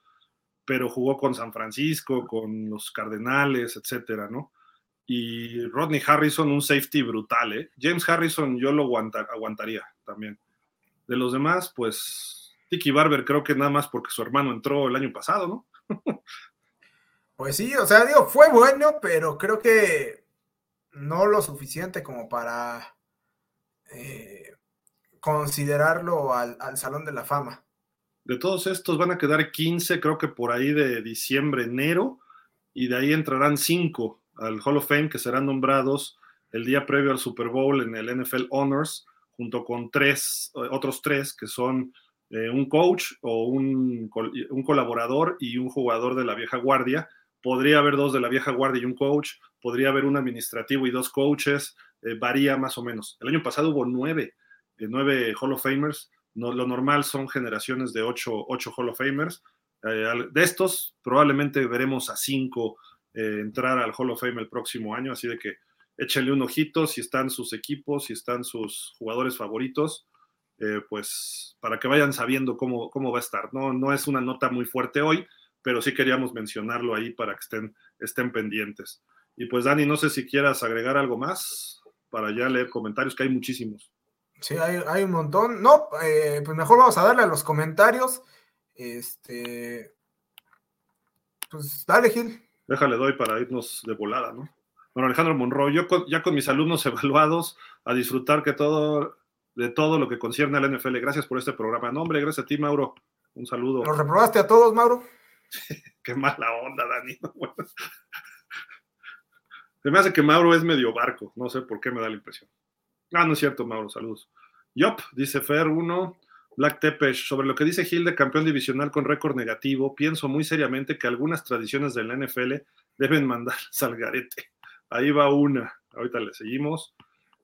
Speaker 1: pero jugó con San Francisco, con los Cardenales, etcétera, ¿no? Y Rodney Harrison, un safety brutal, ¿eh? James Harrison yo lo aguantaría también. De los demás, pues Tiki Barber creo que nada más porque su hermano entró el año pasado, ¿no? (laughs)
Speaker 3: pues sí, o sea, digo, fue bueno, pero creo que no lo suficiente como para eh, considerarlo al, Salón de la Fama.
Speaker 1: De todos estos van a quedar 15, creo que por ahí de diciembre, enero, y de ahí entrarán 5 al Hall of Fame que serán nombrados el día previo al Super Bowl en el NFL Honors, junto con tres, otros tres que son eh, un coach o un, un, colaborador y un jugador de la vieja guardia. Podría haber dos de la vieja guardia y un coach, podría haber un administrativo y dos coaches, eh, varía más o menos. El año pasado hubo nueve, eh, nueve Hall of Famers, lo normal son generaciones de ocho, ocho Hall of Famers. Eh, de estos, probablemente veremos a cinco entrar al Hall of Fame el próximo año, así de que échenle un ojito si están sus equipos, si están sus jugadores favoritos, pues para que vayan sabiendo cómo, cómo va a estar. No, no es una nota muy fuerte hoy, pero sí queríamos mencionarlo ahí para que estén, estén pendientes. Y pues Dani, no sé si quieras agregar algo más para ya leer comentarios, que hay muchísimos.
Speaker 3: Sí, hay, un montón. No, eh, pues mejor vamos a darle a los comentarios. Este, pues dale, Gil.
Speaker 1: Déjale, doy para irnos de volada, ¿no? Bueno, Alejandro Monroy, yo ya con mis alumnos (laughs) evaluados a disfrutar que todo, de todo lo que concierne al NFL. Gracias por este programa. No, hombre, gracias a ti, Mauro. Un saludo.
Speaker 3: ¿Los reprobaste a todos, Mauro? (laughs)
Speaker 1: Qué mala onda, Dani. Se me hace que Mauro es medio barco, no sé por qué me da la impresión. Ah, no es cierto, Mauro, saludos. Yop, dice Fer 1, Black Tepesh, sobre lo que dice Gil de campeón divisional con récord negativo, pienso muy seriamente que algunas tradiciones de la NFL deben mandar (laughs) al garete. Ahí va una, ahorita le seguimos.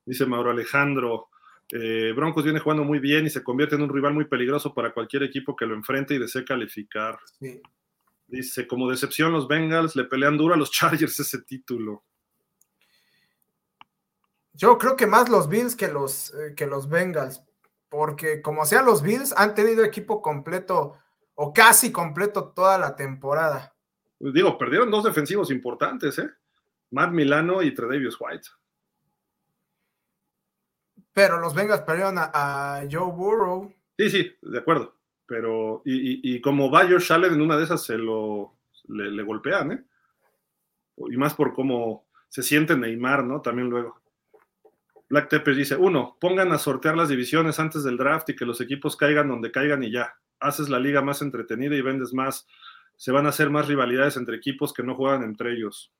Speaker 1: Dice Mauro Alejandro, eh, Broncos viene jugando muy bien y se convierte en un rival muy peligroso para cualquier equipo que lo enfrente y desee calificar. Dice, como decepción, los Bengals le pelean duro a los (laughs) Chargers ese título.
Speaker 3: Yo creo que más los Bills que los, eh, que los Bengals, porque como sea los Bills han tenido equipo completo o casi completo toda la temporada.
Speaker 1: Pues digo, perdieron dos defensivos importantes, ¿eh? Matt Milano y Tredavious White.
Speaker 3: Pero los Bengals perdieron a, Joe Burrow.
Speaker 1: Sí, sí, de acuerdo. Pero, y, como va Josh en una de esas, se lo le, le golpean, ¿eh? Y más por cómo se siente Neymar, ¿no? También luego. Black Tepper dice, uno, pongan a sortear las divisiones antes del draft y que los equipos caigan donde caigan y ya. Haces la liga más entretenida y vendes más. Se van a hacer más rivalidades entre equipos que no juegan entre ellos.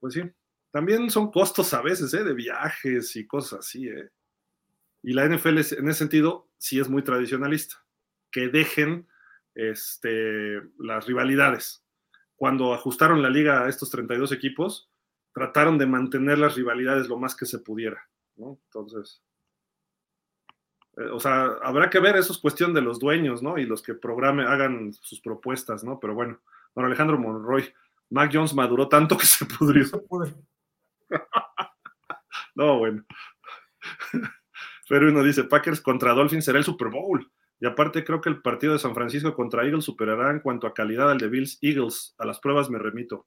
Speaker 1: Pues sí, también son costos a veces, ¿eh? De viajes y cosas así, ¿eh? Y la NFL en ese sentido sí es muy tradicionalista. Que dejen este, las rivalidades. Cuando ajustaron la liga a estos 32 equipos, trataron de mantener las rivalidades lo más que se pudiera, ¿no? Entonces, Eh, o sea, habrá que ver, eso es cuestión de los dueños, ¿no? Y los que programen, hagan sus propuestas, ¿no? Pero bueno, don Alejandro Monroy, Mac Jones maduró tanto que se pudrió. (laughs) no, bueno. Pero uno dice, Packers contra Dolphins será el Super Bowl. Y aparte creo que el partido de San Francisco contra Eagles superará en cuanto a calidad al de Bills Eagles. A las pruebas me remito.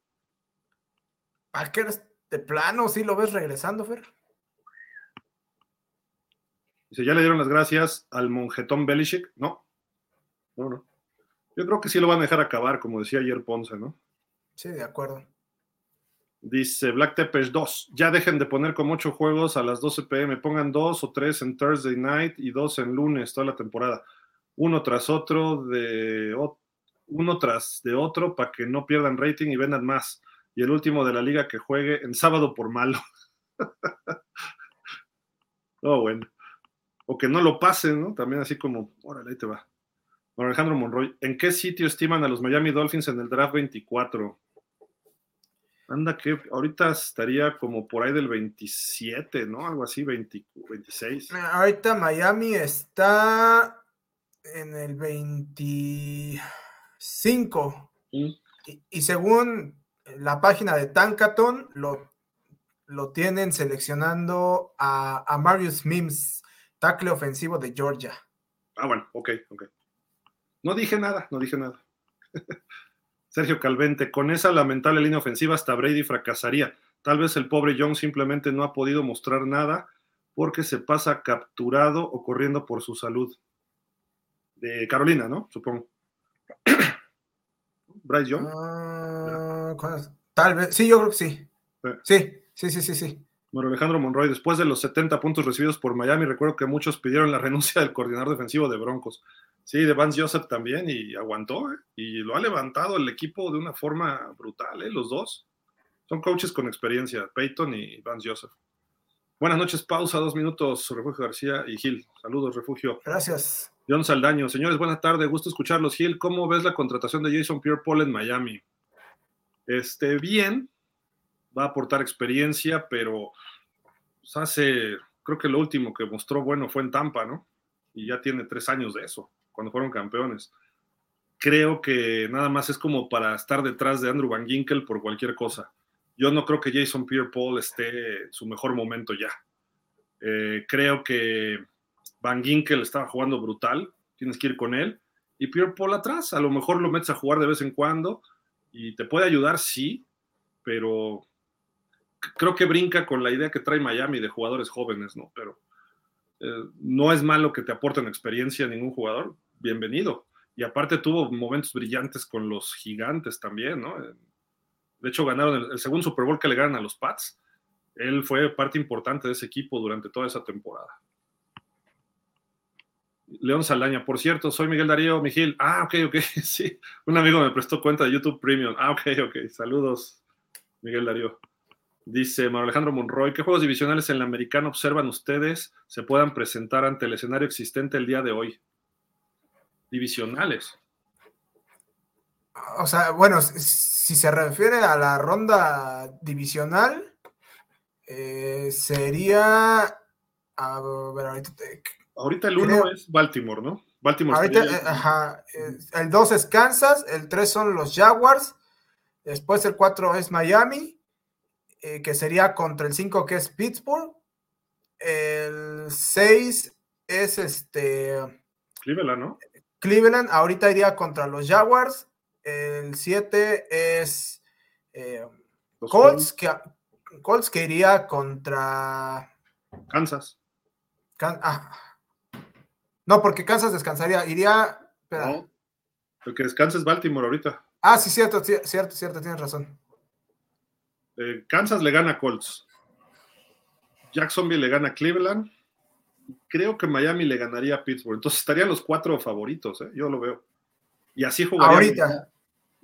Speaker 3: Packers de plano, ¿sí lo ves regresando, Fer?
Speaker 1: Dice, ¿ya le dieron las gracias al monjetón Belichick? No. No, no. Yo creo que sí lo van a dejar acabar, como decía ayer Ponce, ¿no?
Speaker 3: Sí, de acuerdo.
Speaker 1: Dice Black Tepes 2. Ya dejen de poner como ocho juegos a las 12 pm. Pongan dos o tres en Thursday night y dos en lunes toda la temporada. Uno tras otro, de uno tras de otro, para que no pierdan rating y vendan más. Y el último de la liga que juegue en sábado por malo. (laughs) oh, bueno. O que no lo pasen, ¿no? También así como, órale, ahí te va. Alejandro Monroy, ¿en qué sitio estiman a los Miami Dolphins en el draft 24? Anda que ahorita estaría como por ahí del 27, ¿no? Algo así, 26.
Speaker 3: Ahorita Miami está en el 25. Y, según la página de Tankaton, lo, lo tienen seleccionando a, a Marius Mims, tackle ofensivo de Georgia.
Speaker 1: Ah, bueno, ok, ok. No dije nada, no dije nada. (laughs) Sergio Calvente, con esa lamentable línea ofensiva hasta Brady fracasaría. Tal vez el pobre Young simplemente no ha podido mostrar nada porque se pasa capturado o corriendo por su salud. De Carolina, ¿no? Supongo. (coughs) Bryce Young.
Speaker 3: Ah, tal vez, sí, yo creo que sí. Sí, sí, sí, sí, sí.
Speaker 1: Bueno, Alejandro Monroy, después de los 70 puntos recibidos por Miami, recuerdo que muchos pidieron la renuncia del coordinador defensivo de Broncos. Sí, de Vance Joseph también, y aguantó, ¿eh? y lo ha levantado el equipo de una forma brutal, ¿eh? los dos. Son coaches con experiencia, Peyton y Vance Joseph. Buenas noches, pausa, dos minutos, Refugio García y Gil. Saludos, Refugio.
Speaker 3: Gracias.
Speaker 1: John Saldaño, señores, buenas tardes, gusto escucharlos. Gil, ¿cómo ves la contratación de Jason Pierre Paul en Miami? Este, bien, va a aportar experiencia, pero pues, hace, creo que lo último que mostró bueno fue en Tampa, ¿no? Y ya tiene tres años de eso cuando fueron campeones. Creo que nada más es como para estar detrás de Andrew Van Ginkel por cualquier cosa. Yo no creo que Jason Pierre Paul esté en su mejor momento ya. Eh, creo que Van Ginkel estaba jugando brutal, tienes que ir con él. Y Pierre Paul atrás, a lo mejor lo metes a jugar de vez en cuando y te puede ayudar, sí, pero creo que brinca con la idea que trae Miami de jugadores jóvenes, ¿no? Pero eh, no es malo que te aporten experiencia ningún jugador, bienvenido. Y aparte tuvo momentos brillantes con los gigantes también, ¿no? De hecho, ganaron el, segundo Super Bowl que le ganan a los Pats. Él fue parte importante de ese equipo durante toda esa temporada. León Saldaña, por cierto, soy Miguel Darío Miguel. Ah, ok, ok, (laughs) sí. Un amigo me prestó cuenta de YouTube Premium. Ah, ok, ok. Saludos, Miguel Darío. Dice Manuel Alejandro Monroy, ¿qué juegos divisionales en el americano observan ustedes se puedan presentar ante el escenario existente el día de hoy? Divisionales.
Speaker 3: O sea, bueno, si se refiere a la ronda divisional, eh, sería. A ver, ahorita,
Speaker 1: ahorita el 1 es Baltimore, ¿no? Baltimore.
Speaker 3: Ahorita, eh, ajá, eh, el 2 es Kansas, el 3 son los Jaguars, después el 4 es Miami, que sería contra el 5 que es Pittsburgh, el 6 es este.
Speaker 1: Cleveland, ¿no?
Speaker 3: Cleveland ahorita iría contra los Jaguars. El 7 es eh, Colts, que, Colts que iría contra
Speaker 1: Kansas.
Speaker 3: Ah. No, porque Kansas descansaría. Iría.
Speaker 1: No, el que descansa es Baltimore ahorita.
Speaker 3: Ah, sí, cierto, cierto, cierto, tienes razón.
Speaker 1: Eh, Kansas le gana a Colts. Jacksonville le gana a Cleveland creo que Miami le ganaría a Pittsburgh. Entonces estarían los cuatro favoritos, ¿eh? yo lo veo. Y así jugaría.
Speaker 3: Ahorita.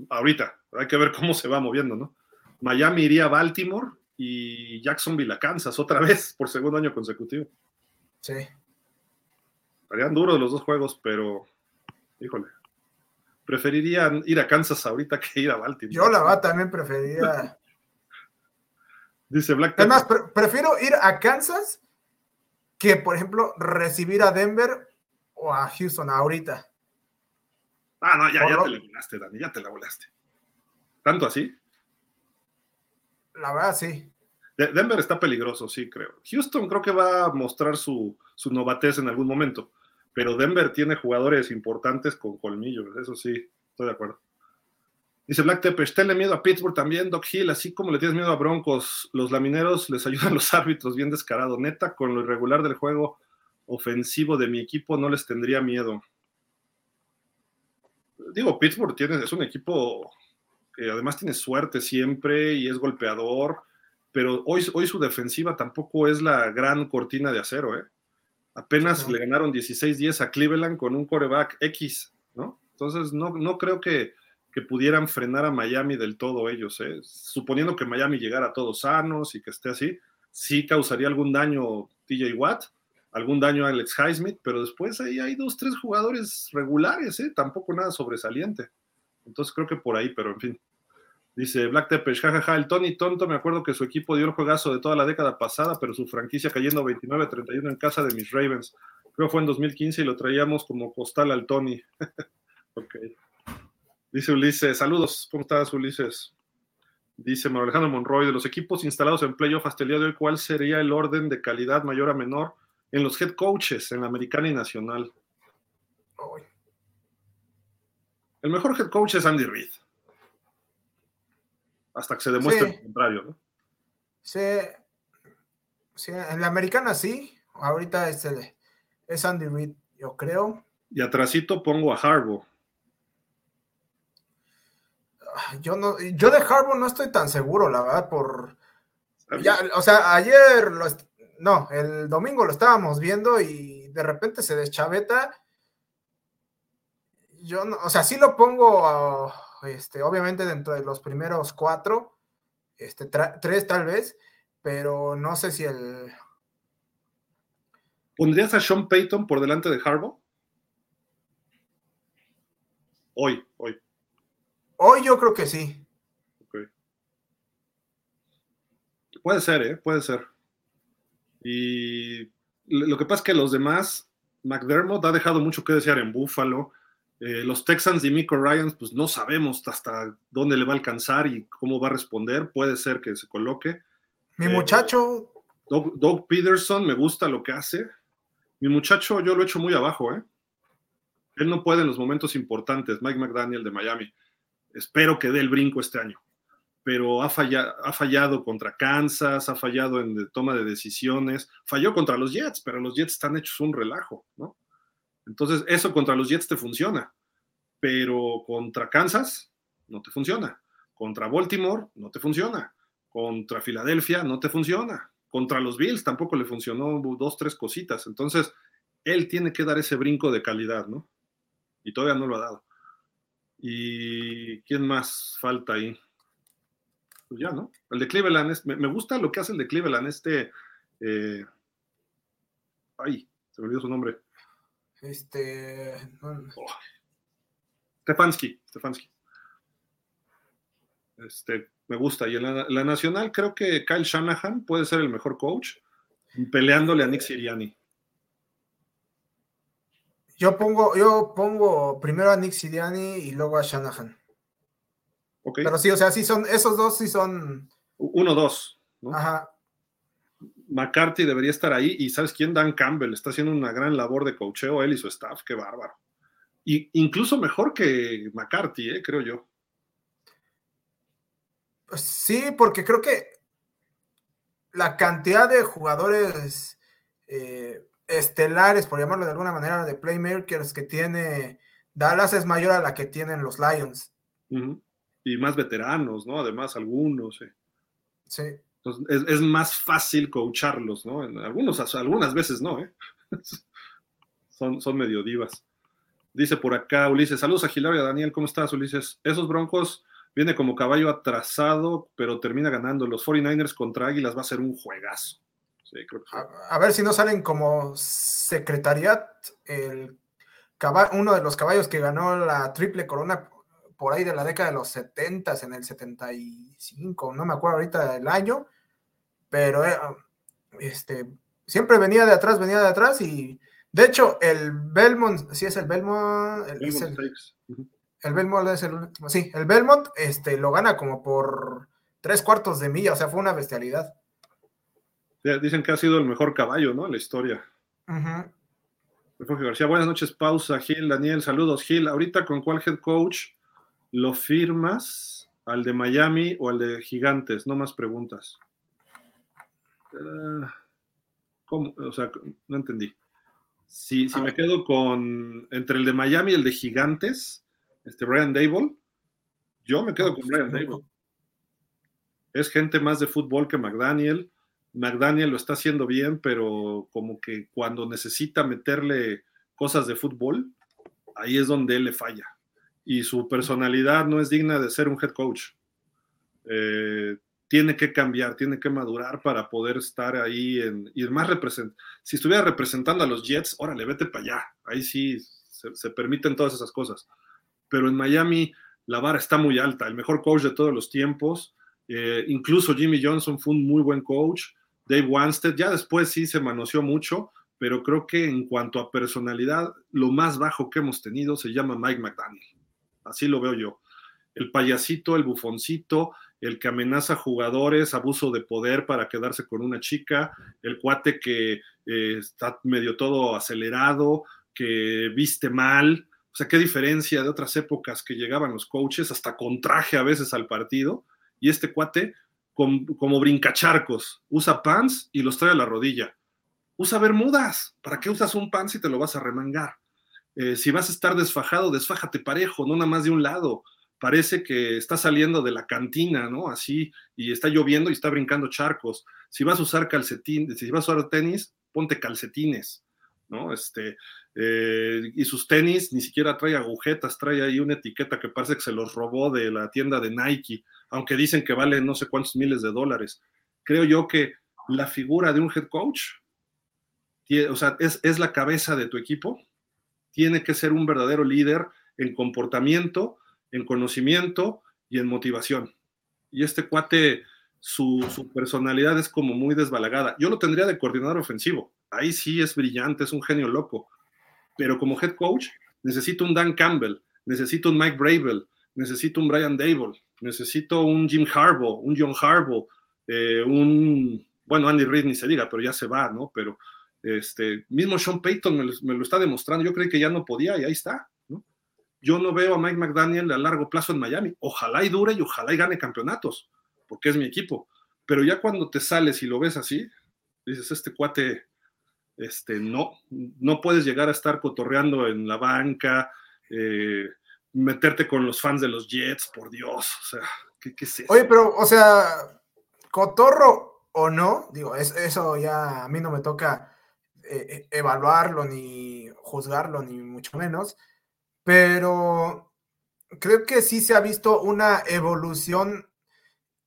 Speaker 1: Ahorita. Hay que ver cómo se va moviendo, ¿no? Miami iría a Baltimore y Jacksonville a Kansas otra vez por segundo año consecutivo.
Speaker 3: Sí.
Speaker 1: Estarían duros los dos juegos, pero híjole. Preferiría ir a Kansas ahorita que ir a Baltimore.
Speaker 3: Yo la va también preferiría. (laughs)
Speaker 1: Dice Black.
Speaker 3: Además, prefiero ir a Kansas que, por ejemplo, recibir a Denver o a Houston ahorita.
Speaker 1: Ah, no, ya, ya te la volaste, Dani, ya te la volaste. ¿Tanto así?
Speaker 3: La verdad, sí.
Speaker 1: Denver está peligroso, sí, creo. Houston creo que va a mostrar su, su novatez en algún momento, pero Denver tiene jugadores importantes con colmillos, eso sí, estoy de acuerdo. Dice Black Tepper, tenle miedo a Pittsburgh también, Doc Hill, así como le tienes miedo a Broncos, los lamineros les ayudan los árbitros, bien descarado. Neta, con lo irregular del juego ofensivo de mi equipo, no les tendría miedo. Digo, Pittsburgh tiene, es un equipo que además tiene suerte siempre y es golpeador, pero hoy, hoy su defensiva tampoco es la gran cortina de acero, ¿eh? Apenas le ganaron 16-10 a Cleveland con un coreback X, ¿no? Entonces, no, no creo que que pudieran frenar a Miami del todo ellos. ¿eh? Suponiendo que Miami llegara todos sanos y que esté así, sí causaría algún daño TJ Watt, algún daño a Alex Highsmith, pero después ahí hay dos, tres jugadores regulares, ¿eh? tampoco nada sobresaliente. Entonces creo que por ahí, pero en fin. Dice Black Tepes, jajaja, el Tony Tonto, me acuerdo que su equipo dio el juegazo de toda la década pasada, pero su franquicia cayendo 29-31 en casa de mis Ravens. Creo que fue en 2015 y lo traíamos como postal al Tony. (laughs) ok. Dice Ulises, saludos, ¿cómo estás Ulises? Dice Manuel Alejandro Monroy, de los equipos instalados en playoff hasta el día de hoy, ¿cuál sería el orden de calidad mayor a menor en los head coaches en la americana y nacional? El mejor head coach es Andy Reid. Hasta que se demuestre lo contrario, ¿no?
Speaker 3: Sí. sí. en la americana sí. Ahorita es, es Andy Reid, yo creo.
Speaker 1: Y atrásito pongo a Harbaugh
Speaker 3: yo no, yo de Harbour no estoy tan seguro, la verdad, por o sea, ayer no, el domingo lo estábamos viendo y de repente se deschaveta. Yo no, o sea, sí lo pongo este, obviamente dentro de los primeros cuatro, este, tres tal vez, pero no sé si el.
Speaker 1: ¿Pondrías a Sean Payton por delante de Harbaugh? Hoy, hoy.
Speaker 3: Hoy yo creo que sí.
Speaker 1: Puede ser, ¿eh? Puede ser. Y lo que pasa es que los demás, McDermott ha dejado mucho que desear en Buffalo. Eh, los Texans y Miko Ryans, pues no sabemos hasta dónde le va a alcanzar y cómo va a responder. Puede ser que se coloque.
Speaker 3: Mi muchacho.
Speaker 1: Doug, Peterson, me gusta lo que hace. Mi muchacho, yo lo he hecho muy abajo, ¿eh? Él no puede en los momentos importantes. Mike McDaniel de Miami espero que dé el brinco este año, pero ha fallado, contra Kansas, ha fallado en toma de decisiones, falló contra los Jets, pero los Jets están hechos un relajo, ¿no? Entonces, eso contra los Jets te funciona, pero contra Kansas no te funciona, contra Baltimore no te funciona, contra Filadelfia no te funciona, contra los Bills tampoco le funcionó dos, tres cositas, entonces él tiene que dar ese brinco de calidad, ¿no? Y todavía no lo ha dado. ¿Y quién más falta ahí? Pues ya, ¿no? El de Cleveland, me, gusta lo que hace el de Cleveland, este... Eh, ay, se me olvidó su nombre.
Speaker 3: Este...
Speaker 1: Oh. Stefanski, Stefanski. Este, me gusta. Y en la, la, nacional creo que Kyle Shanahan puede ser el mejor coach, peleándole a Nick Siriani.
Speaker 3: Yo pongo, yo pongo primero a Nick Siriani y luego a Shanahan. Okay. Pero sí, o sea, sí son, esos dos sí son.
Speaker 1: Uno, dos.
Speaker 3: Ajá.
Speaker 1: McCarthy debería estar ahí y ¿sabes quién? Dan Campbell está haciendo una gran labor de cocheo, él y su staff, qué bárbaro. Y incluso mejor que McCarthy, ¿eh? creo yo.
Speaker 3: Pues sí, porque creo que la cantidad de jugadores eh, estelares, por llamarlo de alguna manera, de playmakers que tiene Dallas es mayor a la que tienen los Lions.
Speaker 1: Y más veteranos, ¿no? Además, algunos.
Speaker 3: Sí.
Speaker 1: Entonces, es, más fácil coacharlos, ¿no? En algunos, algunas veces no, ¿eh? (laughs) son, son medio divas. Dice por acá Ulises, saludos a Gilario y a Daniel, ¿cómo estás Ulises? Esos Broncos viene como caballo atrasado, pero termina ganando. Los 49ers contra Águilas va a ser un juegazo
Speaker 3: a, ver si no salen como secretariat, el uno de los caballos que ganó la triple corona por ahí de la década de los 70, en el 75, no me acuerdo ahorita del año, pero eh, este, siempre venía de atrás, venía de atrás y de hecho el Belmont, sí es el Belmont, el, Belmont, el, Belmont es el último, sí, el Belmont este, lo gana como por tres cuartos de milla, o sea, fue una bestialidad.
Speaker 1: Dicen que ha sido el mejor caballo, ¿no? En la historia. García, buenas noches, pausa, Gil, Daniel, saludos, Gil. Ahorita con cuál head coach lo firmas, al de Miami o al de Gigantes, no más preguntas. Ah, ¿Cómo? O sea, no entendí. Si, si me ah. quedo con entre el de Miami y el de Gigantes, este Brian Dable, yo me quedo con Brian Dable. Es gente más de fútbol que McDaniel. McDaniel lo está haciendo bien, pero como que cuando necesita meterle cosas de fútbol, ahí es donde él le falla. Y su personalidad no es digna de ser un head coach. Eh, tiene que cambiar, tiene que madurar para poder estar ahí en, y más represent si estuviera representando a los Jets, órale, vete para allá, ahí sí se, permiten todas esas cosas. Pero en Miami la vara está muy alta, el mejor coach de todos los tiempos, eh, incluso Jimmy Johnson fue un muy buen coach, Dave Wanstead, ya después sí se manoseó mucho, pero creo que en cuanto a personalidad, lo más bajo que hemos tenido se llama Mike McDaniel, así lo veo yo. El payasito, el bufoncito, el que amenaza jugadores, abuso de poder para quedarse con una chica, el cuate que eh, está medio todo acelerado, que viste mal. O sea, qué diferencia de otras épocas que llegaban los coaches hasta con traje a veces al partido. Y este cuate, como brincacharcos, usa pants y los trae a la rodilla. Usa bermudas. ¿Para qué usas un pants si te lo vas a remangar? Eh, si vas a estar desfajado, desfájate parejo, no nada más de un lado parece que está saliendo de la cantina, ¿no? Así, y está lloviendo y está brincando charcos. Si vas a usar calcetines, si vas a usar tenis, ponte calcetines, ¿no? Este, eh, y sus tenis ni siquiera trae agujetas, trae ahí una etiqueta que parece que se los robó de la tienda de Nike, aunque dicen que vale no sé cuántos miles de dólares. Creo yo que la figura de un head coach, o sea, es, es la cabeza de tu equipo, tiene que ser un verdadero líder en comportamiento, en conocimiento y en motivación. Y este cuate, su, personalidad es como muy desbalagada. Yo lo tendría de coordinador ofensivo. Ahí sí es brillante, es un genio loco. Pero como head coach, necesito un Dan Campbell, necesito un Mike Bravel, necesito un Brian Dable, necesito un Jim Harbaugh, un John Harbaugh, eh, un, bueno, Andy Reid ni se diga, pero ya se va, ¿no? Pero este, mismo Sean Payton me lo está demostrando, yo creí que ya no podía y ahí está. Yo no veo a Mike McDaniel a largo plazo en Miami. Ojalá y dure y ojalá y gane campeonatos, porque es mi equipo. Pero ya cuando te sales y lo ves así, dices, este cuate, este, no, no puedes llegar a estar cotorreando en la banca, eh, meterte con los fans de los Jets, por Dios, o sea, ¿qué, qué es?
Speaker 3: Oye, pero, o sea, cotorro o no, digo, eso ya a mí no me toca eh, eh, evaluarlo, ni juzgarlo, ni mucho menos pero creo que sí se ha visto una evolución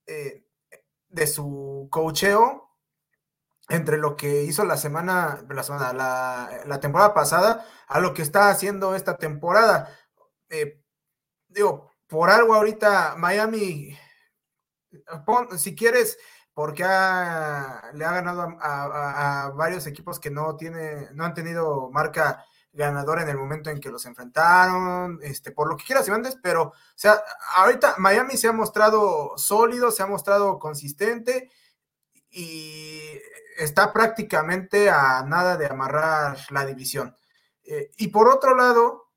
Speaker 3: eh, de su cocheo entre lo que hizo la semana, la, la, temporada pasada a lo que está haciendo esta temporada. Eh, digo, por algo ahorita Miami, si quieres, porque le ha ganado a, varios equipos que no, tiene, no han tenido marca ganador en el momento en que los enfrentaron, este, por lo que quieras y mandes, pero, o sea, ahorita Miami se ha mostrado sólido, se ha mostrado consistente y está prácticamente a nada de amarrar la división. Eh, y por otro lado,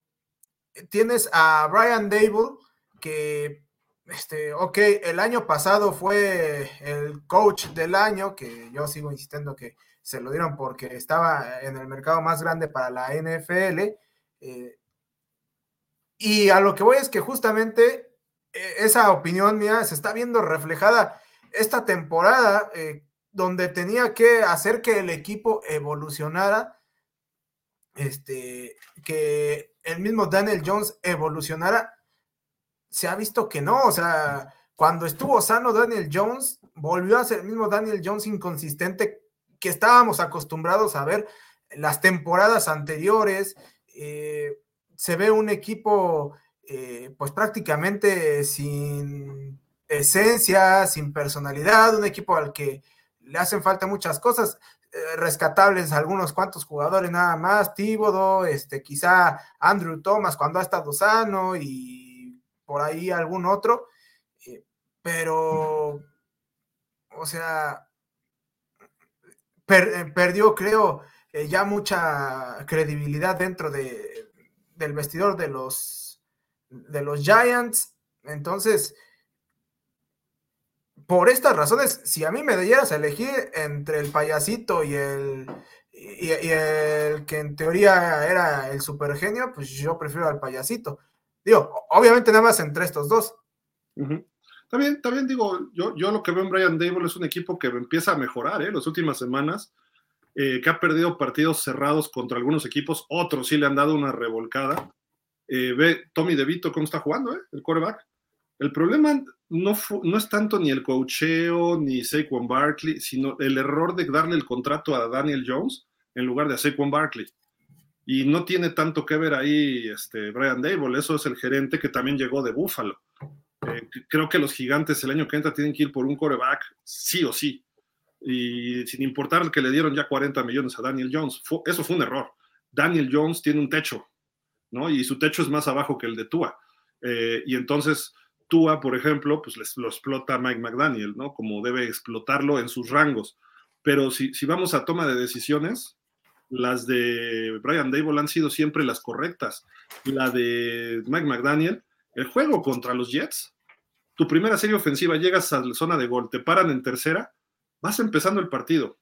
Speaker 3: tienes a Brian Dable, que, este, ok, el año pasado fue el coach del año, que yo sigo insistiendo que se lo dieron porque estaba en el mercado más grande para la NFL. Eh, y a lo que voy es que justamente eh, esa opinión mía se está viendo reflejada esta temporada, eh, donde tenía que hacer que el equipo evolucionara, este, que el mismo Daniel Jones evolucionara, se ha visto que no, o sea, cuando estuvo sano Daniel Jones, volvió a ser el mismo Daniel Jones inconsistente que estábamos acostumbrados a ver las temporadas anteriores. Eh, se ve un equipo eh, pues prácticamente sin esencia, sin personalidad, un equipo al que le hacen falta muchas cosas. Eh, rescatables algunos cuantos jugadores nada más, Tíbodo, este, quizá Andrew Thomas cuando ha estado sano y por ahí algún otro, eh, pero, o sea, eh, perdió, creo, ya mucha credibilidad dentro de, del vestidor de los, de los Giants, entonces, por estas razones, si a mí me dieras a elegir entre el payasito y el, y, el que en teoría era el super genio, pues yo prefiero al payasito. Digo, obviamente nada más entre estos dos.
Speaker 1: También, también digo, yo, yo lo que veo en Brian Dable es un equipo que empieza a mejorar, ¿eh? Las últimas semanas, eh, que ha perdido partidos cerrados contra algunos equipos, otros sí le han dado una revolcada. Eh, ve Tommy DeVito cómo está jugando, ¿eh? El quarterback. El problema no, no es tanto ni el cocheo ni Saquon Barkley, sino el error de darle el contrato a Daniel Jones en lugar de a Saquon Barkley. Y no tiene tanto que ver ahí este, Brian Dable, eso es el gerente que también llegó de Buffalo. Eh, creo que los gigantes el año que entra tienen que ir por un coreback, sí o sí. Y sin importar que le dieron ya 40 millones a Daniel Jones, eso fue un error. Daniel Jones tiene un techo, ¿no? Y su techo es más abajo que el de Tua. Eh, y entonces Tua, por ejemplo, pues lo explota Mike McDaniel, ¿no? Como debe explotarlo en sus rangos. Pero si, si vamos a toma de decisiones, las de Brian Dable han sido siempre las correctas. La de Mike McDaniel, el juego contra los Jets, tu primera serie ofensiva, llegas a la zona de gol, te paran en tercera, vas empezando el partido.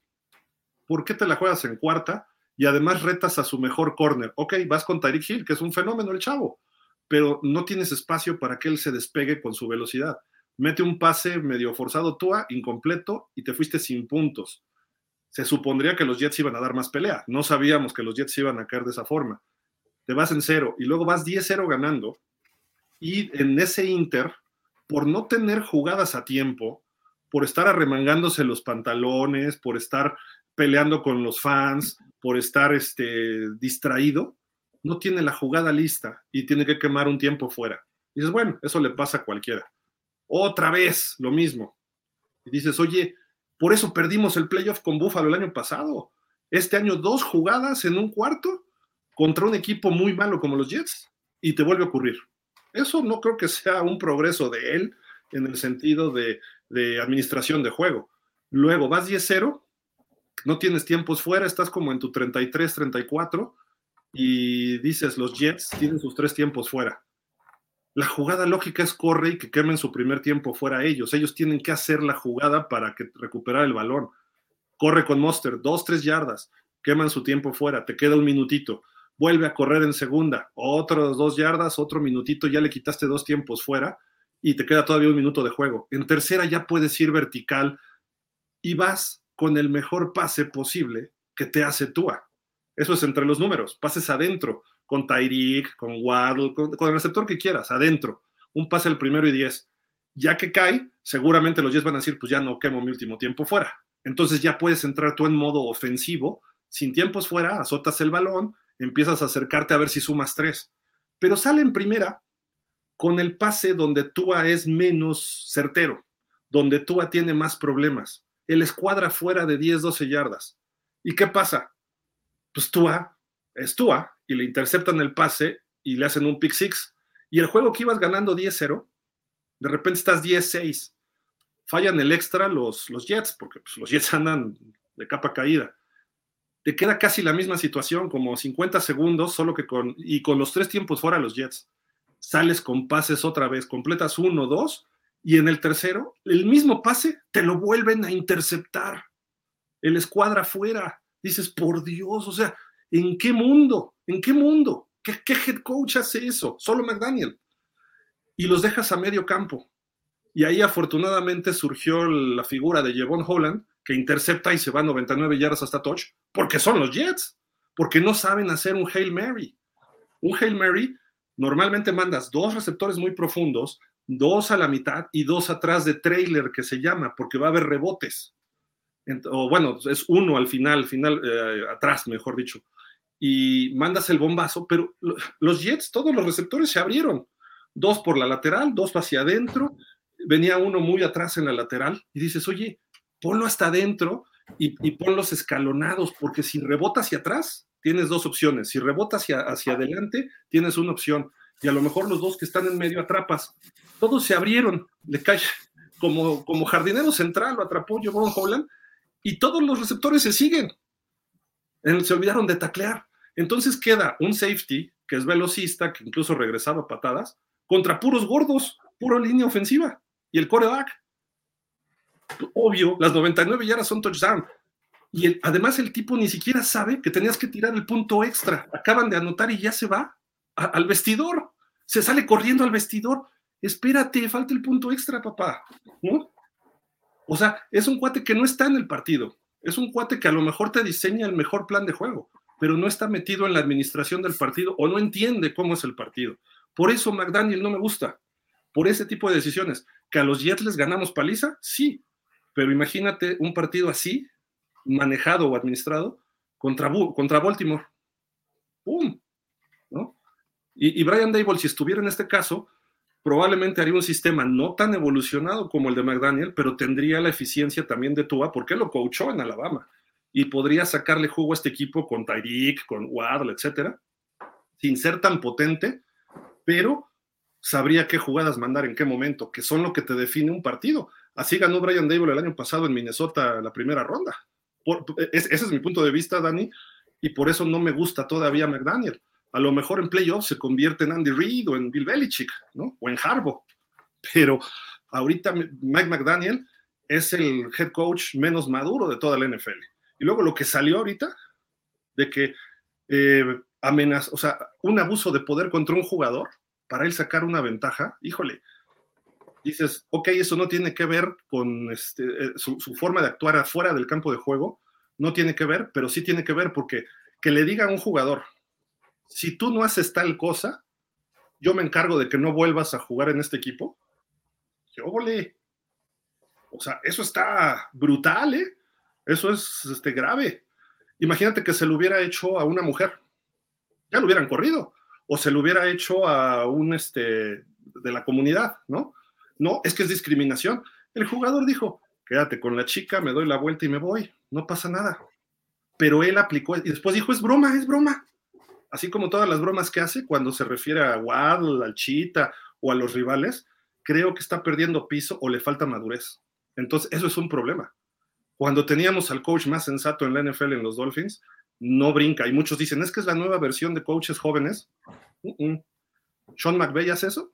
Speaker 1: ¿Por qué te la juegas en cuarta? Y además retas a su mejor corner. Ok, vas con Tyreek Hill, que es un fenómeno el chavo pero no tienes espacio para que él se despegue con su velocidad. Mete un pase medio forzado Tua, incompleto, y te fuiste sin puntos. Se supondría que los Jets iban a dar más pelea. No sabíamos que los Jets iban a caer de esa forma. Te vas en cero y luego vas 10-0 ganando. Y en ese Inter, por no tener jugadas a tiempo, por estar arremangándose los pantalones, por estar peleando con los fans, por estar este, distraído, no tiene la jugada lista y tiene que quemar un tiempo fuera. Y dices, bueno, eso le pasa a cualquiera. Otra vez lo mismo. Y dices, oye, por eso perdimos el playoff con Buffalo el año pasado. Este año dos jugadas en un cuarto contra un equipo muy malo como los Jets y te vuelve a ocurrir. Eso no creo que sea un progreso de él en el sentido de, de administración de juego. Luego vas 10-0, no tienes tiempos fuera, estás como en tu 33, 34 y dices, los Jets tienen sus tres tiempos fuera. La jugada lógica es corre y que quemen su primer tiempo fuera ellos. Ellos tienen que hacer la jugada para que recuperar el balón. Corre con Monster, dos, tres yardas, queman su tiempo fuera, te queda un minutito. Vuelve a correr en segunda, otros dos yardas, otro minutito, ya le quitaste dos tiempos fuera y te queda todavía un minuto de juego. En tercera ya puedes ir vertical y vas con el mejor pase posible que te hace Tua eso es entre los números. Pases adentro, con Tyreek, con Waddle, con, el receptor que quieras, adentro. Un pase el primero y diez. Ya que cae, seguramente los Jets van a decir, pues ya no quemo mi último tiempo fuera. Entonces ya puedes entrar tú en modo ofensivo, sin tiempos fuera, azotas el balón, empiezas a acercarte a ver si sumas tres. Pero sale en primera con el pase donde Tua es menos certero, donde Tua tiene más problemas. El escuadra fuera de 10, 12 yardas. ¿Y qué pasa? Pues Tua y le interceptan el pase y le hacen un pick six. Y el juego que ibas ganando 10-0, de repente estás 10-6. Fallan el extra los, los Jets, porque pues, los Jets andan de capa caída. Te queda casi la misma situación, como 50 segundos, solo que con, y con los tres tiempos fuera los Jets. Sales con pases otra vez, completas uno, dos, y en el tercero, el mismo pase, te lo vuelven a interceptar. El escuadra fuera dices, por Dios, o sea, ¿en qué mundo? ¿En qué mundo? ¿Qué, head coach hace eso? Solo McDaniel. Y los dejas a medio campo. Y ahí afortunadamente surgió la figura de Jevon Holland, que intercepta y se va 99 yardas hasta touch, porque son los Jets, porque no saben hacer un Hail Mary. Un Hail Mary normalmente mandas dos receptores muy profundos, dos a la mitad y dos atrás de trailer que se llama, porque va a haber rebotes o bueno, es uno al final, final eh, atrás, mejor dicho, y mandas el bombazo, pero los Jets, todos los receptores se abrieron, dos por la lateral, dos hacia adentro, venía uno muy atrás en la lateral, y dices, oye, ponlo hasta adentro y, y ponlos escalonados, porque si rebota hacia atrás, tienes dos opciones. Si rebota hacia, hacia adelante, tienes una opción. Y a lo mejor los dos que están en medio atrapas. Todos se abrieron, le cae como, como jardinero central, lo atrapó John Holland, y todos los receptores se siguen. Se olvidaron de taclear. Entonces queda un safety, que es velocista, que incluso regresaba patadas, contra puros gordos, puro línea ofensiva. Y el coreback. Obvio, las 99 yardas son touchdown. Y además el tipo ni siquiera sabe que tenías que tirar el punto extra. Acaban de anotar y ya se va al vestidor. Se sale corriendo al vestidor. Espérate, falta el punto extra, papá. ¿No? O sea, es un cuate que no está en el partido. Es un cuate que a lo mejor te diseña el mejor plan de juego, pero no está metido en la administración del partido o no entiende cómo es el partido. Por eso McDaniel no me gusta. Por ese tipo de decisiones. ¿Que a los Jets les ganamos paliza? Sí. Pero imagínate un partido así, manejado o administrado contra, contra Baltimore. ¡Pum! ¿No? Y, Brian Dable, si estuviera en este caso, probablemente haría un sistema no tan evolucionado como el de McDaniel, pero tendría la eficiencia también de Tua, porque lo coachó en Alabama. Y podría sacarle jugo a este equipo con Tyreek, con Waddle, etcétera, sin ser tan potente, pero sabría qué jugadas mandar en qué momento, que son lo que te define un partido. Así ganó Brian Dable el año pasado en Minnesota la primera ronda ese es mi punto de vista, Dani, y por eso no me gusta todavía McDaniel. A lo mejor en playoffs se convierte en Andy Reid o en Bill Belichick, ¿no? O en Harbaugh. Pero ahorita Mike McDaniel es el head coach menos maduro de toda la NFL. Y luego lo que salió ahorita, de que eh, amenaza, o sea, un abuso de poder contra un jugador para él sacar una ventaja, híjole, dices, ok, eso no tiene que ver con este, eh, su, forma de actuar afuera del campo de juego, no tiene que ver, pero sí tiene que ver porque que le diga a un jugador, si tú no haces tal cosa, yo me encargo de que no vuelvas a jugar en este equipo. Yo, ole. O sea, eso está brutal, ¿eh? Eso es este, grave. Imagínate que se lo hubiera hecho a una mujer. Ya lo hubieran corrido. O se lo hubiera hecho a un este, de la comunidad, ¿no? No, es que es discriminación. El jugador dijo, quédate con la chica, me doy la vuelta y me voy, no pasa nada. Pero él aplicó y después dijo, es broma, es broma. Así como todas las bromas que hace cuando se refiere a Waddle, al Chita o a los rivales, creo que está perdiendo piso o le falta madurez. Entonces, eso es un problema. Cuando teníamos al coach más sensato en la NFL en los Dolphins, no brinca. Y muchos dicen, es que es la nueva versión de coaches jóvenes. ¿Sean McVeigh hace eso?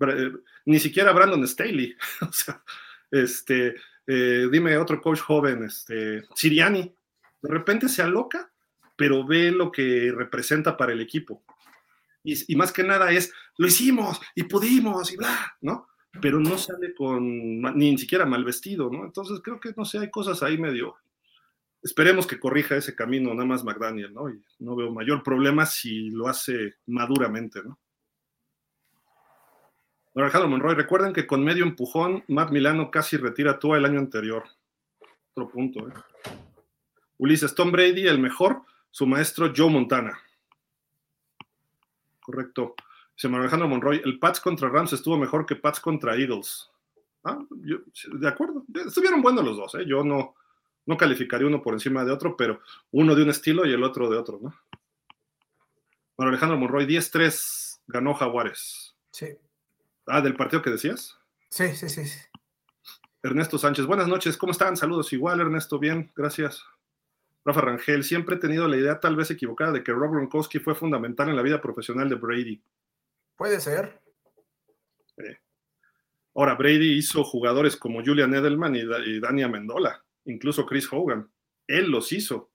Speaker 1: Eh, ni siquiera Brandon Staley. (laughs) o sea, este, eh, dime otro coach joven, este, Siriani, de repente se aloca, pero ve lo que representa para el equipo. Y, más que nada es, lo hicimos y pudimos y bla, ¿no? Pero no sale con ni siquiera mal vestido, ¿no? Entonces creo que, no sé, hay cosas ahí medio... Esperemos que corrija ese camino nada más McDaniel, ¿no? Y no veo mayor problema si lo hace maduramente, ¿no? Alejandro Monroy, recuerden que con medio empujón, Matt Milano casi retira todo el año anterior. Otro punto, ¿eh? Ulises, Tom Brady, el mejor, su maestro Joe Montana. Correcto. Dice Alejandro Monroy, el Pats contra Rams estuvo mejor que Pats contra Eagles. Ah, de acuerdo. Estuvieron buenos los dos, ¿eh? Yo no, no calificaría uno por encima de otro, pero uno de un estilo y el otro de otro, ¿no? Bueno, Alejandro Monroy, 10-3 ganó Jaguares.
Speaker 3: Sí.
Speaker 1: Ah, del partido que decías.
Speaker 3: Sí, sí, sí.
Speaker 1: Ernesto Sánchez, buenas noches, ¿cómo están? Saludos igual, Ernesto, bien, gracias. Rafa Rangel, siempre he tenido la idea tal vez equivocada de que Rob Gronkowski fue fundamental en la vida profesional de Brady.
Speaker 3: Puede ser.
Speaker 1: Ahora, Brady hizo jugadores como Julian Edelman y, y Dani Amendola, incluso Chris Hogan. Él los hizo.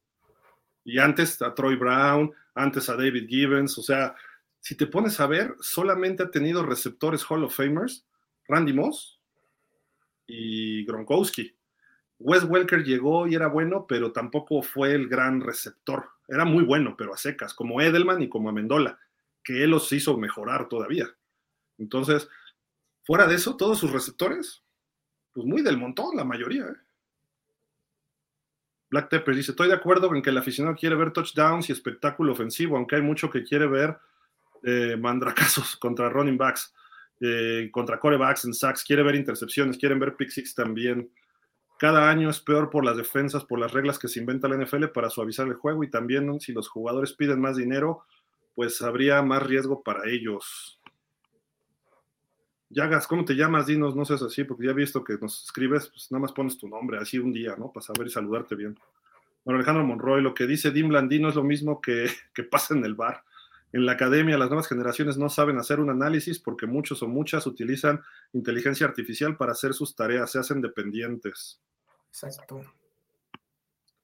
Speaker 1: Y antes a Troy Brown, antes a David Gibbons, o sea, si te pones a ver, solamente ha tenido receptores Hall of Famers, Randy Moss y Gronkowski. Wes Welker llegó y era bueno, pero tampoco fue el gran receptor. Era muy bueno, pero a secas, como Edelman y como Amendola, que él los hizo mejorar todavía. Entonces, fuera de eso, todos sus receptores, pues muy del montón, la mayoría. ¿eh? Black Tepper dice, estoy de acuerdo en que el aficionado quiere ver touchdowns y espectáculo ofensivo, aunque hay mucho que quiere ver eh, mandracazos (laughs) contra running backs. eh, contra corebacks en sacks, quiere ver intercepciones, quieren ver pick six también. Cada año es peor por las defensas, por las reglas que se inventa la NFL para suavizar el juego y también si los jugadores piden más dinero, pues habría más riesgo para ellos. Yagas, ¿cómo te llamas? Dinos, no seas así, porque ya he visto que nos escribes, pues nada más pones tu nombre, así un día, ¿no? Para saber y saludarte bien. Bueno, Alejandro Monroy, lo que dice Dim Blandino es lo mismo que, (laughs) que pasa en el bar. En la academia, las nuevas generaciones no saben hacer un análisis porque muchos o muchas utilizan inteligencia artificial para hacer sus tareas, se hacen dependientes.
Speaker 3: Exacto.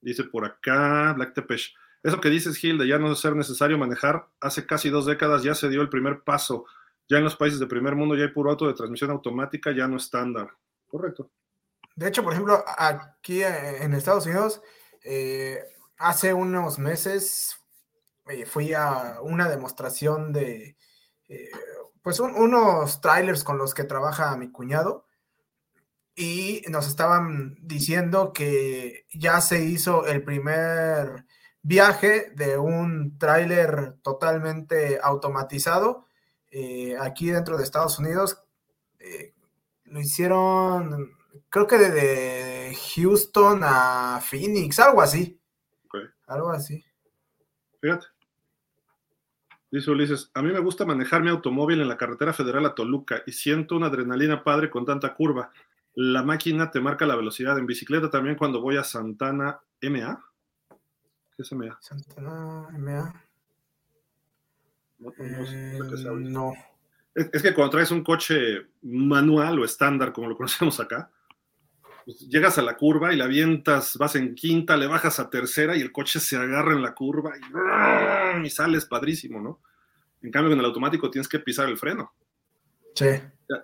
Speaker 1: Dice por acá Black Tepesh. Eso que dices, Gil, de ya no ser necesario manejar, hace casi dos décadas ya se dio el primer paso. Ya en los países de primer mundo ya hay puro auto de transmisión automática, ya no estándar. Correcto.
Speaker 3: De hecho, por ejemplo, aquí en Estados Unidos, eh, hace unos meses eh, fui a una demostración de, eh, pues, unos trailers con los que trabaja mi cuñado y nos estaban diciendo que ya se hizo el primer viaje de un tráiler totalmente automatizado eh, aquí dentro de Estados Unidos. lo hicieron, creo que de, Houston a Phoenix, algo así. Algo así.
Speaker 1: Fíjate. Dice Ulises, a mí me gusta manejar mi automóvil en la carretera federal a Toluca y siento una adrenalina padre con tanta curva. La máquina te marca la velocidad. En bicicleta también cuando voy a Santana MA. ¿Qué es MA?
Speaker 3: Santana MA. No.
Speaker 1: Eh, es, que cuando traes un coche manual o estándar, como lo conocemos acá, pues llegas a la curva y la avientas, vas en quinta, le bajas a tercera y el coche se agarra en la curva y, y sales padrísimo, ¿no? En cambio, en el automático tienes que pisar el freno.
Speaker 3: Sí.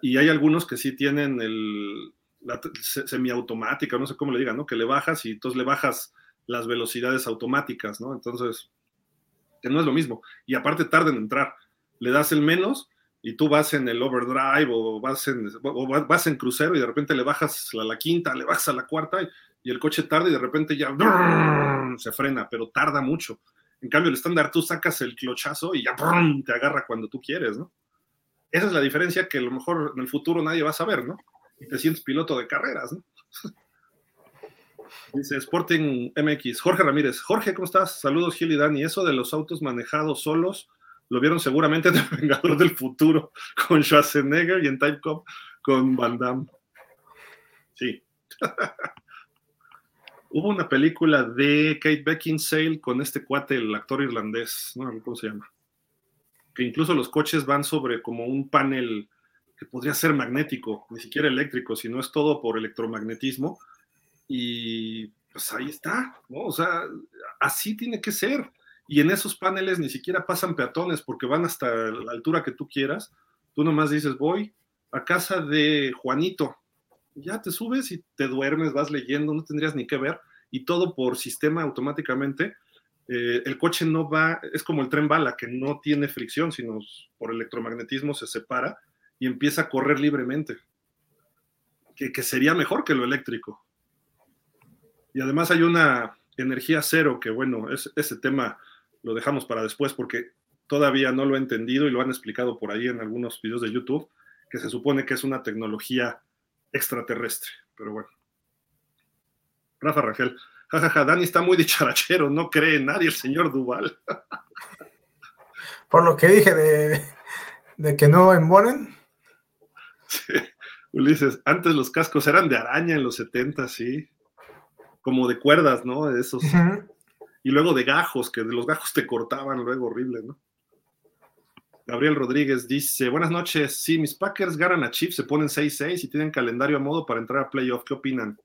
Speaker 1: Y hay algunos que sí tienen el, la semiautomática, no sé cómo le digan, ¿no? Que le bajas y entonces le bajas las velocidades automáticas, ¿no? Entonces, que no es lo mismo. Y aparte tarda en entrar. Le das el menos y tú vas en el overdrive o vas en, vas en crucero y de repente le bajas a la quinta, le bajas a la cuarta y, y el coche tarda y de repente ya se frena, pero tarda mucho. En cambio, el estándar tú sacas el clochazo y ya te agarra cuando tú quieres, ¿no? Esa es la diferencia que a lo mejor en el futuro nadie va a saber, ¿no? Y te sientes piloto de carreras, ¿no? (laughs) Dice Sporting MX, Jorge Ramírez. Jorge, ¿cómo estás? Saludos, Gil y Dani. Eso de los autos manejados solos, lo vieron seguramente en El Vengador del Futuro con Schwarzenegger y en Type Cop con Van Damme. Sí. (laughs) Hubo una película de Kate Beckinsale con este cuate, el actor irlandés, no cómo se llama. Que incluso los coches van sobre como un panel que podría ser magnético, ni siquiera eléctrico, sino es todo por electromagnetismo. Y pues ahí está, ¿no? O sea, así tiene que ser. Y en esos paneles ni siquiera pasan peatones porque van hasta la altura que tú quieras. Tú nomás dices, voy a casa de Juanito, ya te subes y te duermes, vas leyendo, no tendrías ni que ver, y todo por sistema automáticamente. Eh, el coche no va, es como el tren bala, que no tiene fricción, sino por electromagnetismo se separa y empieza a correr libremente, que, que sería mejor que lo eléctrico. Y además hay una energía cero, que bueno, es, ese tema lo dejamos para después porque todavía no lo he entendido y lo han explicado por ahí en algunos videos de YouTube, que se supone que es una tecnología extraterrestre, pero bueno. Rafa Rangel, jajaja, Dani está muy dicharachero, no cree en nadie el señor Duval.
Speaker 3: Por lo que dije de, de que no embonen.
Speaker 1: Sí. Ulises, antes los cascos eran de araña en los 70, sí. Como de cuerdas, ¿no? Esos. Y luego de gajos, que de los gajos te cortaban luego horrible, ¿no? Gabriel Rodríguez dice, buenas noches, sí, mis Packers ganan a Chiefs, se ponen 6-6 y tienen calendario a modo para entrar a playoff, ¿qué opinan?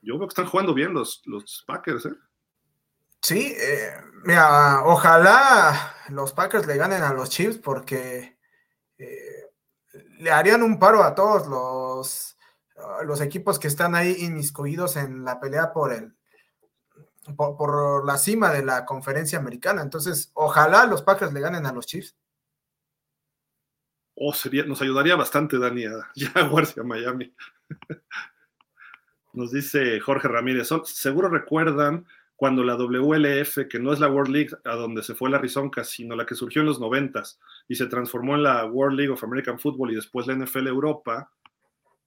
Speaker 1: Yo veo que están jugando bien los, los Packers, ¿eh?
Speaker 3: Sí, eh, mira, ojalá los Packers le ganen a los Chiefs porque eh, le harían un paro a todos los, los equipos que están ahí inmiscuidos en la pelea por el, por, la cima de la conferencia americana. Entonces, ojalá los Packers le ganen a los Chiefs.
Speaker 1: Oh, sería, nos ayudaría bastante, Dani, a (laughs) Jaguars a Miami. Nos dice Jorge Ramírez, seguro recuerdan cuando la WLF, que no es la World League a donde se fue la Rizonca, sino la que surgió en los noventas y se transformó en la World League of American Football y después la NFL Europa,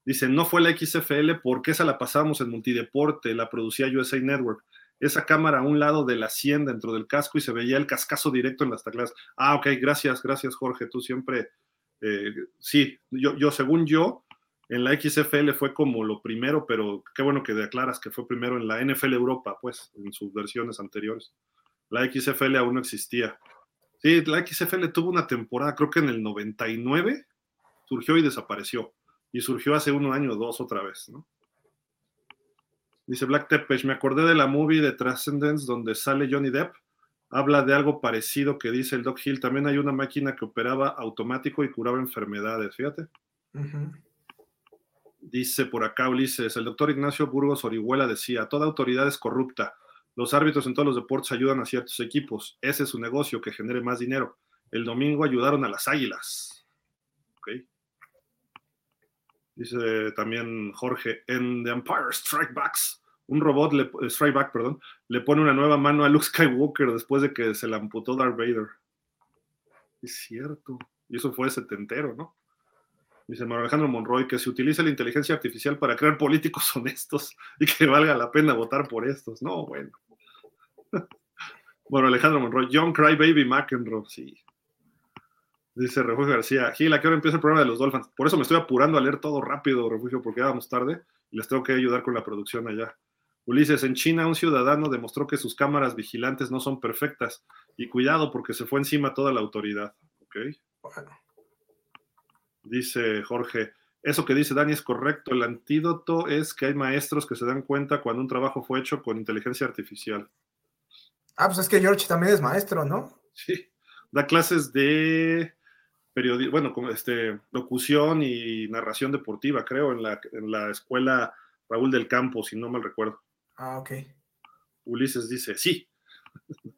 Speaker 1: dice, no fue la XFL porque esa la pasábamos en multideporte, la producía USA Network. Esa cámara a un lado de la 100 dentro del casco y se veía el cascazo directo en las teclas. Ah, ok, gracias, gracias Jorge, tú siempre, eh, sí, yo, yo, según yo, en la XFL fue como lo primero, pero qué bueno que declaras que fue primero en la NFL Europa, pues, en sus versiones anteriores. La XFL aún no existía. Sí, la XFL tuvo una temporada, creo que en el 99, surgió y desapareció. Y surgió hace un año o dos otra vez, ¿no? Dice Black Tepes, me acordé de la movie de Transcendence donde sale Johnny Depp. Habla de algo parecido que dice el Doc Hill. También hay una máquina que operaba automático y curaba enfermedades, fíjate. Dice por acá Ulises, el doctor Ignacio Burgos Orihuela decía, toda autoridad es corrupta. Los árbitros en todos los deportes ayudan a ciertos equipos. Ese es su negocio, que genere más dinero. El domingo ayudaron a las águilas. Dice también Jorge, en The Empire Strike Backs, un robot, le, eh, Strike Back, perdón, le pone una nueva mano a Luke Skywalker después de que se la amputó Darth Vader. Es cierto. Y eso fue setentero, ¿no? dice Mario Alejandro Monroy, que se utilice la inteligencia artificial para crear políticos (laughs) honestos y que valga la pena votar por estos. No, bueno. (laughs) bueno, Alejandro Monroy, John Crybaby McEnroe, sí. Dice Refugio García, Gil, ¿a qué hora empieza el programa de los Dolphins? Por eso me estoy apurando a leer todo rápido, Refugio, porque ya vamos tarde y les tengo que ayudar con la producción allá. Ulises, en China un ciudadano demostró que sus cámaras vigilantes no son perfectas y cuidado porque se fue encima toda la autoridad. ¿Ok? Bueno. Dice Jorge, eso que dice Dani es correcto. El antídoto es que hay maestros que se dan cuenta cuando un trabajo fue hecho con inteligencia artificial.
Speaker 3: Ah, pues es que George también es maestro, ¿no?
Speaker 1: Sí, da clases de periodismo, bueno, como este, locución y narración deportiva, creo, en la, en la escuela Raúl del Campo, si no mal recuerdo.
Speaker 3: Ah, ok.
Speaker 1: Ulises dice, sí. (laughs)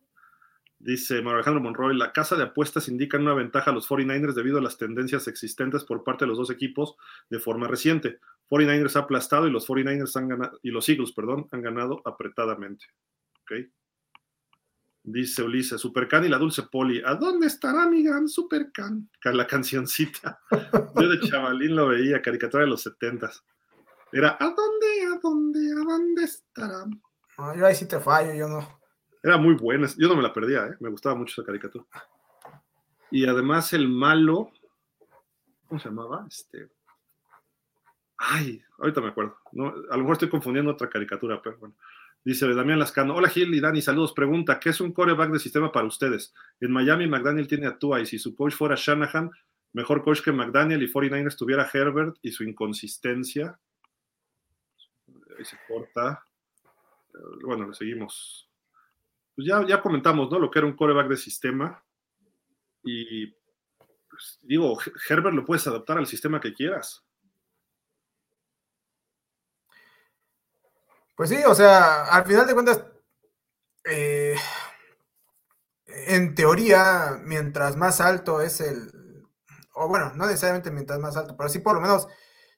Speaker 1: Dice Mario Alejandro Monroy, la casa de apuestas indica una ventaja a los 49ers debido a las tendencias existentes por parte de los dos equipos de forma reciente. 49ers ha aplastado y los 49ers han ganado, y los Eagles, perdón, han ganado apretadamente. ¿Ok? Dice Ulises, Supercan y la Dulce Poli, ¿a dónde estará mi gran Supercan? La cancioncita. (laughs) Yo de chavalín lo veía, caricatura de los setentas. Era, ¿a dónde, a dónde, a dónde estará?
Speaker 3: yo ahí sí te fallo, yo no.
Speaker 1: Era muy buena. Yo no me la perdía, ¿eh? me gustaba mucho esa caricatura. Y además el malo, ¿cómo se llamaba? Este. Ay, ahorita me acuerdo. a lo mejor estoy confundiendo otra caricatura, pero bueno. Dice Damián Lascano, hola Gil y Dani, saludos. Pregunta, ¿qué es un coreback de sistema para ustedes? En Miami McDaniel tiene a Tua y si su coach fuera Shanahan, mejor coach que McDaniel y 49ers tuviera Herbert y su inconsistencia. Ahí se corta. Bueno, le seguimos pues ya, ya comentamos, ¿no? Lo que era un coreback de sistema. Y pues, digo, Herbert lo puedes adaptar al sistema que quieras.
Speaker 3: Pues sí, o sea, al final de cuentas, eh, en teoría, mientras más alto es el, o bueno, no necesariamente mientras más alto, pero sí por lo menos,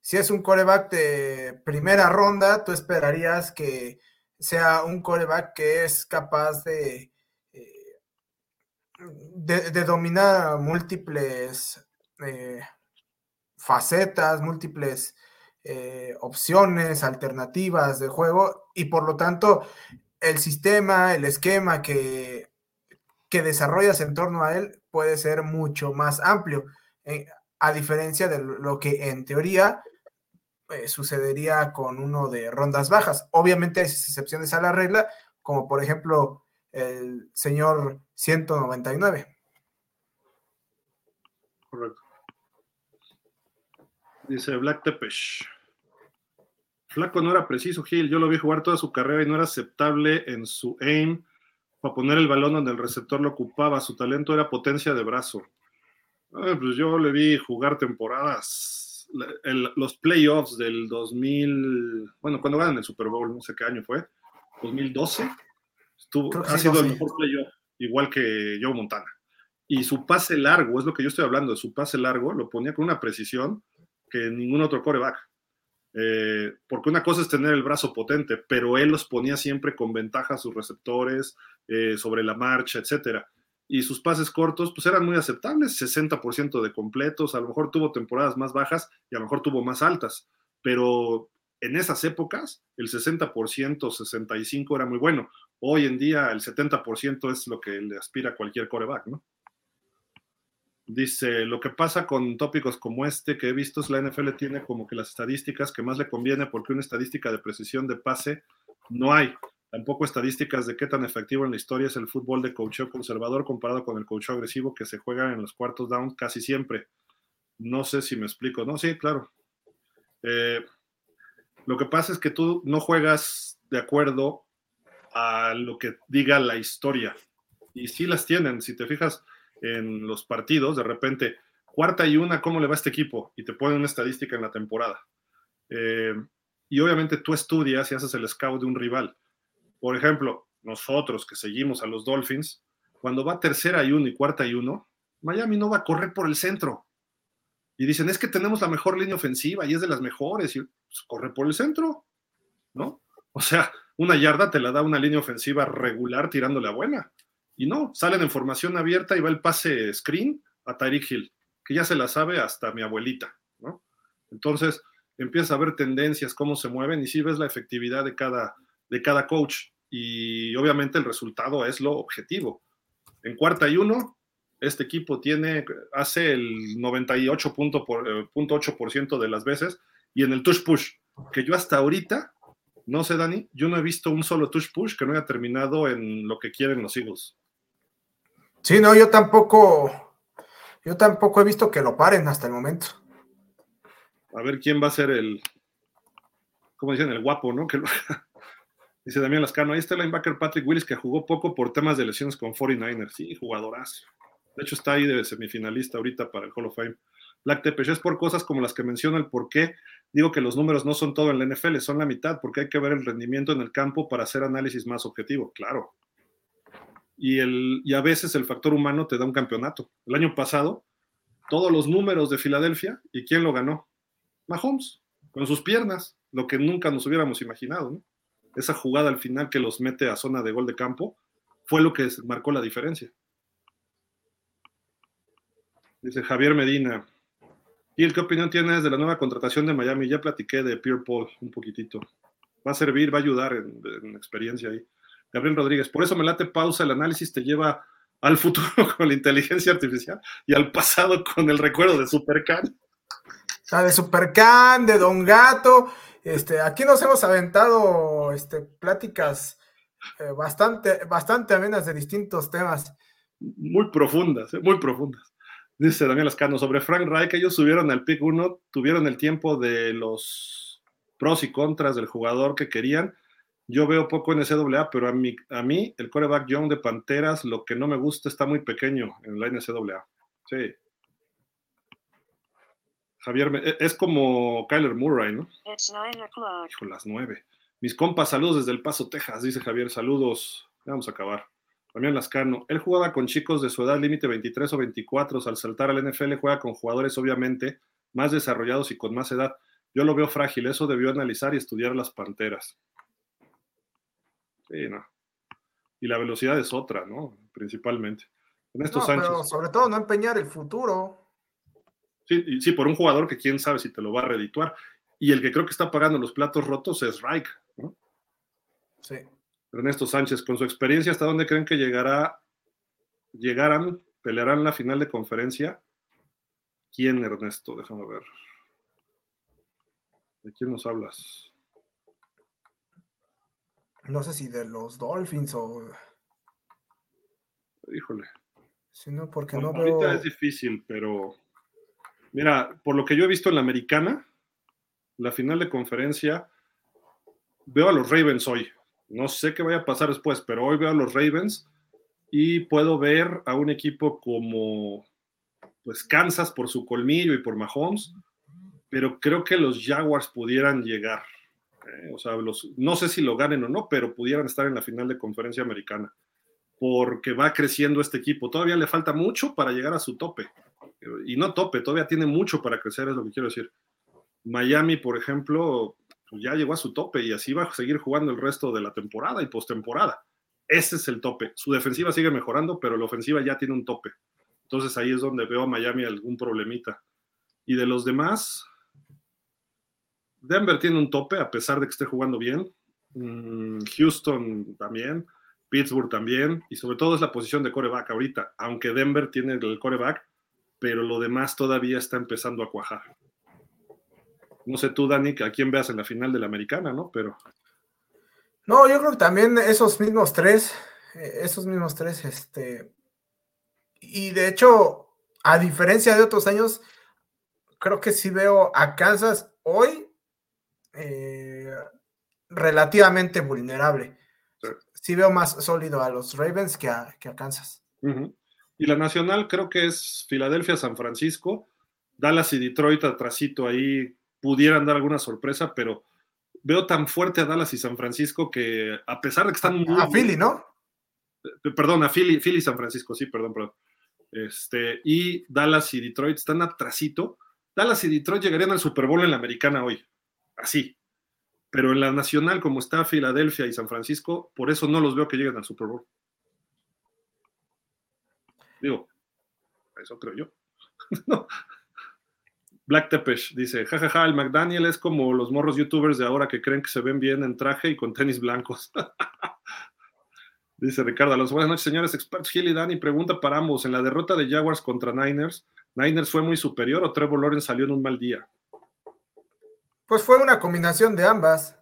Speaker 3: si es un coreback de primera ronda, tú esperarías que sea un coreback que es capaz de, eh, de, dominar múltiples eh, facetas, múltiples eh, opciones, alternativas de juego y por lo tanto el sistema, el esquema que, que desarrollas en torno a él puede ser mucho más amplio, a diferencia de lo que en teoría eh, sucedería con uno de rondas bajas. Obviamente hay excepciones a la regla, como por ejemplo el señor 199.
Speaker 1: Correcto. Dice Black Tepesh. Flaco no era preciso, Gil. Yo lo vi jugar toda su carrera y no era aceptable en su aim para poner el balón donde el receptor lo ocupaba. Su talento era potencia de brazo. pues yo le vi jugar temporadas los playoffs del 2000, bueno, cuando ganan el Super Bowl, no sé qué año fue, 2012, estuvo, ha sido el mejor playoff, igual que Joe Montana. Y su pase largo, es lo que yo estoy hablando, su pase largo lo ponía con una precisión que ningún otro coreback. Eh, porque una cosa es tener el brazo potente, pero él los ponía siempre con ventaja a sus receptores, eh, sobre la marcha, etcétera. Y sus pases cortos, pues eran muy aceptables, 60% de completos, a lo mejor tuvo temporadas más bajas y a lo mejor tuvo más altas, pero en esas épocas el 60%, 65% era muy bueno. Hoy en día el 70% es lo que le aspira cualquier coreback, ¿no? Dice, lo que pasa con tópicos como este que he visto es la NFL tiene como que las estadísticas que más le conviene porque una estadística de precisión de pase no hay. Tampoco estadísticas de qué tan efectivo en la historia es el fútbol de coacheo conservador comparado con el coacheo agresivo que se juega en los cuartos down casi siempre. No sé si me explico. No, sí, claro. Eh, lo que pasa es que tú no juegas de acuerdo a lo que diga la historia. Y sí las tienen. Si te fijas en los partidos, de repente, cuarta y una, ¿cómo le va este equipo? Y te ponen una estadística en la temporada. Eh, y obviamente tú estudias y haces el scout de un rival. Por ejemplo, nosotros que seguimos a los Dolphins, cuando va tercera y uno y cuarta y uno, Miami no va a correr por el centro. Y dicen, es que tenemos la mejor línea ofensiva y es de las mejores. Y pues, corre por el centro, ¿no? O sea, una yarda te la da una línea ofensiva regular tirándole a buena. Y no, salen en formación abierta y va el pase screen a Tyreek Hill, que ya se la sabe hasta mi abuelita, ¿no? Entonces, empieza a ver tendencias, cómo se mueven y sí ves la efectividad de cada, de cada coach. Y obviamente el resultado es lo objetivo. En cuarta y uno, este equipo tiene, hace el 98.8% de las veces y en el touch push, que yo hasta ahorita, no sé Dani, yo no he visto un solo touch push que no haya terminado en lo que quieren los Eagles.
Speaker 3: Sí, no, yo tampoco, yo tampoco he visto que lo paren hasta el momento.
Speaker 1: A ver quién va a ser el, como dicen, el guapo, ¿no? (laughs) Dice Damián Lascano, ahí está el linebacker Patrick Willis que jugó poco por temas de lesiones con 49ers. Sí, jugadorazo. De hecho, está ahí de semifinalista ahorita para el Hall of Fame. Black es por cosas como las que menciono el por qué digo que los números no son todo en la NFL, son la mitad, porque hay que ver el rendimiento en el campo para hacer análisis más objetivo, claro. Y, el, y a veces el factor humano te da un campeonato. El año pasado, todos los números de Filadelfia, ¿y quién lo ganó? Mahomes, con sus piernas, lo que nunca nos hubiéramos imaginado. ¿no? Esa jugada al final que los mete a zona de gol de campo fue lo que marcó la diferencia. Dice Javier Medina. ¿Y qué opinión tienes de la nueva contratación de Miami? Ya platiqué de Pierre Paul un poquitito. Va a servir, va a ayudar en, experiencia ahí. Gabriel Rodríguez, por eso me late pausa, el análisis te lleva al futuro (laughs) con la inteligencia artificial y al pasado con el recuerdo de Supercan.
Speaker 3: Ah, de Supercan, de Don Gato. Este, aquí nos hemos aventado este, pláticas eh, bastante, bastante amenas de distintos temas.
Speaker 1: Muy profundas, eh, muy profundas. Dice Daniel Lascano, sobre Frank Reich, ellos subieron al pick 1, tuvieron el tiempo de los pros y contras del jugador que querían. Yo veo poco en NCAA, pero a mí, a mí el coreback Young de Panteras, lo que no me gusta está muy pequeño en la NCAA. Sí. Javier, e, es como Kyler Murray, ¿no? Hijo, las nueve. Mis compas, saludos desde El Paso, Texas, dice Javier, saludos. Vamos a acabar. Damián Lascano, él jugaba con chicos de su edad límite 23 o 24, al saltar al NFL juega con jugadores obviamente más desarrollados y con más edad. Yo lo veo frágil, eso debió analizar y estudiar las panteras. Sí, no. Y la velocidad es otra, ¿no? Principalmente.
Speaker 3: En estos no, sobre todo no empeñar el futuro.
Speaker 1: Sí, sí, por un jugador que quién sabe si te lo va a redituar. Y el que creo que está pagando los platos rotos es Reich, ¿no?
Speaker 3: Sí.
Speaker 1: Ernesto Sánchez, con su experiencia, ¿hasta dónde creen que llegará, llegarán, pelearán la final de conferencia? ¿Quién, Ernesto? Déjame ver. ¿De quién nos hablas?
Speaker 3: No sé si de los Dolphins o.
Speaker 1: Híjole.
Speaker 3: Si no, porque no
Speaker 1: Ahorita es difícil, pero. Mira, por lo que yo he visto en la americana, la final de conferencia, veo a los Ravens hoy. No sé qué vaya a pasar después, pero hoy veo a los Ravens y puedo ver a un equipo como pues Kansas por su colmillo y por Mahomes, pero creo que los Jaguars pudieran llegar. Eh, o sea, los, no sé si lo ganen o no, pero pudieran estar en la final de conferencia americana, porque va creciendo este equipo. Todavía le falta mucho para llegar a su tope. Y no tope, todavía tiene mucho para crecer, es lo que quiero decir. Miami, por ejemplo, pues ya llegó a su tope y así va a seguir jugando el resto de la temporada y postemporada. Ese es el tope. Su defensiva sigue mejorando, pero la ofensiva ya tiene un tope. Entonces ahí es donde veo a Miami algún problemita. Y de los demás, Denver tiene un tope a pesar de que esté jugando bien. Mm, Houston también. Pittsburgh también. Y sobre todo es la posición de coreback ahorita. Aunque Denver tiene el coreback, pero lo demás todavía está empezando a cuajar. No sé tú, Dani, a quién veas en la final de la americana, ¿no? Pero.
Speaker 3: No, yo creo que también esos mismos tres, eh, esos mismos tres, este. Y de hecho, a diferencia de otros años, creo que sí veo a Kansas hoy eh, relativamente vulnerable. Sí. veo más sólido a los Ravens que a, que a Kansas.
Speaker 1: Y la nacional creo que es Filadelfia, San Francisco, Dallas y Detroit atrasito ahí pudieran dar alguna sorpresa, pero veo tan fuerte a Dallas y San Francisco que a pesar de que están
Speaker 3: muy... A Philly, ¿no?
Speaker 1: Eh, perdón, a Philly, Philly y San Francisco, sí, perdón, perdón. Este, y Dallas y Detroit están atrasito. Dallas y Detroit llegarían al Super Bowl en la americana hoy, así. Pero en la nacional, como está Filadelfia y San Francisco, por eso no los veo que lleguen al Super Bowl. Digo, eso creo yo. (laughs) Black Tepesh dice, jajaja, el McDaniel es como los morros youtubers de ahora que creen que se ven bien en traje y con tenis blancos. (laughs) dice Ricardo Alonso, buenas noches señores expertos Gil y Dani, pregunta para ambos, en la derrota de Jaguars contra Niners, ¿Niners fue muy superior o Trevor Lawrence salió en un mal día?
Speaker 3: Pues fue una combinación de ambas.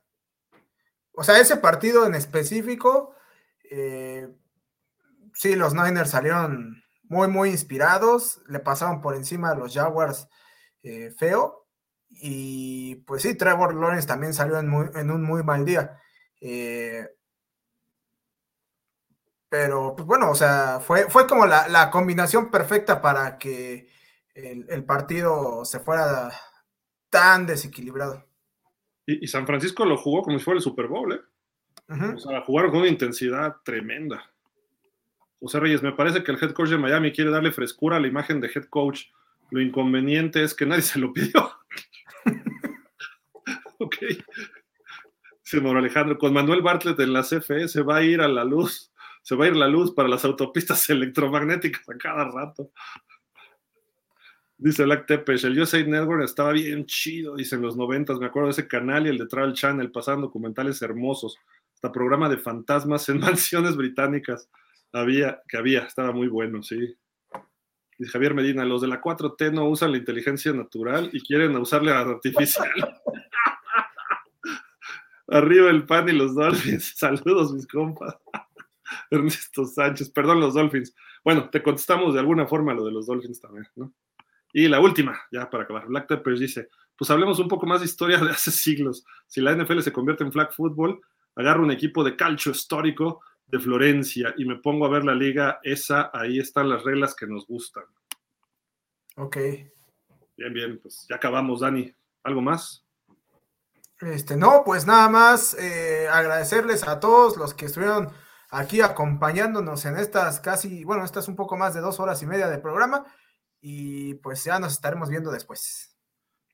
Speaker 3: O sea, ese partido en específico, eh, sí, los Niners salieron muy, muy inspirados, le pasaron por encima a los Jaguars eh, feo. Y pues sí, Trevor Lawrence también salió en, un muy mal día. Eh, pero pues bueno, o sea, fue, fue como la, combinación perfecta para que el, partido se fuera tan desequilibrado.
Speaker 1: Y, San Francisco lo jugó como si fuera el Super Bowl, ¿eh? O sea, jugaron con una intensidad tremenda. José Reyes, me parece que el head coach de Miami quiere darle frescura a la imagen de head coach lo inconveniente es que nadie se lo pidió. (laughs) ok. Dice Alejandro, con Manuel Bartlett en la CFE se va a ir a la luz, se va a ir la luz para las autopistas (laughs) electromagnéticas a cada rato. Dice Black Tepes, el USA Network estaba bien chido, dice en los noventas, me acuerdo de ese canal y el de Travel Channel, pasaban documentales hermosos, hasta programa de fantasmas en (laughs) mansiones británicas había, que había, estaba muy bueno, sí. Dice Javier Medina, los de la 4T no usan la inteligencia natural y quieren usarle a artificial. (laughs) Arriba el pan y los Dolphins. (laughs) Saludos, mis compas. Ernesto Sánchez, perdón, los Dolphins. Bueno, te contestamos de alguna forma lo de los Dolphins también, ¿no? Y la última, ya para acabar. Black Teppers dice: Pues hablemos un poco más de historia de hace siglos. Si la NFL se convierte en flag football, agarro un equipo de calcio histórico de Florencia y me pongo a ver la liga, esa, ahí están las reglas que nos gustan.
Speaker 3: Ok.
Speaker 1: Bien, bien, pues ya acabamos, Dani. ¿Algo más?
Speaker 3: Este, no, pues nada más eh, agradecerles a todos los que estuvieron aquí acompañándonos en estas casi, bueno, estas un poco más de dos horas y media de programa y pues ya nos estaremos viendo después.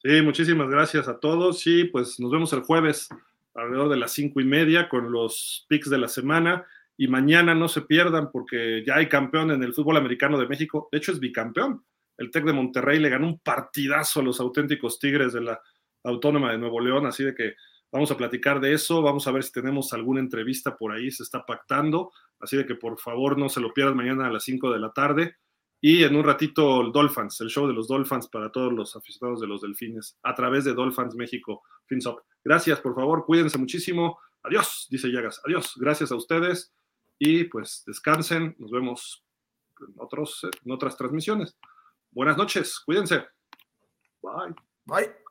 Speaker 1: Sí, muchísimas gracias a todos y pues nos vemos el jueves alrededor de las cinco y media con los picks de la semana y mañana no se pierdan porque ya hay campeón en el fútbol americano de México. De hecho, es bicampeón. El Tec de Monterrey le ganó un partidazo a los auténticos Tigres de la Autónoma de Nuevo León, así de que vamos a platicar de eso, vamos a ver si tenemos alguna entrevista por ahí, se está pactando, así de que por favor no se lo pierdan mañana a las 5 de la tarde. Y en un ratito el Dolphins, el show de los Dolphins para todos los aficionados de los Delfines, a través de Dolphins México. Gracias, por favor, cuídense muchísimo. Adiós, dice Llagas. Adiós, gracias a ustedes y pues descansen. Nos vemos en, en otras transmisiones. Buenas noches, cuídense. Bye.
Speaker 3: Bye.